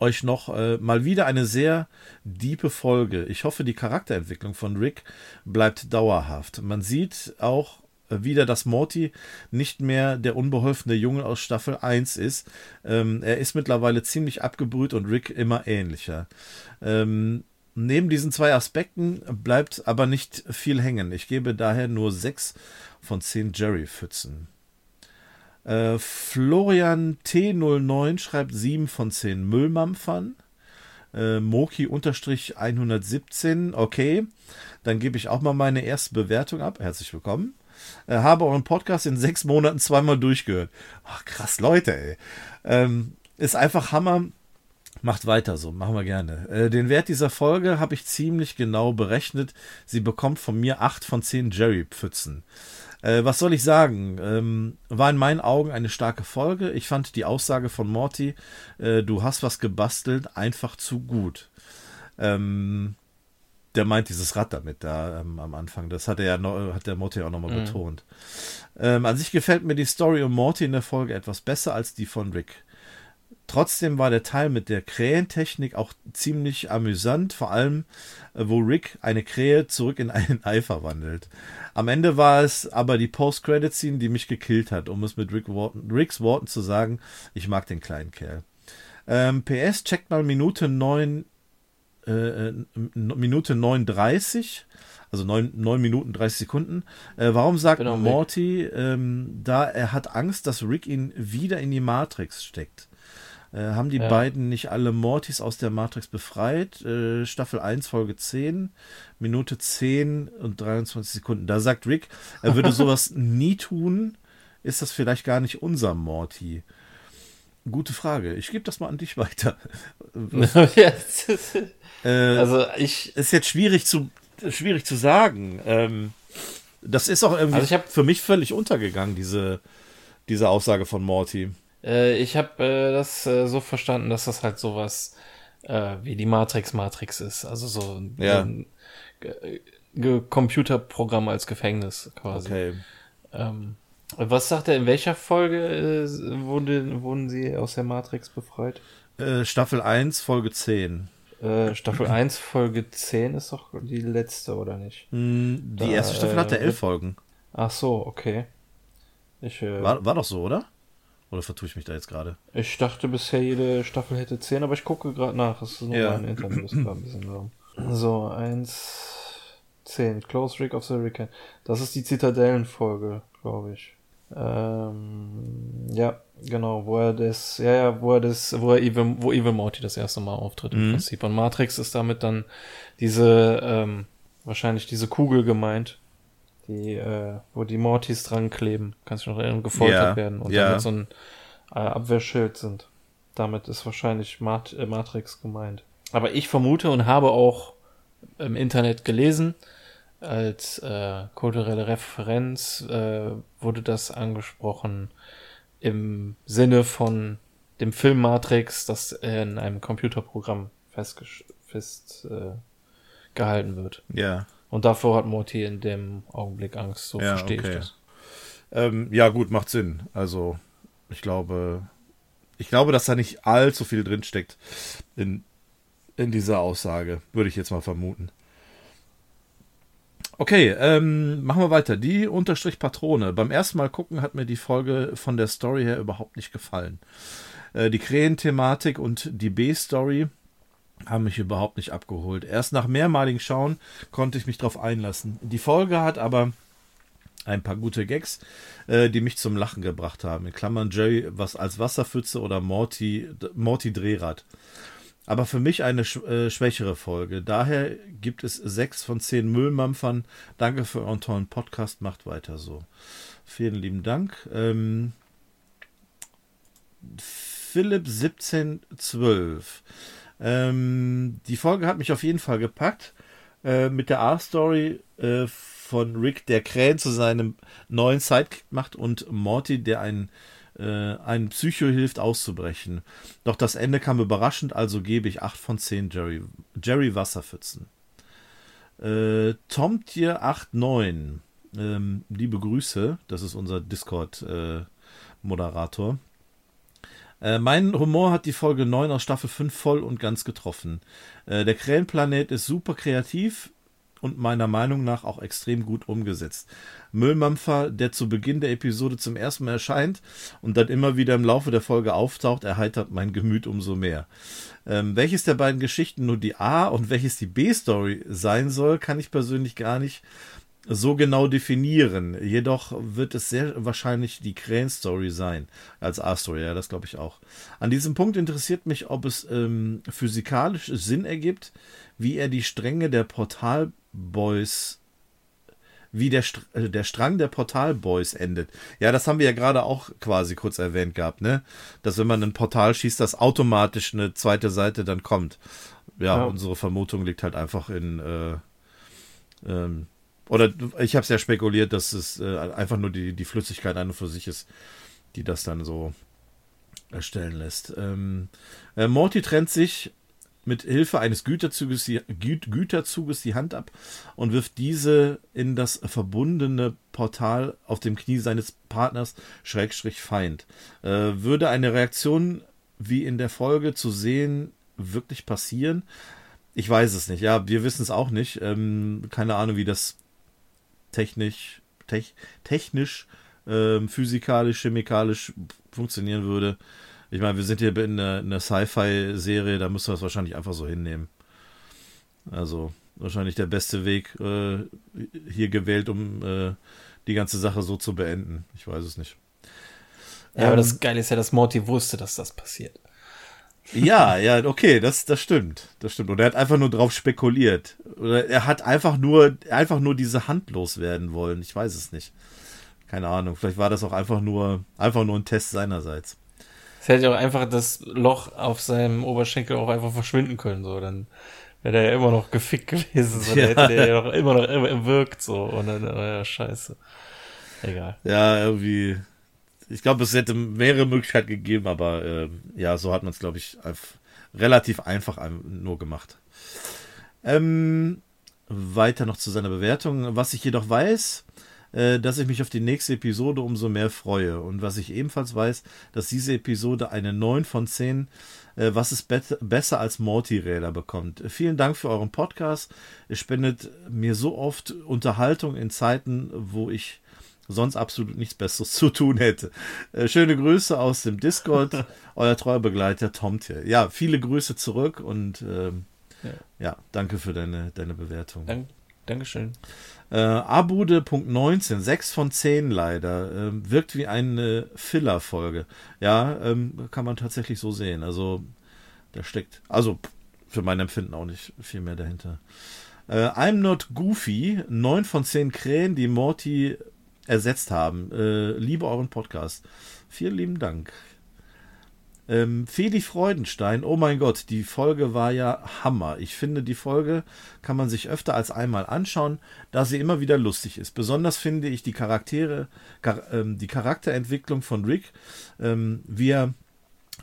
euch noch äh, mal wieder eine sehr diepe Folge. Ich hoffe, die Charakterentwicklung von Rick bleibt dauerhaft. Man sieht auch äh, wieder, dass Morty nicht mehr der unbeholfene Junge aus Staffel 1 ist. Ähm, er ist mittlerweile ziemlich abgebrüht und Rick immer ähnlicher. Ähm, neben diesen zwei Aspekten bleibt aber nicht viel hängen. Ich gebe daher nur 6 von 10 Jerry-Pfützen. Äh, Florian T09 schreibt 7 von 10 Müllmampfern. Äh, Moki-117, okay. Dann gebe ich auch mal meine erste Bewertung ab. Herzlich willkommen. Äh, habe euren Podcast in sechs Monaten zweimal durchgehört. Ach, krass, Leute, ey. Ähm, ist einfach Hammer. Macht weiter so, machen wir gerne. Äh, den Wert dieser Folge habe ich ziemlich genau berechnet. Sie bekommt von mir 8 von 10 Jerry-Pfützen. Äh, was soll ich sagen? Ähm, war in meinen Augen eine starke Folge. Ich fand die Aussage von Morty, äh, du hast was gebastelt, einfach zu gut. Ähm, der meint dieses Rad damit da ähm, am Anfang. Das hat er ja noch, hat der Morty auch nochmal mhm. betont. Ähm, an sich gefällt mir die Story um Morty in der Folge etwas besser als die von Rick. Trotzdem war der Teil mit der Krähentechnik auch ziemlich amüsant, vor allem äh, wo Rick eine Krähe zurück in einen (laughs) Ei verwandelt. Am Ende war es aber die Post-Credit-Scene, die mich gekillt hat, um es mit Rick Walton, Ricks Worten zu sagen, ich mag den kleinen Kerl. Ähm, PS, checkt mal Minute 9, äh, äh Minute 39, also 9, 9 Minuten 30 Sekunden. Äh, warum sagt genau, Morty, ähm, da er hat Angst, dass Rick ihn wieder in die Matrix steckt? Äh, haben die ja. beiden nicht alle Mortys aus der Matrix befreit? Äh, Staffel 1, Folge 10, Minute 10 und 23 Sekunden. Da sagt Rick, er würde (laughs) sowas nie tun. Ist das vielleicht gar nicht unser Morty? Gute Frage. Ich gebe das mal an dich weiter. (laughs) äh, also ich ist jetzt schwierig zu schwierig zu sagen. Ähm, das ist auch irgendwie also für mich völlig untergegangen diese diese Aussage von Morty. Äh, ich habe äh, das äh, so verstanden, dass das halt sowas äh, wie die Matrix Matrix ist. Also so ja. ein Computerprogramm als Gefängnis quasi. Okay. Ähm, was sagt er, in welcher Folge äh, wurde, wurden sie aus der Matrix befreit? Äh, Staffel 1, Folge 10. Äh, Staffel 1, Folge 10 ist doch die letzte, oder nicht? Mm, die da, erste Staffel hatte elf Folgen. Ach so, okay. Ich, war, war doch so, oder? Oder vertue ich mich da jetzt gerade? Ich dachte bisher, jede Staffel hätte 10, aber ich gucke gerade nach. Das ist nur ja. mein Internet ist ein bisschen lahm. So, 1, 10. Close Rick of the Hurricane. Das ist die Zitadellenfolge, glaube ich. Ähm, ja, genau, wo er das, ja, ja, wo er das, wo er Evil, wo Evil Morty das erste Mal auftritt im mhm. Prinzip. Und Matrix ist damit dann diese, ähm, wahrscheinlich diese Kugel gemeint, die, äh, wo die Mortys dran kleben, kannst du noch erinnern, gefoltert ja, werden und ja. damit so ein äh, Abwehrschild sind. Damit ist wahrscheinlich Mat äh, Matrix gemeint. Aber ich vermute und habe auch im Internet gelesen, als äh, kulturelle Referenz äh, wurde das angesprochen im Sinne von dem Film Matrix, das in einem Computerprogramm festgehalten fest, äh, wird. Ja. Und davor hat Morty in dem Augenblick Angst, so ja, verstehe okay. ich das. Ähm, ja, gut, macht Sinn. Also, ich glaube, ich glaube, dass da nicht allzu viel drinsteckt in, in dieser Aussage, würde ich jetzt mal vermuten. Okay, ähm, machen wir weiter. Die Unterstrich Patrone. Beim ersten Mal gucken hat mir die Folge von der Story her überhaupt nicht gefallen. Äh, die Krähen-Thematik und die B-Story haben mich überhaupt nicht abgeholt. Erst nach mehrmaligen Schauen konnte ich mich darauf einlassen. Die Folge hat aber ein paar gute Gags, äh, die mich zum Lachen gebracht haben. In Klammern Jerry was als Wasserpfütze oder Morty, Morty Drehrad. Aber für mich eine sch äh, schwächere Folge. Daher gibt es sechs von zehn Müllmampfern. Danke für euren tollen Podcast. Macht weiter so. Vielen lieben Dank. Ähm, Philipp 1712. Ähm, die Folge hat mich auf jeden Fall gepackt. Äh, mit der A-Story äh, von Rick, der Krähen zu seinem neuen Sidekick macht und Morty, der einen, äh, einen Psycho hilft auszubrechen. Doch das Ende kam überraschend, also gebe ich 8 von 10 Jerry, Jerry Wasserpfützen. Äh, Tomtier89, ähm, liebe Grüße, das ist unser Discord-Moderator. Äh, äh, mein Humor hat die Folge 9 aus Staffel 5 voll und ganz getroffen. Äh, der Krähenplanet ist super kreativ und meiner Meinung nach auch extrem gut umgesetzt. Müllmampfer, der zu Beginn der Episode zum ersten Mal erscheint und dann immer wieder im Laufe der Folge auftaucht, erheitert mein Gemüt umso mehr. Ähm, welches der beiden Geschichten nur die A- und welches die B-Story sein soll, kann ich persönlich gar nicht so genau definieren. Jedoch wird es sehr wahrscheinlich die Krähen-Story sein, als A-Story, ja, das glaube ich auch. An diesem Punkt interessiert mich, ob es ähm, physikalisch Sinn ergibt, wie er die Stränge der Portal-Boys, wie der, Str äh, der Strang der Portal-Boys endet. Ja, das haben wir ja gerade auch quasi kurz erwähnt gehabt, ne? Dass wenn man ein Portal schießt, dass automatisch eine zweite Seite dann kommt. Ja, ja. unsere Vermutung liegt halt einfach in, äh, ähm, oder ich habe es ja spekuliert, dass es äh, einfach nur die, die Flüssigkeit an und für sich ist, die das dann so erstellen lässt. Ähm, äh, Morty trennt sich mit Hilfe eines Güterzuges die, Gü Güterzuges die Hand ab und wirft diese in das verbundene Portal auf dem Knie seines Partners, Schrägstrich Feind. Äh, würde eine Reaktion wie in der Folge zu sehen wirklich passieren? Ich weiß es nicht. Ja, wir wissen es auch nicht. Ähm, keine Ahnung, wie das technisch, tech, technisch, ähm, physikalisch, chemikalisch funktionieren würde. Ich meine, wir sind hier in einer, einer Sci-Fi-Serie, da müssen wir es wahrscheinlich einfach so hinnehmen. Also wahrscheinlich der beste Weg äh, hier gewählt, um äh, die ganze Sache so zu beenden. Ich weiß es nicht. Ja, ähm, aber das Geile ist ja, dass Morty wusste, dass das passiert. Ja, ja, okay, das, das stimmt. Das stimmt. Und er hat einfach nur drauf spekuliert. Oder er hat einfach nur, einfach nur diese Hand loswerden wollen. Ich weiß es nicht. Keine Ahnung. Vielleicht war das auch einfach nur, einfach nur ein Test seinerseits. Es hätte auch einfach das Loch auf seinem Oberschenkel auch einfach verschwinden können, so. Dann wäre der ja immer noch gefickt gewesen, so. Ja. Dann hätte der ja noch immer noch wirkt, so. Und dann, oh ja, scheiße. Egal. Ja, irgendwie, ich glaube, es hätte mehrere Möglichkeiten gegeben, aber äh, ja, so hat man es, glaube ich, relativ einfach nur gemacht. Ähm, weiter noch zu seiner Bewertung. Was ich jedoch weiß, äh, dass ich mich auf die nächste Episode umso mehr freue. Und was ich ebenfalls weiß, dass diese Episode eine 9 von 10 äh, was ist be besser als Morty-Räder bekommt. Vielen Dank für euren Podcast. Es spendet mir so oft Unterhaltung in Zeiten, wo ich sonst absolut nichts Besseres zu tun hätte. Äh, schöne Grüße aus dem Discord, (laughs) euer treuer Begleiter Tomtier. Ja, viele Grüße zurück und ähm, ja. ja. danke für deine, deine Bewertung. Dank, Dankeschön. Äh, Abude.19, 6 von 10 leider. Ähm, wirkt wie eine Filler-Folge. Ja, ähm, kann man tatsächlich so sehen. Also, da steckt, also für mein Empfinden auch nicht viel mehr dahinter. Äh, I'm Not Goofy, 9 von 10 Krähen, die Morty ersetzt haben. Äh, liebe euren Podcast. Vielen lieben Dank. Ähm, Feli Freudenstein, oh mein Gott, die Folge war ja Hammer. Ich finde, die Folge kann man sich öfter als einmal anschauen, da sie immer wieder lustig ist. Besonders finde ich die Charaktere, char ähm, die Charakterentwicklung von Rick, ähm, wie er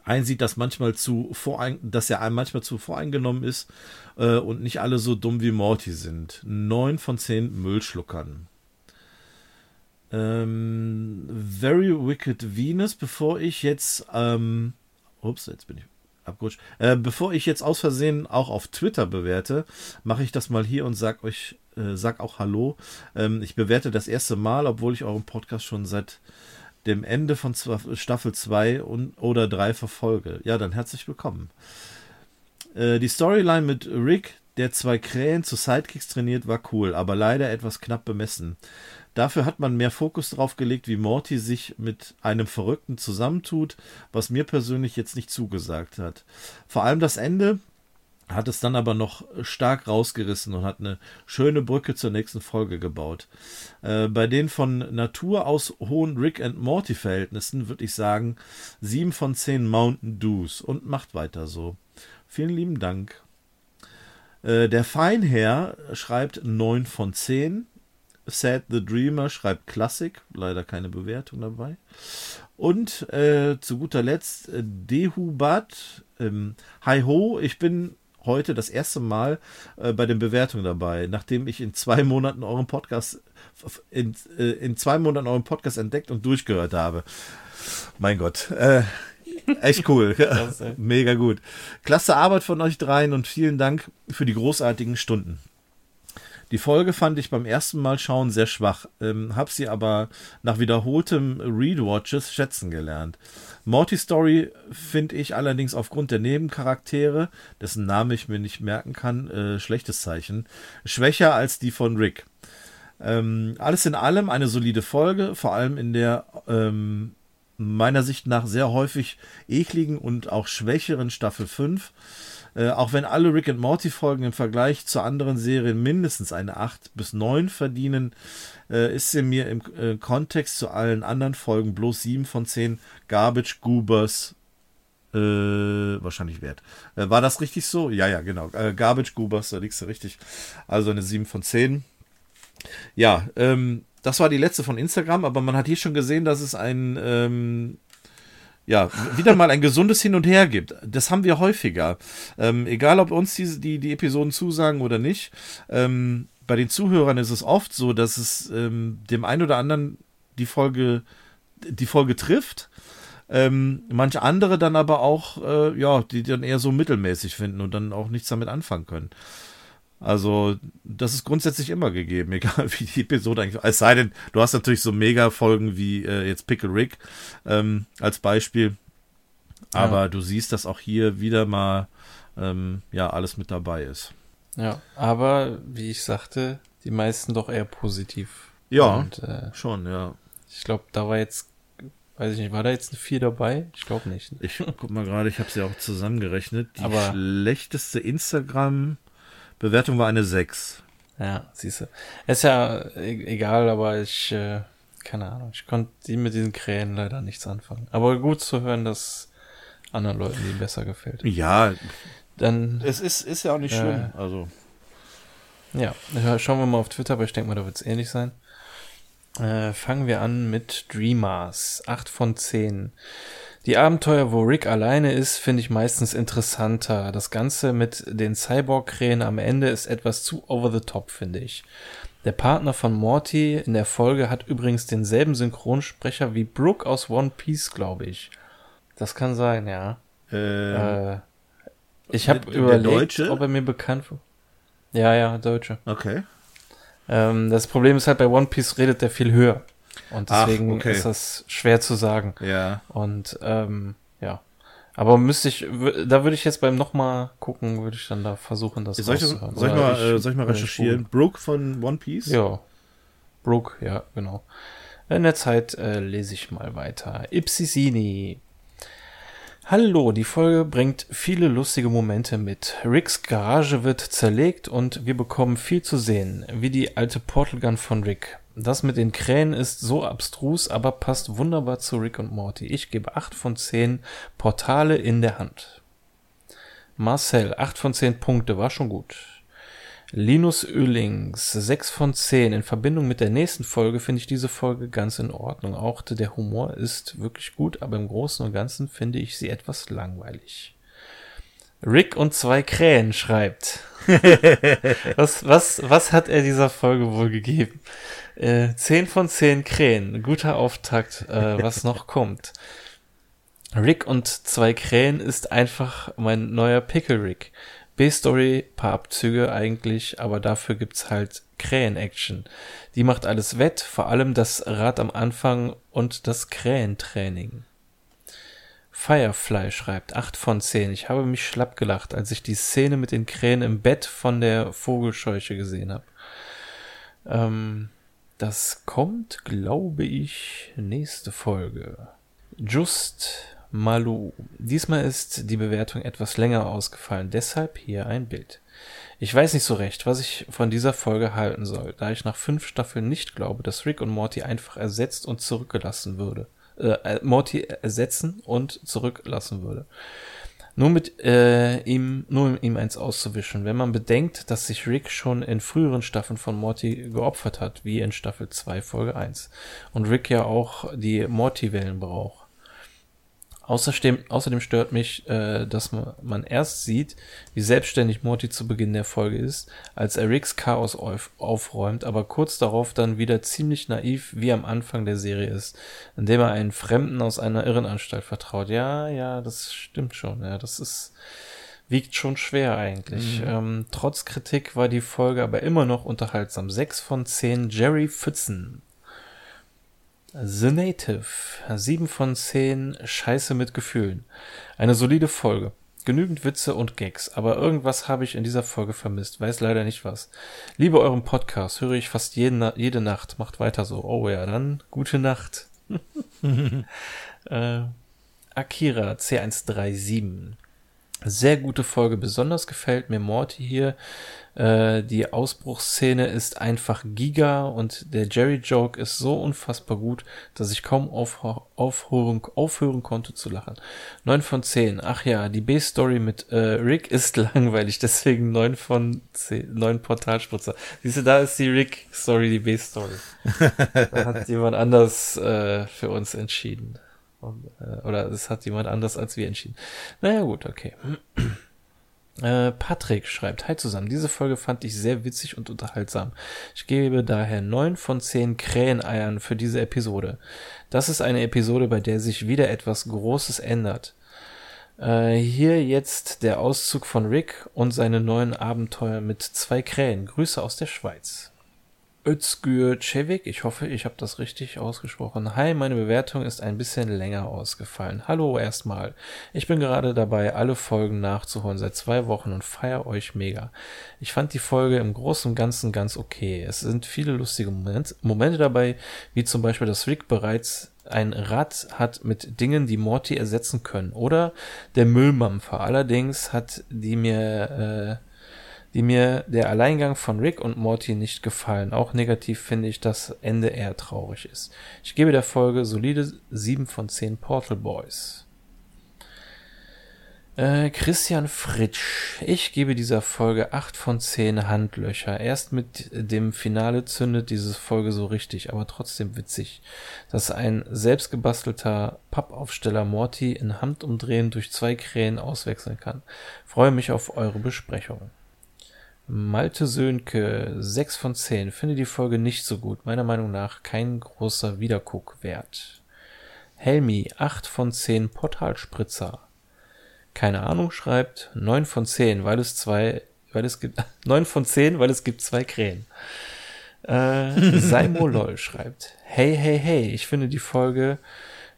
einsieht, dass manchmal zu dass er manchmal zu voreingenommen ist äh, und nicht alle so dumm wie Morty sind. Neun von zehn Müllschluckern. Ähm, Very Wicked Venus, bevor ich jetzt, ähm, ups, jetzt bin ich abgerutscht. Äh, bevor ich jetzt aus Versehen auch auf Twitter bewerte, mache ich das mal hier und sag euch, äh, sag auch Hallo. Ähm, ich bewerte das erste Mal, obwohl ich euren Podcast schon seit dem Ende von Staffel 2 oder 3 verfolge. Ja, dann herzlich willkommen. Äh, die Storyline mit Rick, der zwei Krähen zu Sidekicks trainiert, war cool, aber leider etwas knapp bemessen. Dafür hat man mehr Fokus drauf gelegt, wie Morty sich mit einem Verrückten zusammentut, was mir persönlich jetzt nicht zugesagt hat. Vor allem das Ende hat es dann aber noch stark rausgerissen und hat eine schöne Brücke zur nächsten Folge gebaut. Äh, bei den von Natur aus hohen Rick and Morty Verhältnissen würde ich sagen 7 von 10 Mountain Dews und macht weiter so. Vielen lieben Dank. Äh, der Feinherr schreibt 9 von 10. Sad the Dreamer schreibt Klassik, leider keine Bewertung dabei. Und äh, zu guter Letzt äh, Dehubat. Ähm, Hi ho, ich bin heute das erste Mal äh, bei den Bewertungen dabei, nachdem ich in zwei Monaten euren Podcast in, äh, in zwei Monaten euren Podcast entdeckt und durchgehört habe. Mein Gott. Äh, echt cool. (laughs) Mega gut. Klasse Arbeit von euch dreien und vielen Dank für die großartigen Stunden. Die Folge fand ich beim ersten Mal schauen sehr schwach, ähm, hab sie aber nach wiederholtem Readwatches schätzen gelernt. Morty Story finde ich allerdings aufgrund der Nebencharaktere, dessen Name ich mir nicht merken kann, äh, schlechtes Zeichen, schwächer als die von Rick. Ähm, alles in allem eine solide Folge, vor allem in der ähm, meiner Sicht nach sehr häufig ekligen und auch schwächeren Staffel 5. Äh, auch wenn alle Rick and Morty Folgen im Vergleich zu anderen Serien mindestens eine 8 bis 9 verdienen, äh, ist sie mir im äh, Kontext zu allen anderen Folgen bloß 7 von 10 Garbage Goobers äh, wahrscheinlich wert. Äh, war das richtig so? Ja, ja, genau. Garbage Goobers, da liegst du richtig. Also eine 7 von 10. Ja, ähm, das war die letzte von Instagram, aber man hat hier schon gesehen, dass es ein ähm, ja, wieder mal ein gesundes Hin und Her gibt. Das haben wir häufiger. Ähm, egal, ob uns die, die, die Episoden zusagen oder nicht. Ähm, bei den Zuhörern ist es oft so, dass es ähm, dem einen oder anderen die Folge, die Folge trifft. Ähm, manche andere dann aber auch, äh, ja, die dann eher so mittelmäßig finden und dann auch nichts damit anfangen können. Also, das ist grundsätzlich immer gegeben, (laughs) egal wie die Episode eigentlich. Es sei denn, du hast natürlich so Mega-Folgen wie äh, jetzt Pickle Rick ähm, als Beispiel. Aber ja. du siehst, dass auch hier wieder mal ähm, ja alles mit dabei ist. Ja, aber wie ich sagte, die meisten doch eher positiv. Ja, Und, äh, schon, ja. Ich glaube, da war jetzt, weiß ich nicht, war da jetzt ein 4 dabei? Ich glaube nicht. Ich guck mal gerade, ich habe sie ja auch zusammengerechnet. Die aber schlechteste Instagram- Bewertung war eine 6. Ja, siehst du. Ist ja e-, egal, aber ich, äh, keine Ahnung, ich konnte mit diesen Krähen leider nichts anfangen. Aber gut zu hören, dass anderen Leuten die besser gefällt. Ja, dann. Es ist, ist ja auch nicht äh, schlimm, also. Ja, schauen wir mal auf Twitter, aber ich denke mal, da wird es ähnlich sein. Äh, fangen wir an mit Dreamers. 8 von 10. Die Abenteuer, wo Rick alleine ist, finde ich meistens interessanter. Das Ganze mit den Cyborg-Krähen am Ende ist etwas zu over the top, finde ich. Der Partner von Morty in der Folge hat übrigens denselben Synchronsprecher wie Brooke aus One Piece, glaube ich. Das kann sein, ja. Äh, äh, ich habe überlegt, ob er mir bekannt war. Ja, ja, Deutsche. Okay. Ähm, das Problem ist halt, bei One Piece redet er viel höher. Und deswegen Ach, okay. ist das schwer zu sagen. Ja. Und ähm, ja. Aber müsste ich, da würde ich jetzt beim nochmal gucken, würde ich dann da versuchen, das soll ich, soll ich mal, ich, äh, soll ich mal recherchieren? Brooke von One Piece? Ja. Brooke, ja, genau. In der Zeit äh, lese ich mal weiter. Ipsisini. Hallo, die Folge bringt viele lustige Momente mit. Ricks Garage wird zerlegt und wir bekommen viel zu sehen, wie die alte Portal Gun von Rick. Das mit den Krähen ist so abstrus, aber passt wunderbar zu Rick und Morty. Ich gebe 8 von 10 Portale in der Hand. Marcel, 8 von 10 Punkte, war schon gut. Linus Öhlings, 6 von 10. In Verbindung mit der nächsten Folge finde ich diese Folge ganz in Ordnung. Auch der Humor ist wirklich gut, aber im Großen und Ganzen finde ich sie etwas langweilig. Rick und zwei Krähen schreibt. (laughs) was, was, was hat er dieser Folge wohl gegeben? Äh, 10 von 10 Krähen. Guter Auftakt, äh, (laughs) was noch kommt. Rick und zwei Krähen ist einfach mein neuer Pickle Rick. B-Story, paar Abzüge eigentlich, aber dafür gibt's halt Krähen-Action. Die macht alles wett, vor allem das Rad am Anfang und das Krähentraining. Firefly schreibt 8 von 10. Ich habe mich schlapp gelacht, als ich die Szene mit den Krähen im Bett von der Vogelscheuche gesehen habe. Ähm, das kommt, glaube ich, nächste Folge. Just Malu. Diesmal ist die Bewertung etwas länger ausgefallen, deshalb hier ein Bild. Ich weiß nicht so recht, was ich von dieser Folge halten soll, da ich nach fünf Staffeln nicht glaube, dass Rick und Morty einfach ersetzt und zurückgelassen würde. Äh, Morty ersetzen und zurücklassen würde. Nur mit äh, ihm, nur ihm eins auszuwischen. Wenn man bedenkt, dass sich Rick schon in früheren Staffeln von Morty geopfert hat, wie in Staffel 2, Folge 1. Und Rick ja auch die Morty-Wellen braucht. Außerdem, außerdem stört mich, äh, dass man, man erst sieht, wie selbstständig Morty zu Beginn der Folge ist, als er Ricks Chaos auf, aufräumt, aber kurz darauf dann wieder ziemlich naiv wie am Anfang der Serie ist, indem er einen Fremden aus einer Irrenanstalt vertraut. Ja, ja, das stimmt schon. Ja, das ist wiegt schon schwer eigentlich. Mhm. Ähm, trotz Kritik war die Folge aber immer noch unterhaltsam. Sechs von zehn Jerry Pfützen. The Native. 7 von 10 Scheiße mit Gefühlen. Eine solide Folge. Genügend Witze und Gags, aber irgendwas habe ich in dieser Folge vermisst, weiß leider nicht was. Liebe euren Podcast, höre ich fast jeden, jede Nacht. Macht weiter so. Oh ja, dann gute Nacht. (laughs) äh, Akira C137. Sehr gute Folge. Besonders gefällt mir Morty hier. Äh, die Ausbruchsszene ist einfach giga und der Jerry-Joke ist so unfassbar gut, dass ich kaum auf, aufhören, aufhören konnte zu lachen. 9 von 10. Ach ja, die B-Story mit äh, Rick ist (laughs) langweilig, deswegen 9 von 10. 9 Portalspritzer. Siehst du, da ist die Rick-Story, die B-Story. da hat (laughs) jemand anders äh, für uns entschieden. Äh, oder es hat jemand anders als wir entschieden. Naja, gut, okay. (clears throat) Äh, Patrick schreibt, Hi zusammen, diese Folge fand ich sehr witzig und unterhaltsam. Ich gebe daher neun von zehn Kräheneiern für diese Episode. Das ist eine Episode, bei der sich wieder etwas Großes ändert. Äh, hier jetzt der Auszug von Rick und seine neuen Abenteuer mit zwei Krähen. Grüße aus der Schweiz. Özgür Cevik, ich hoffe, ich habe das richtig ausgesprochen. Hi, meine Bewertung ist ein bisschen länger ausgefallen. Hallo erstmal. Ich bin gerade dabei, alle Folgen nachzuholen seit zwei Wochen und feier euch mega. Ich fand die Folge im Großen und Ganzen ganz okay. Es sind viele lustige Moment Momente dabei, wie zum Beispiel, dass Rick bereits ein Rad hat mit Dingen, die Morty ersetzen können. Oder der Müllmampfer. Allerdings hat die mir äh, die mir der Alleingang von Rick und Morty nicht gefallen. Auch negativ finde ich, dass Ende eher traurig ist. Ich gebe der Folge solide 7 von 10 Portal Boys. Äh, Christian Fritsch. Ich gebe dieser Folge 8 von 10 Handlöcher. Erst mit dem Finale zündet diese Folge so richtig, aber trotzdem witzig, dass ein selbstgebastelter Pappaufsteller Morty in Handumdrehen durch zwei Krähen auswechseln kann. Freue mich auf eure Besprechung. Malte Sönke, 6 von 10. Finde die Folge nicht so gut. Meiner Meinung nach kein großer Wiederguckwert. Helmi, 8 von 10. Portalspritzer. Keine Ahnung, schreibt 9 von 10, weil es zwei, weil es gibt, (laughs) 9 von 10, weil es gibt zwei Krähen. Äh, (laughs) Saimo LOL schreibt, hey, hey, hey, ich finde die Folge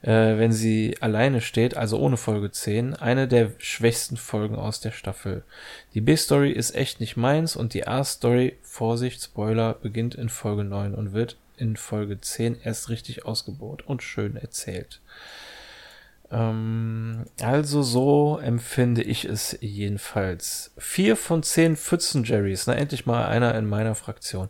äh, wenn sie alleine steht, also ohne Folge 10, eine der schwächsten Folgen aus der Staffel. Die B-Story ist echt nicht meins und die A-Story, Vorsicht, Spoiler, beginnt in Folge 9 und wird in Folge 10 erst richtig ausgebaut und schön erzählt. Ähm, also so empfinde ich es jedenfalls. Vier von zehn Pfützen Jerrys. Na, endlich mal einer in meiner Fraktion.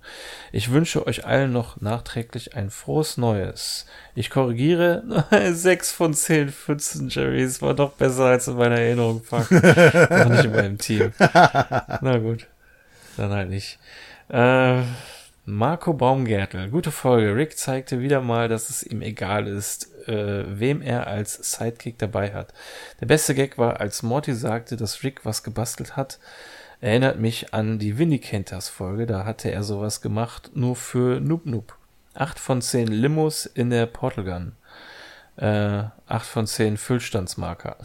Ich wünsche euch allen noch nachträglich ein frohes Neues. Ich korrigiere, (laughs) sechs von zehn Pfützen Jerrys war doch besser als in meiner Erinnerung. Fuck. noch nicht in meinem Team. (laughs) Na gut. Dann halt nicht. Äh, Marco Baumgärtel, gute Folge. Rick zeigte wieder mal, dass es ihm egal ist, äh, wem er als Sidekick dabei hat. Der beste Gag war, als Morty sagte, dass Rick was gebastelt hat. Erinnert mich an die Winnie Kenters Folge, da hatte er sowas gemacht, nur für Noob Noob. 8 von 10 Limos in der Portal Gun. Äh, 8 von 10 Füllstandsmarker.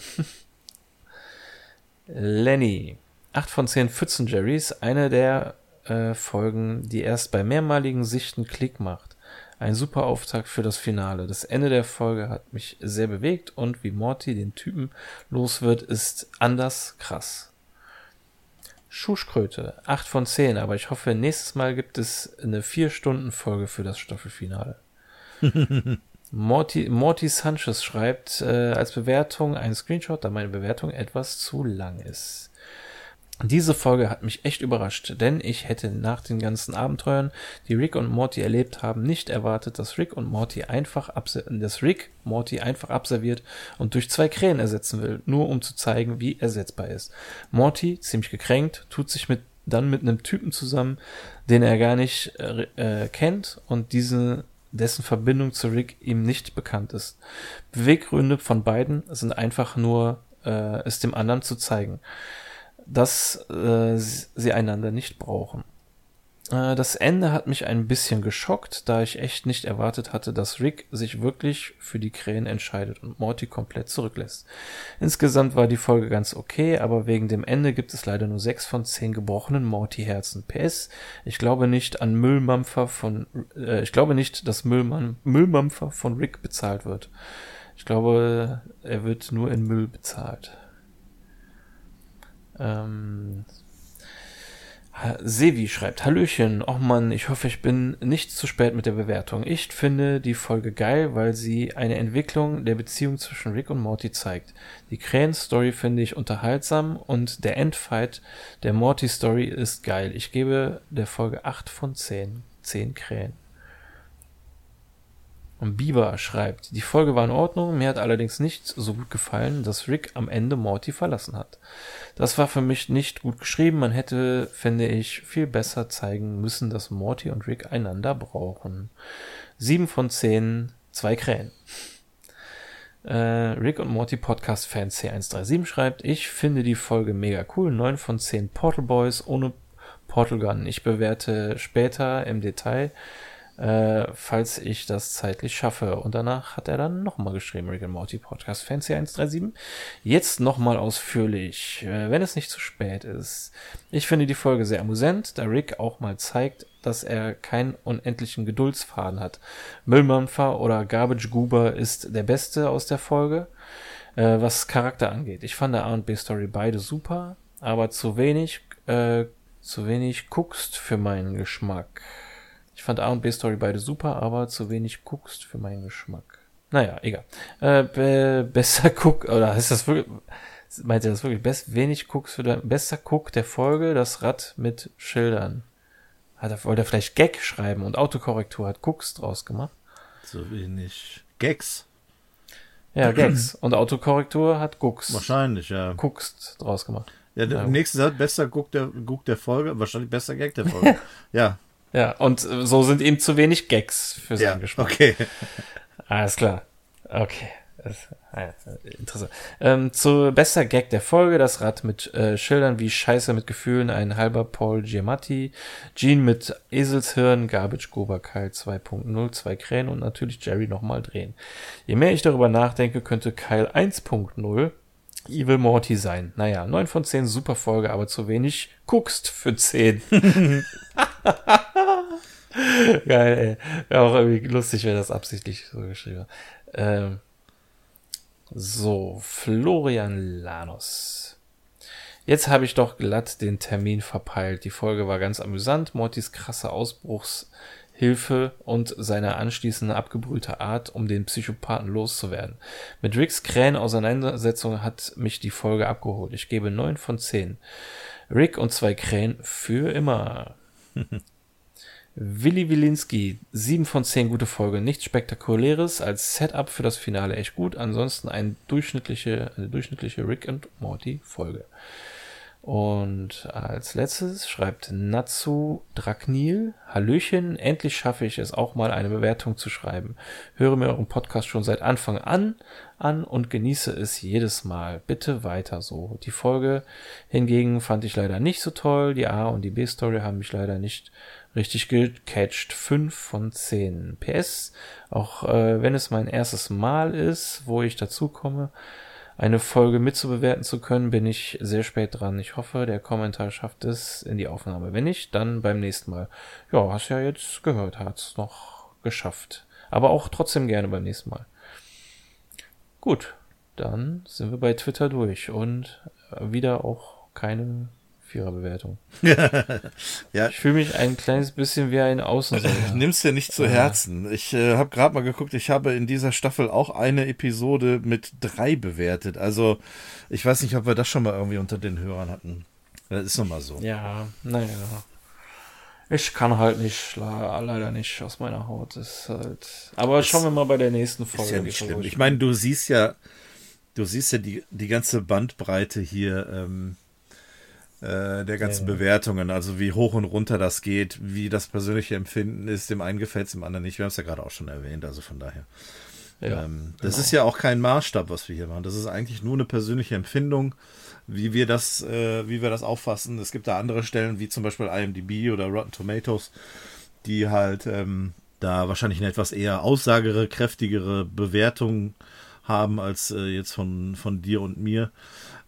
(laughs) Lenny. 8 von 10 Pfützen Jerrys, eine der äh, Folgen, die erst bei mehrmaligen Sichten Klick macht. Ein super Auftakt für das Finale. Das Ende der Folge hat mich sehr bewegt und wie Morty den Typen los wird, ist anders krass. Schuschkröte, 8 von 10, aber ich hoffe, nächstes Mal gibt es eine 4-Stunden-Folge für das Staffelfinale. (laughs) Morty, Morty Sanchez schreibt äh, als Bewertung einen Screenshot, da meine Bewertung etwas zu lang ist. Diese Folge hat mich echt überrascht, denn ich hätte nach den ganzen Abenteuern, die Rick und Morty erlebt haben, nicht erwartet, dass Rick und Morty einfach dass Rick Morty einfach abserviert und durch zwei Krähen ersetzen will, nur um zu zeigen, wie ersetzbar ist. Morty, ziemlich gekränkt, tut sich mit dann mit einem Typen zusammen, den er gar nicht äh, äh kennt und diese dessen Verbindung zu Rick ihm nicht bekannt ist. Beweggründe von beiden sind einfach nur, äh, es dem anderen zu zeigen dass äh, sie einander nicht brauchen. Äh, das Ende hat mich ein bisschen geschockt, da ich echt nicht erwartet hatte, dass Rick sich wirklich für die Krähen entscheidet und Morty komplett zurücklässt. Insgesamt war die Folge ganz okay, aber wegen dem Ende gibt es leider nur sechs von zehn gebrochenen Morty-Herzen. PS, ich glaube nicht an Müllmampfer von, äh, ich glaube nicht, dass Müllmann, Müllmampfer von Rick bezahlt wird. Ich glaube, er wird nur in Müll bezahlt. Ähm, Sevi schreibt, Hallöchen, och man, ich hoffe, ich bin nicht zu spät mit der Bewertung. Ich finde die Folge geil, weil sie eine Entwicklung der Beziehung zwischen Rick und Morty zeigt. Die Krähen-Story finde ich unterhaltsam und der Endfight der Morty-Story ist geil. Ich gebe der Folge 8 von 10. 10 Krähen. Und Bieber schreibt, die Folge war in Ordnung, mir hat allerdings nicht so gut gefallen, dass Rick am Ende Morty verlassen hat. Das war für mich nicht gut geschrieben, man hätte, finde ich, viel besser zeigen müssen, dass Morty und Rick einander brauchen. Sieben von zehn, zwei Krähen. Äh, Rick und Morty Podcast Fan C137 schreibt, ich finde die Folge mega cool, neun von zehn Portal Boys ohne Portal Gun. Ich bewerte später im Detail äh, falls ich das zeitlich schaffe. Und danach hat er dann nochmal geschrieben, Rick and Morty Podcast Fancy 137. Jetzt nochmal ausführlich, äh, wenn es nicht zu spät ist. Ich finde die Folge sehr amüsant, da Rick auch mal zeigt, dass er keinen unendlichen Geduldsfaden hat. Müllmampfer oder Garbage Goober ist der beste aus der Folge, äh, was Charakter angeht. Ich fand der A und B Story beide super, aber zu wenig, äh, zu wenig guckst für meinen Geschmack. Fand A und B Story beide super, aber zu wenig guckst für meinen Geschmack. Naja, egal. Äh, be besser guck, oder ist das wirklich, meint ihr das wirklich, best, wenig guckst für dein, besser guck der Folge, das Rad mit Schildern. Hat er, wollte er vielleicht Gag schreiben und Autokorrektur hat Gucks draus gemacht? Zu wenig Gags. Ja, Gags. und Autokorrektur hat Gucks. Wahrscheinlich, ja. Guckst draus gemacht. Ja, der ja. nächste Satz, besser Guck der, Guck der Folge, wahrscheinlich besser Gag der Folge. (laughs) ja, ja, und so sind eben zu wenig Gags für seinen ja, Geschmack. Okay. (laughs) Alles klar. Okay. Ah interessant. Ähm, zu bester Gag der Folge, das Rad mit äh, Schildern wie Scheiße mit Gefühlen, ein halber Paul Giamatti, Jean mit Eselshirn, Garbage Gober Kyle 2.0, zwei Krähen und natürlich Jerry nochmal drehen. Je mehr ich darüber nachdenke, könnte Kyle 1.0 Evil Morty sein. Naja, 9 von 10 super Folge, aber zu wenig guckst für 10. (laughs) (laughs) Geil, ey. Wäre auch irgendwie lustig, wenn das absichtlich so geschrieben. Ähm, so, Florian Lanos. Jetzt habe ich doch glatt den Termin verpeilt. Die Folge war ganz amüsant. Mortys krasse Ausbruchshilfe und seine anschließende abgebrühte Art, um den Psychopathen loszuwerden. Mit Ricks Krähen-Auseinandersetzung hat mich die Folge abgeholt. Ich gebe 9 von 10. Rick und zwei Krähen für immer. (laughs) Willi Wilinski, 7 von 10 gute Folge, nichts spektakuläres, als Setup für das Finale echt gut, ansonsten ein durchschnittliche, eine durchschnittliche Rick and Morty Folge. Und als letztes schreibt Natsu Dragnil, Hallöchen, endlich schaffe ich es auch mal eine Bewertung zu schreiben. Höre mir euren Podcast schon seit Anfang an an und genieße es jedes Mal. Bitte weiter so. Die Folge hingegen fand ich leider nicht so toll. Die A und die B Story haben mich leider nicht richtig gecatcht. 5 von 10. PS, auch äh, wenn es mein erstes Mal ist, wo ich dazu komme, eine Folge mitzubewerten zu können, bin ich sehr spät dran. Ich hoffe, der Kommentar schafft es in die Aufnahme. Wenn nicht, dann beim nächsten Mal. Ja, hast ja jetzt gehört, hat's noch geschafft. Aber auch trotzdem gerne beim nächsten Mal. Gut, dann sind wir bei Twitter durch und wieder auch keine Viererbewertung. (laughs) ja. Ich fühle mich ein kleines bisschen wie ein Außenseiter. (laughs) Nimm's dir nicht zu. Herzen. Ich äh, habe gerade mal geguckt, ich habe in dieser Staffel auch eine Episode mit drei bewertet. Also ich weiß nicht, ob wir das schon mal irgendwie unter den Hörern hatten. Das ist nun mal so. Ja, naja. Ich kann halt nicht, leider nicht aus meiner Haut. Ist halt. Aber das schauen wir mal bei der nächsten Folge. Ist ja nicht schlimm. Ich meine, du siehst ja, du siehst ja die, die ganze Bandbreite hier. Ähm, äh, der ganzen ja. Bewertungen, also wie hoch und runter das geht, wie das persönliche Empfinden ist, dem einen gefällt es, dem anderen nicht. Wir haben es ja gerade auch schon erwähnt, also von daher. Ja, ähm, das genau. ist ja auch kein Maßstab, was wir hier machen. Das ist eigentlich nur eine persönliche Empfindung, wie wir das, äh, wie wir das auffassen. Es gibt da andere Stellen, wie zum Beispiel IMDb oder Rotten Tomatoes, die halt ähm, da wahrscheinlich eine etwas eher aussagekräftigere Bewertung haben als äh, jetzt von, von dir und mir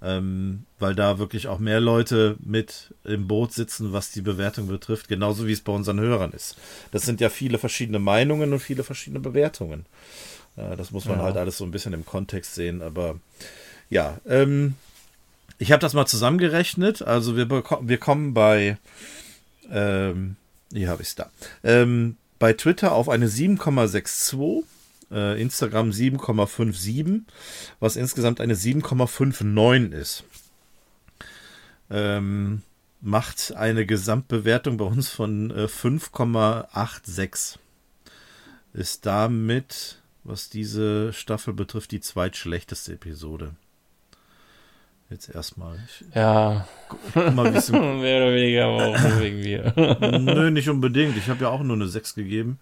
ähm, weil da wirklich auch mehr Leute mit im Boot sitzen, was die Bewertung betrifft, genauso wie es bei unseren Hörern ist. Das sind ja viele verschiedene Meinungen und viele verschiedene Bewertungen. Äh, das muss man ja. halt alles so ein bisschen im Kontext sehen, aber ja, ähm, ich habe das mal zusammengerechnet. Also wir, wir kommen bei, ähm, hier habe ich es da, ähm, bei Twitter auf eine 7,62 äh, Instagram 7,57, was insgesamt eine 7,59 ist. Ähm, macht eine Gesamtbewertung bei uns von äh, 5,86. Ist damit, was diese Staffel betrifft, die zweitschlechteste Episode. Jetzt erstmal. Ja. Mal, (laughs) Mehr oder weniger, aber (laughs) auch wegen mir. Nö, nicht unbedingt. Ich habe ja auch nur eine 6 gegeben.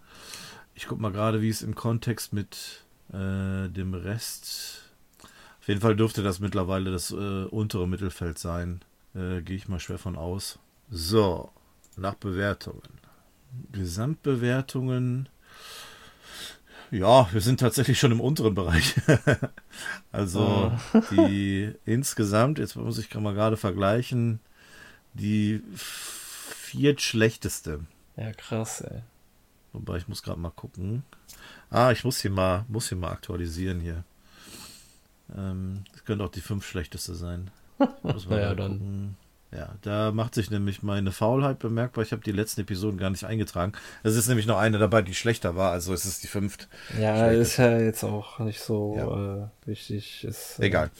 Ich guck mal gerade, wie es im Kontext mit äh, dem Rest. Auf jeden Fall dürfte das mittlerweile das äh, untere Mittelfeld sein. Äh, Gehe ich mal schwer von aus. So, nach Bewertungen. Gesamtbewertungen. Ja, wir sind tatsächlich schon im unteren Bereich. (laughs) also oh. die (laughs) insgesamt, jetzt muss ich mal gerade vergleichen, die viertschlechteste. Ja, krass, ey. Wobei ich muss gerade mal gucken. Ah, ich muss hier mal, muss hier mal aktualisieren hier. Ähm, das könnte auch die fünf schlechteste sein. (laughs) Naja, dann. Gucken. Ja, da macht sich nämlich meine Faulheit bemerkbar. Ich habe die letzten Episoden gar nicht eingetragen. Es ist nämlich noch eine dabei, die schlechter war, also es ist die fünft. Ja, ist ja jetzt auch nicht so ja. äh, wichtig. Ist, äh, Egal.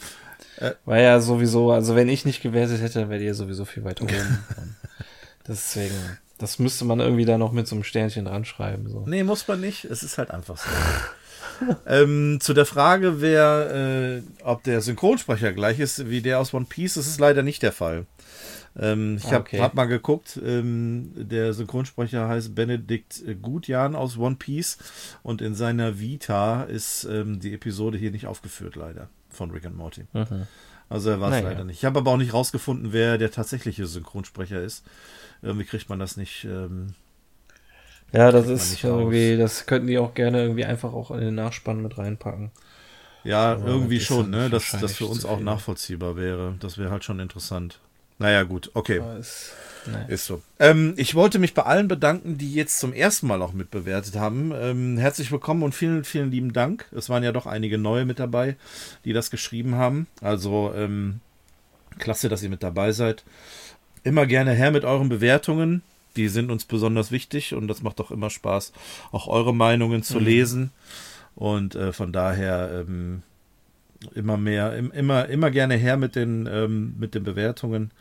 Äh, war ja sowieso, also wenn ich nicht gewertet hätte, dann wäre ihr sowieso viel weiter (laughs) oben. deswegen. Das müsste man irgendwie da noch mit so einem Sternchen dran schreiben. So. Nee, muss man nicht. Es ist halt einfach so. (laughs) ähm, zu der Frage, wer, äh, ob der Synchronsprecher gleich ist wie der aus One Piece, das ist leider nicht der Fall. Ähm, ich habe okay. hab mal geguckt, ähm, der Synchronsprecher heißt Benedikt Gutjan aus One Piece und in seiner Vita ist ähm, die Episode hier nicht aufgeführt, leider, von Rick and Morty. Mhm. Also er war es naja. leider nicht. Ich habe aber auch nicht rausgefunden, wer der tatsächliche Synchronsprecher ist. Irgendwie kriegt man das nicht. Ähm, ja, das ist irgendwie, raus. das könnten die auch gerne irgendwie einfach auch in den Nachspann mit reinpacken. Ja, Aber irgendwie schon, ne? Dass das für uns auch nachvollziehbar wäre. Das wäre halt schon interessant. Naja, gut, okay. Ist, ist, so. Ähm, ich wollte mich bei allen bedanken, die jetzt zum ersten Mal auch mitbewertet haben. Ähm, herzlich willkommen und vielen, vielen lieben Dank. Es waren ja doch einige neue mit dabei, die das geschrieben haben. Also, ähm, klasse, dass ihr mit dabei seid immer gerne her mit euren Bewertungen. Die sind uns besonders wichtig und das macht doch immer Spaß, auch eure Meinungen zu mhm. lesen. Und äh, von daher ähm, immer mehr, im, immer, immer gerne her mit den, ähm, mit den Bewertungen.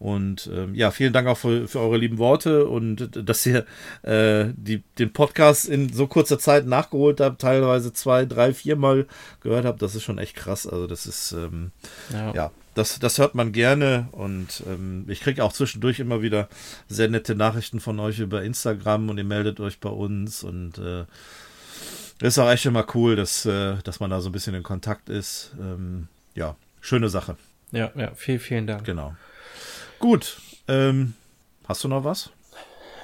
Und ähm, ja, vielen Dank auch für, für, eure lieben Worte und dass ihr äh, die, den Podcast in so kurzer Zeit nachgeholt habt, teilweise zwei, drei, viermal gehört habt. Das ist schon echt krass. Also das ist ähm, ja. ja das, das hört man gerne und ähm, ich kriege auch zwischendurch immer wieder sehr nette Nachrichten von euch über Instagram und ihr meldet euch bei uns und äh, ist auch echt immer cool, dass, äh, dass man da so ein bisschen in Kontakt ist. Ähm, ja, schöne Sache. Ja, ja, vielen, vielen Dank. Genau. Gut. Ähm, hast du noch was?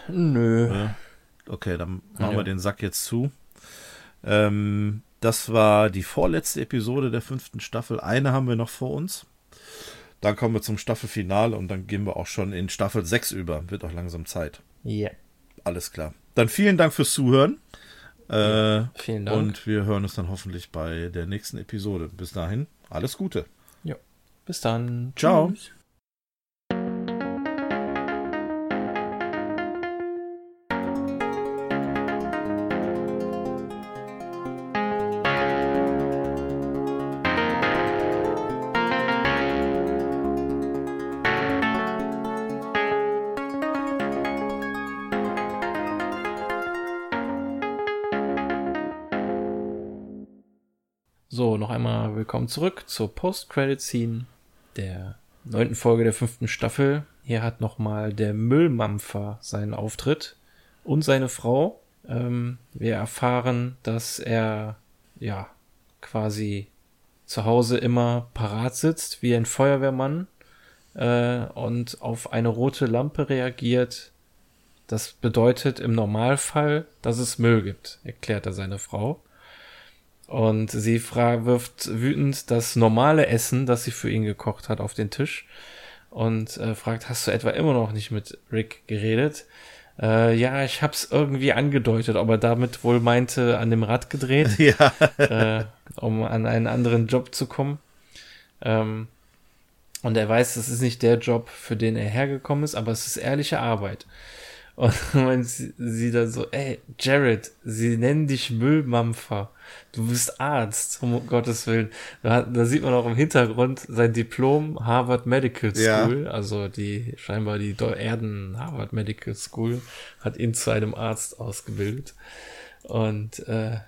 Nö. okay, dann machen ja. wir den Sack jetzt zu. Ähm, das war die vorletzte Episode der fünften Staffel. Eine haben wir noch vor uns. Dann kommen wir zum Staffelfinale und dann gehen wir auch schon in Staffel 6 über. Wird auch langsam Zeit. Ja. Alles klar. Dann vielen Dank fürs Zuhören. Äh, Vielen Dank. Und wir hören uns dann hoffentlich bei der nächsten Episode. Bis dahin, alles Gute. Bis dann. Ciao. Tschüss. Willkommen zurück zur Post-Credit-Scene der neunten Folge der fünften Staffel. Hier hat nochmal der Müllmampfer seinen Auftritt und seine Frau. Ähm, wir erfahren, dass er ja quasi zu Hause immer parat sitzt wie ein Feuerwehrmann äh, und auf eine rote Lampe reagiert. Das bedeutet im Normalfall, dass es Müll gibt, erklärt er seine Frau. Und sie wirft wütend das normale Essen, das sie für ihn gekocht hat, auf den Tisch und äh, fragt, hast du etwa immer noch nicht mit Rick geredet? Äh, ja, ich hab's irgendwie angedeutet, ob er damit wohl meinte, an dem Rad gedreht, (laughs) Ja. äh, um an einen anderen Job zu kommen. Ähm, und er weiß, das ist nicht der Job, für den er hergekommen ist, aber es ist ehrliche Arbeit. Und (laughs) wenn sie, sie dann so, ey, Jared, sie nennen dich Müllmampfer. Du bist Arzt, um Gottes Willen. Da, da sieht man auch im Hintergrund sein Diplom Harvard Medical Ja. School, also die, scheinbar die Erden Harvard Medical School, hat ihn zu einem Arzt ausgebildet. Und äh,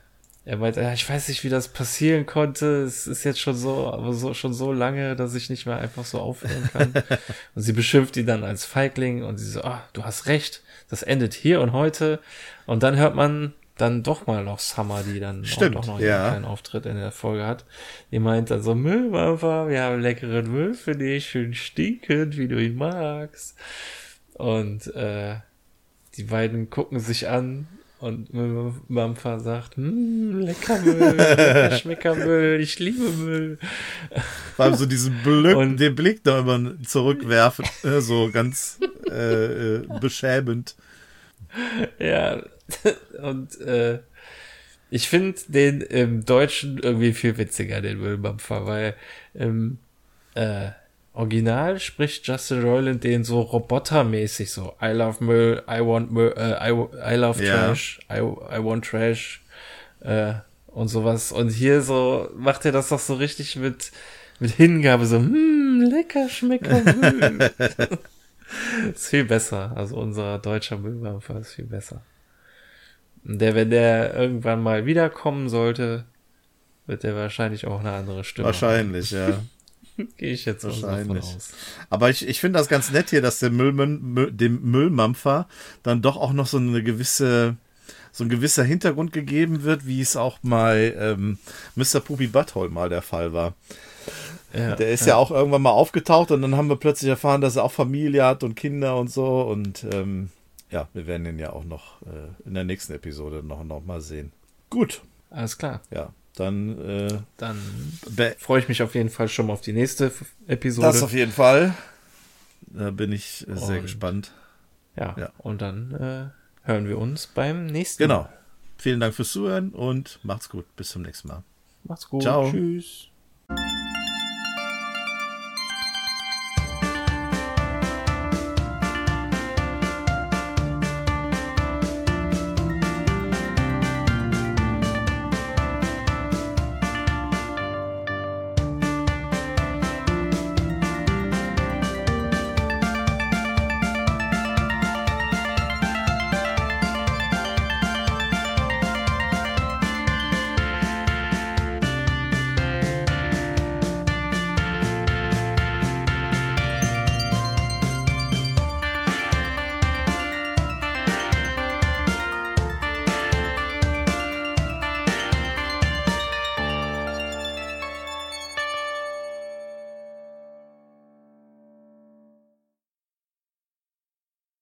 er meinte, ja, ich weiß nicht, wie das passieren konnte. Es ist jetzt schon so, aber so schon so lange, dass ich nicht mehr einfach so aufhören kann. (laughs) und sie beschimpft ihn dann als Feigling und sie so, ah, du hast recht, das endet hier und heute. Und dann hört man dann doch mal noch Summer, die dann Stimmt, auch noch ja. einen Auftritt in der Folge hat. Die meint dann so, Müllwerfer, wir haben leckeren Müll für dich, schön stinkend, wie du ihn magst. Und äh, die beiden gucken sich an und Müllmampfer sagt, hm, lecker Müll, lecker (laughs) Schmeckermüll, ich liebe Müll. Vor allem so diesen Blick, Und- den Blick da immer zurückwerfen, äh, so ganz äh, äh, beschämend. Ja, und äh, ich finde den im Deutschen irgendwie viel witziger, den Müllmampfer, weil im äh, Original spricht Justin Roiland den so robotermäßig so I love Müll, I want Müll, äh, I, I love Ja. Trash, I, I want Trash äh, und sowas. Und hier so macht er das doch so richtig mit mit Hingabe, so, hm, lecker schmecker Müll. (laughs) ist viel besser. Also unser deutscher Müllmampfer ist viel besser. Und der, wenn der irgendwann mal wiederkommen sollte, wird der wahrscheinlich auch eine andere Stimme Wahrscheinlich, ja. Gehe ich jetzt mal so davon Wahrscheinlich. aus. Aber ich, ich finde das ganz nett hier, dass der Müllmann, Müll, dem Müllmampfer dann doch auch noch so eine gewisse, so ein gewisser Hintergrund gegeben wird, wie es auch bei ähm, Mr. Puppy Butthole mal der Fall war. Ja, Der ist ja. auch irgendwann mal aufgetaucht und dann haben wir plötzlich erfahren, dass er auch Familie hat und Kinder und so. Und ähm, ja, wir werden ihn ja auch noch äh, in der nächsten Episode noch, noch mal sehen. Gut, Alles klar. ja, dann äh, Dann freue ich mich auf jeden Fall schon mal auf die nächste Episode. das auf jeden Fall. Da bin ich äh, sehr Und- gespannt. ja. ja. Und dann äh, hören wir uns beim nächsten Genau. Mal. Vielen Dank fürs Zuhören und macht's gut. Bis zum nächsten Mal. Macht's gut. Ciao. Tschüss.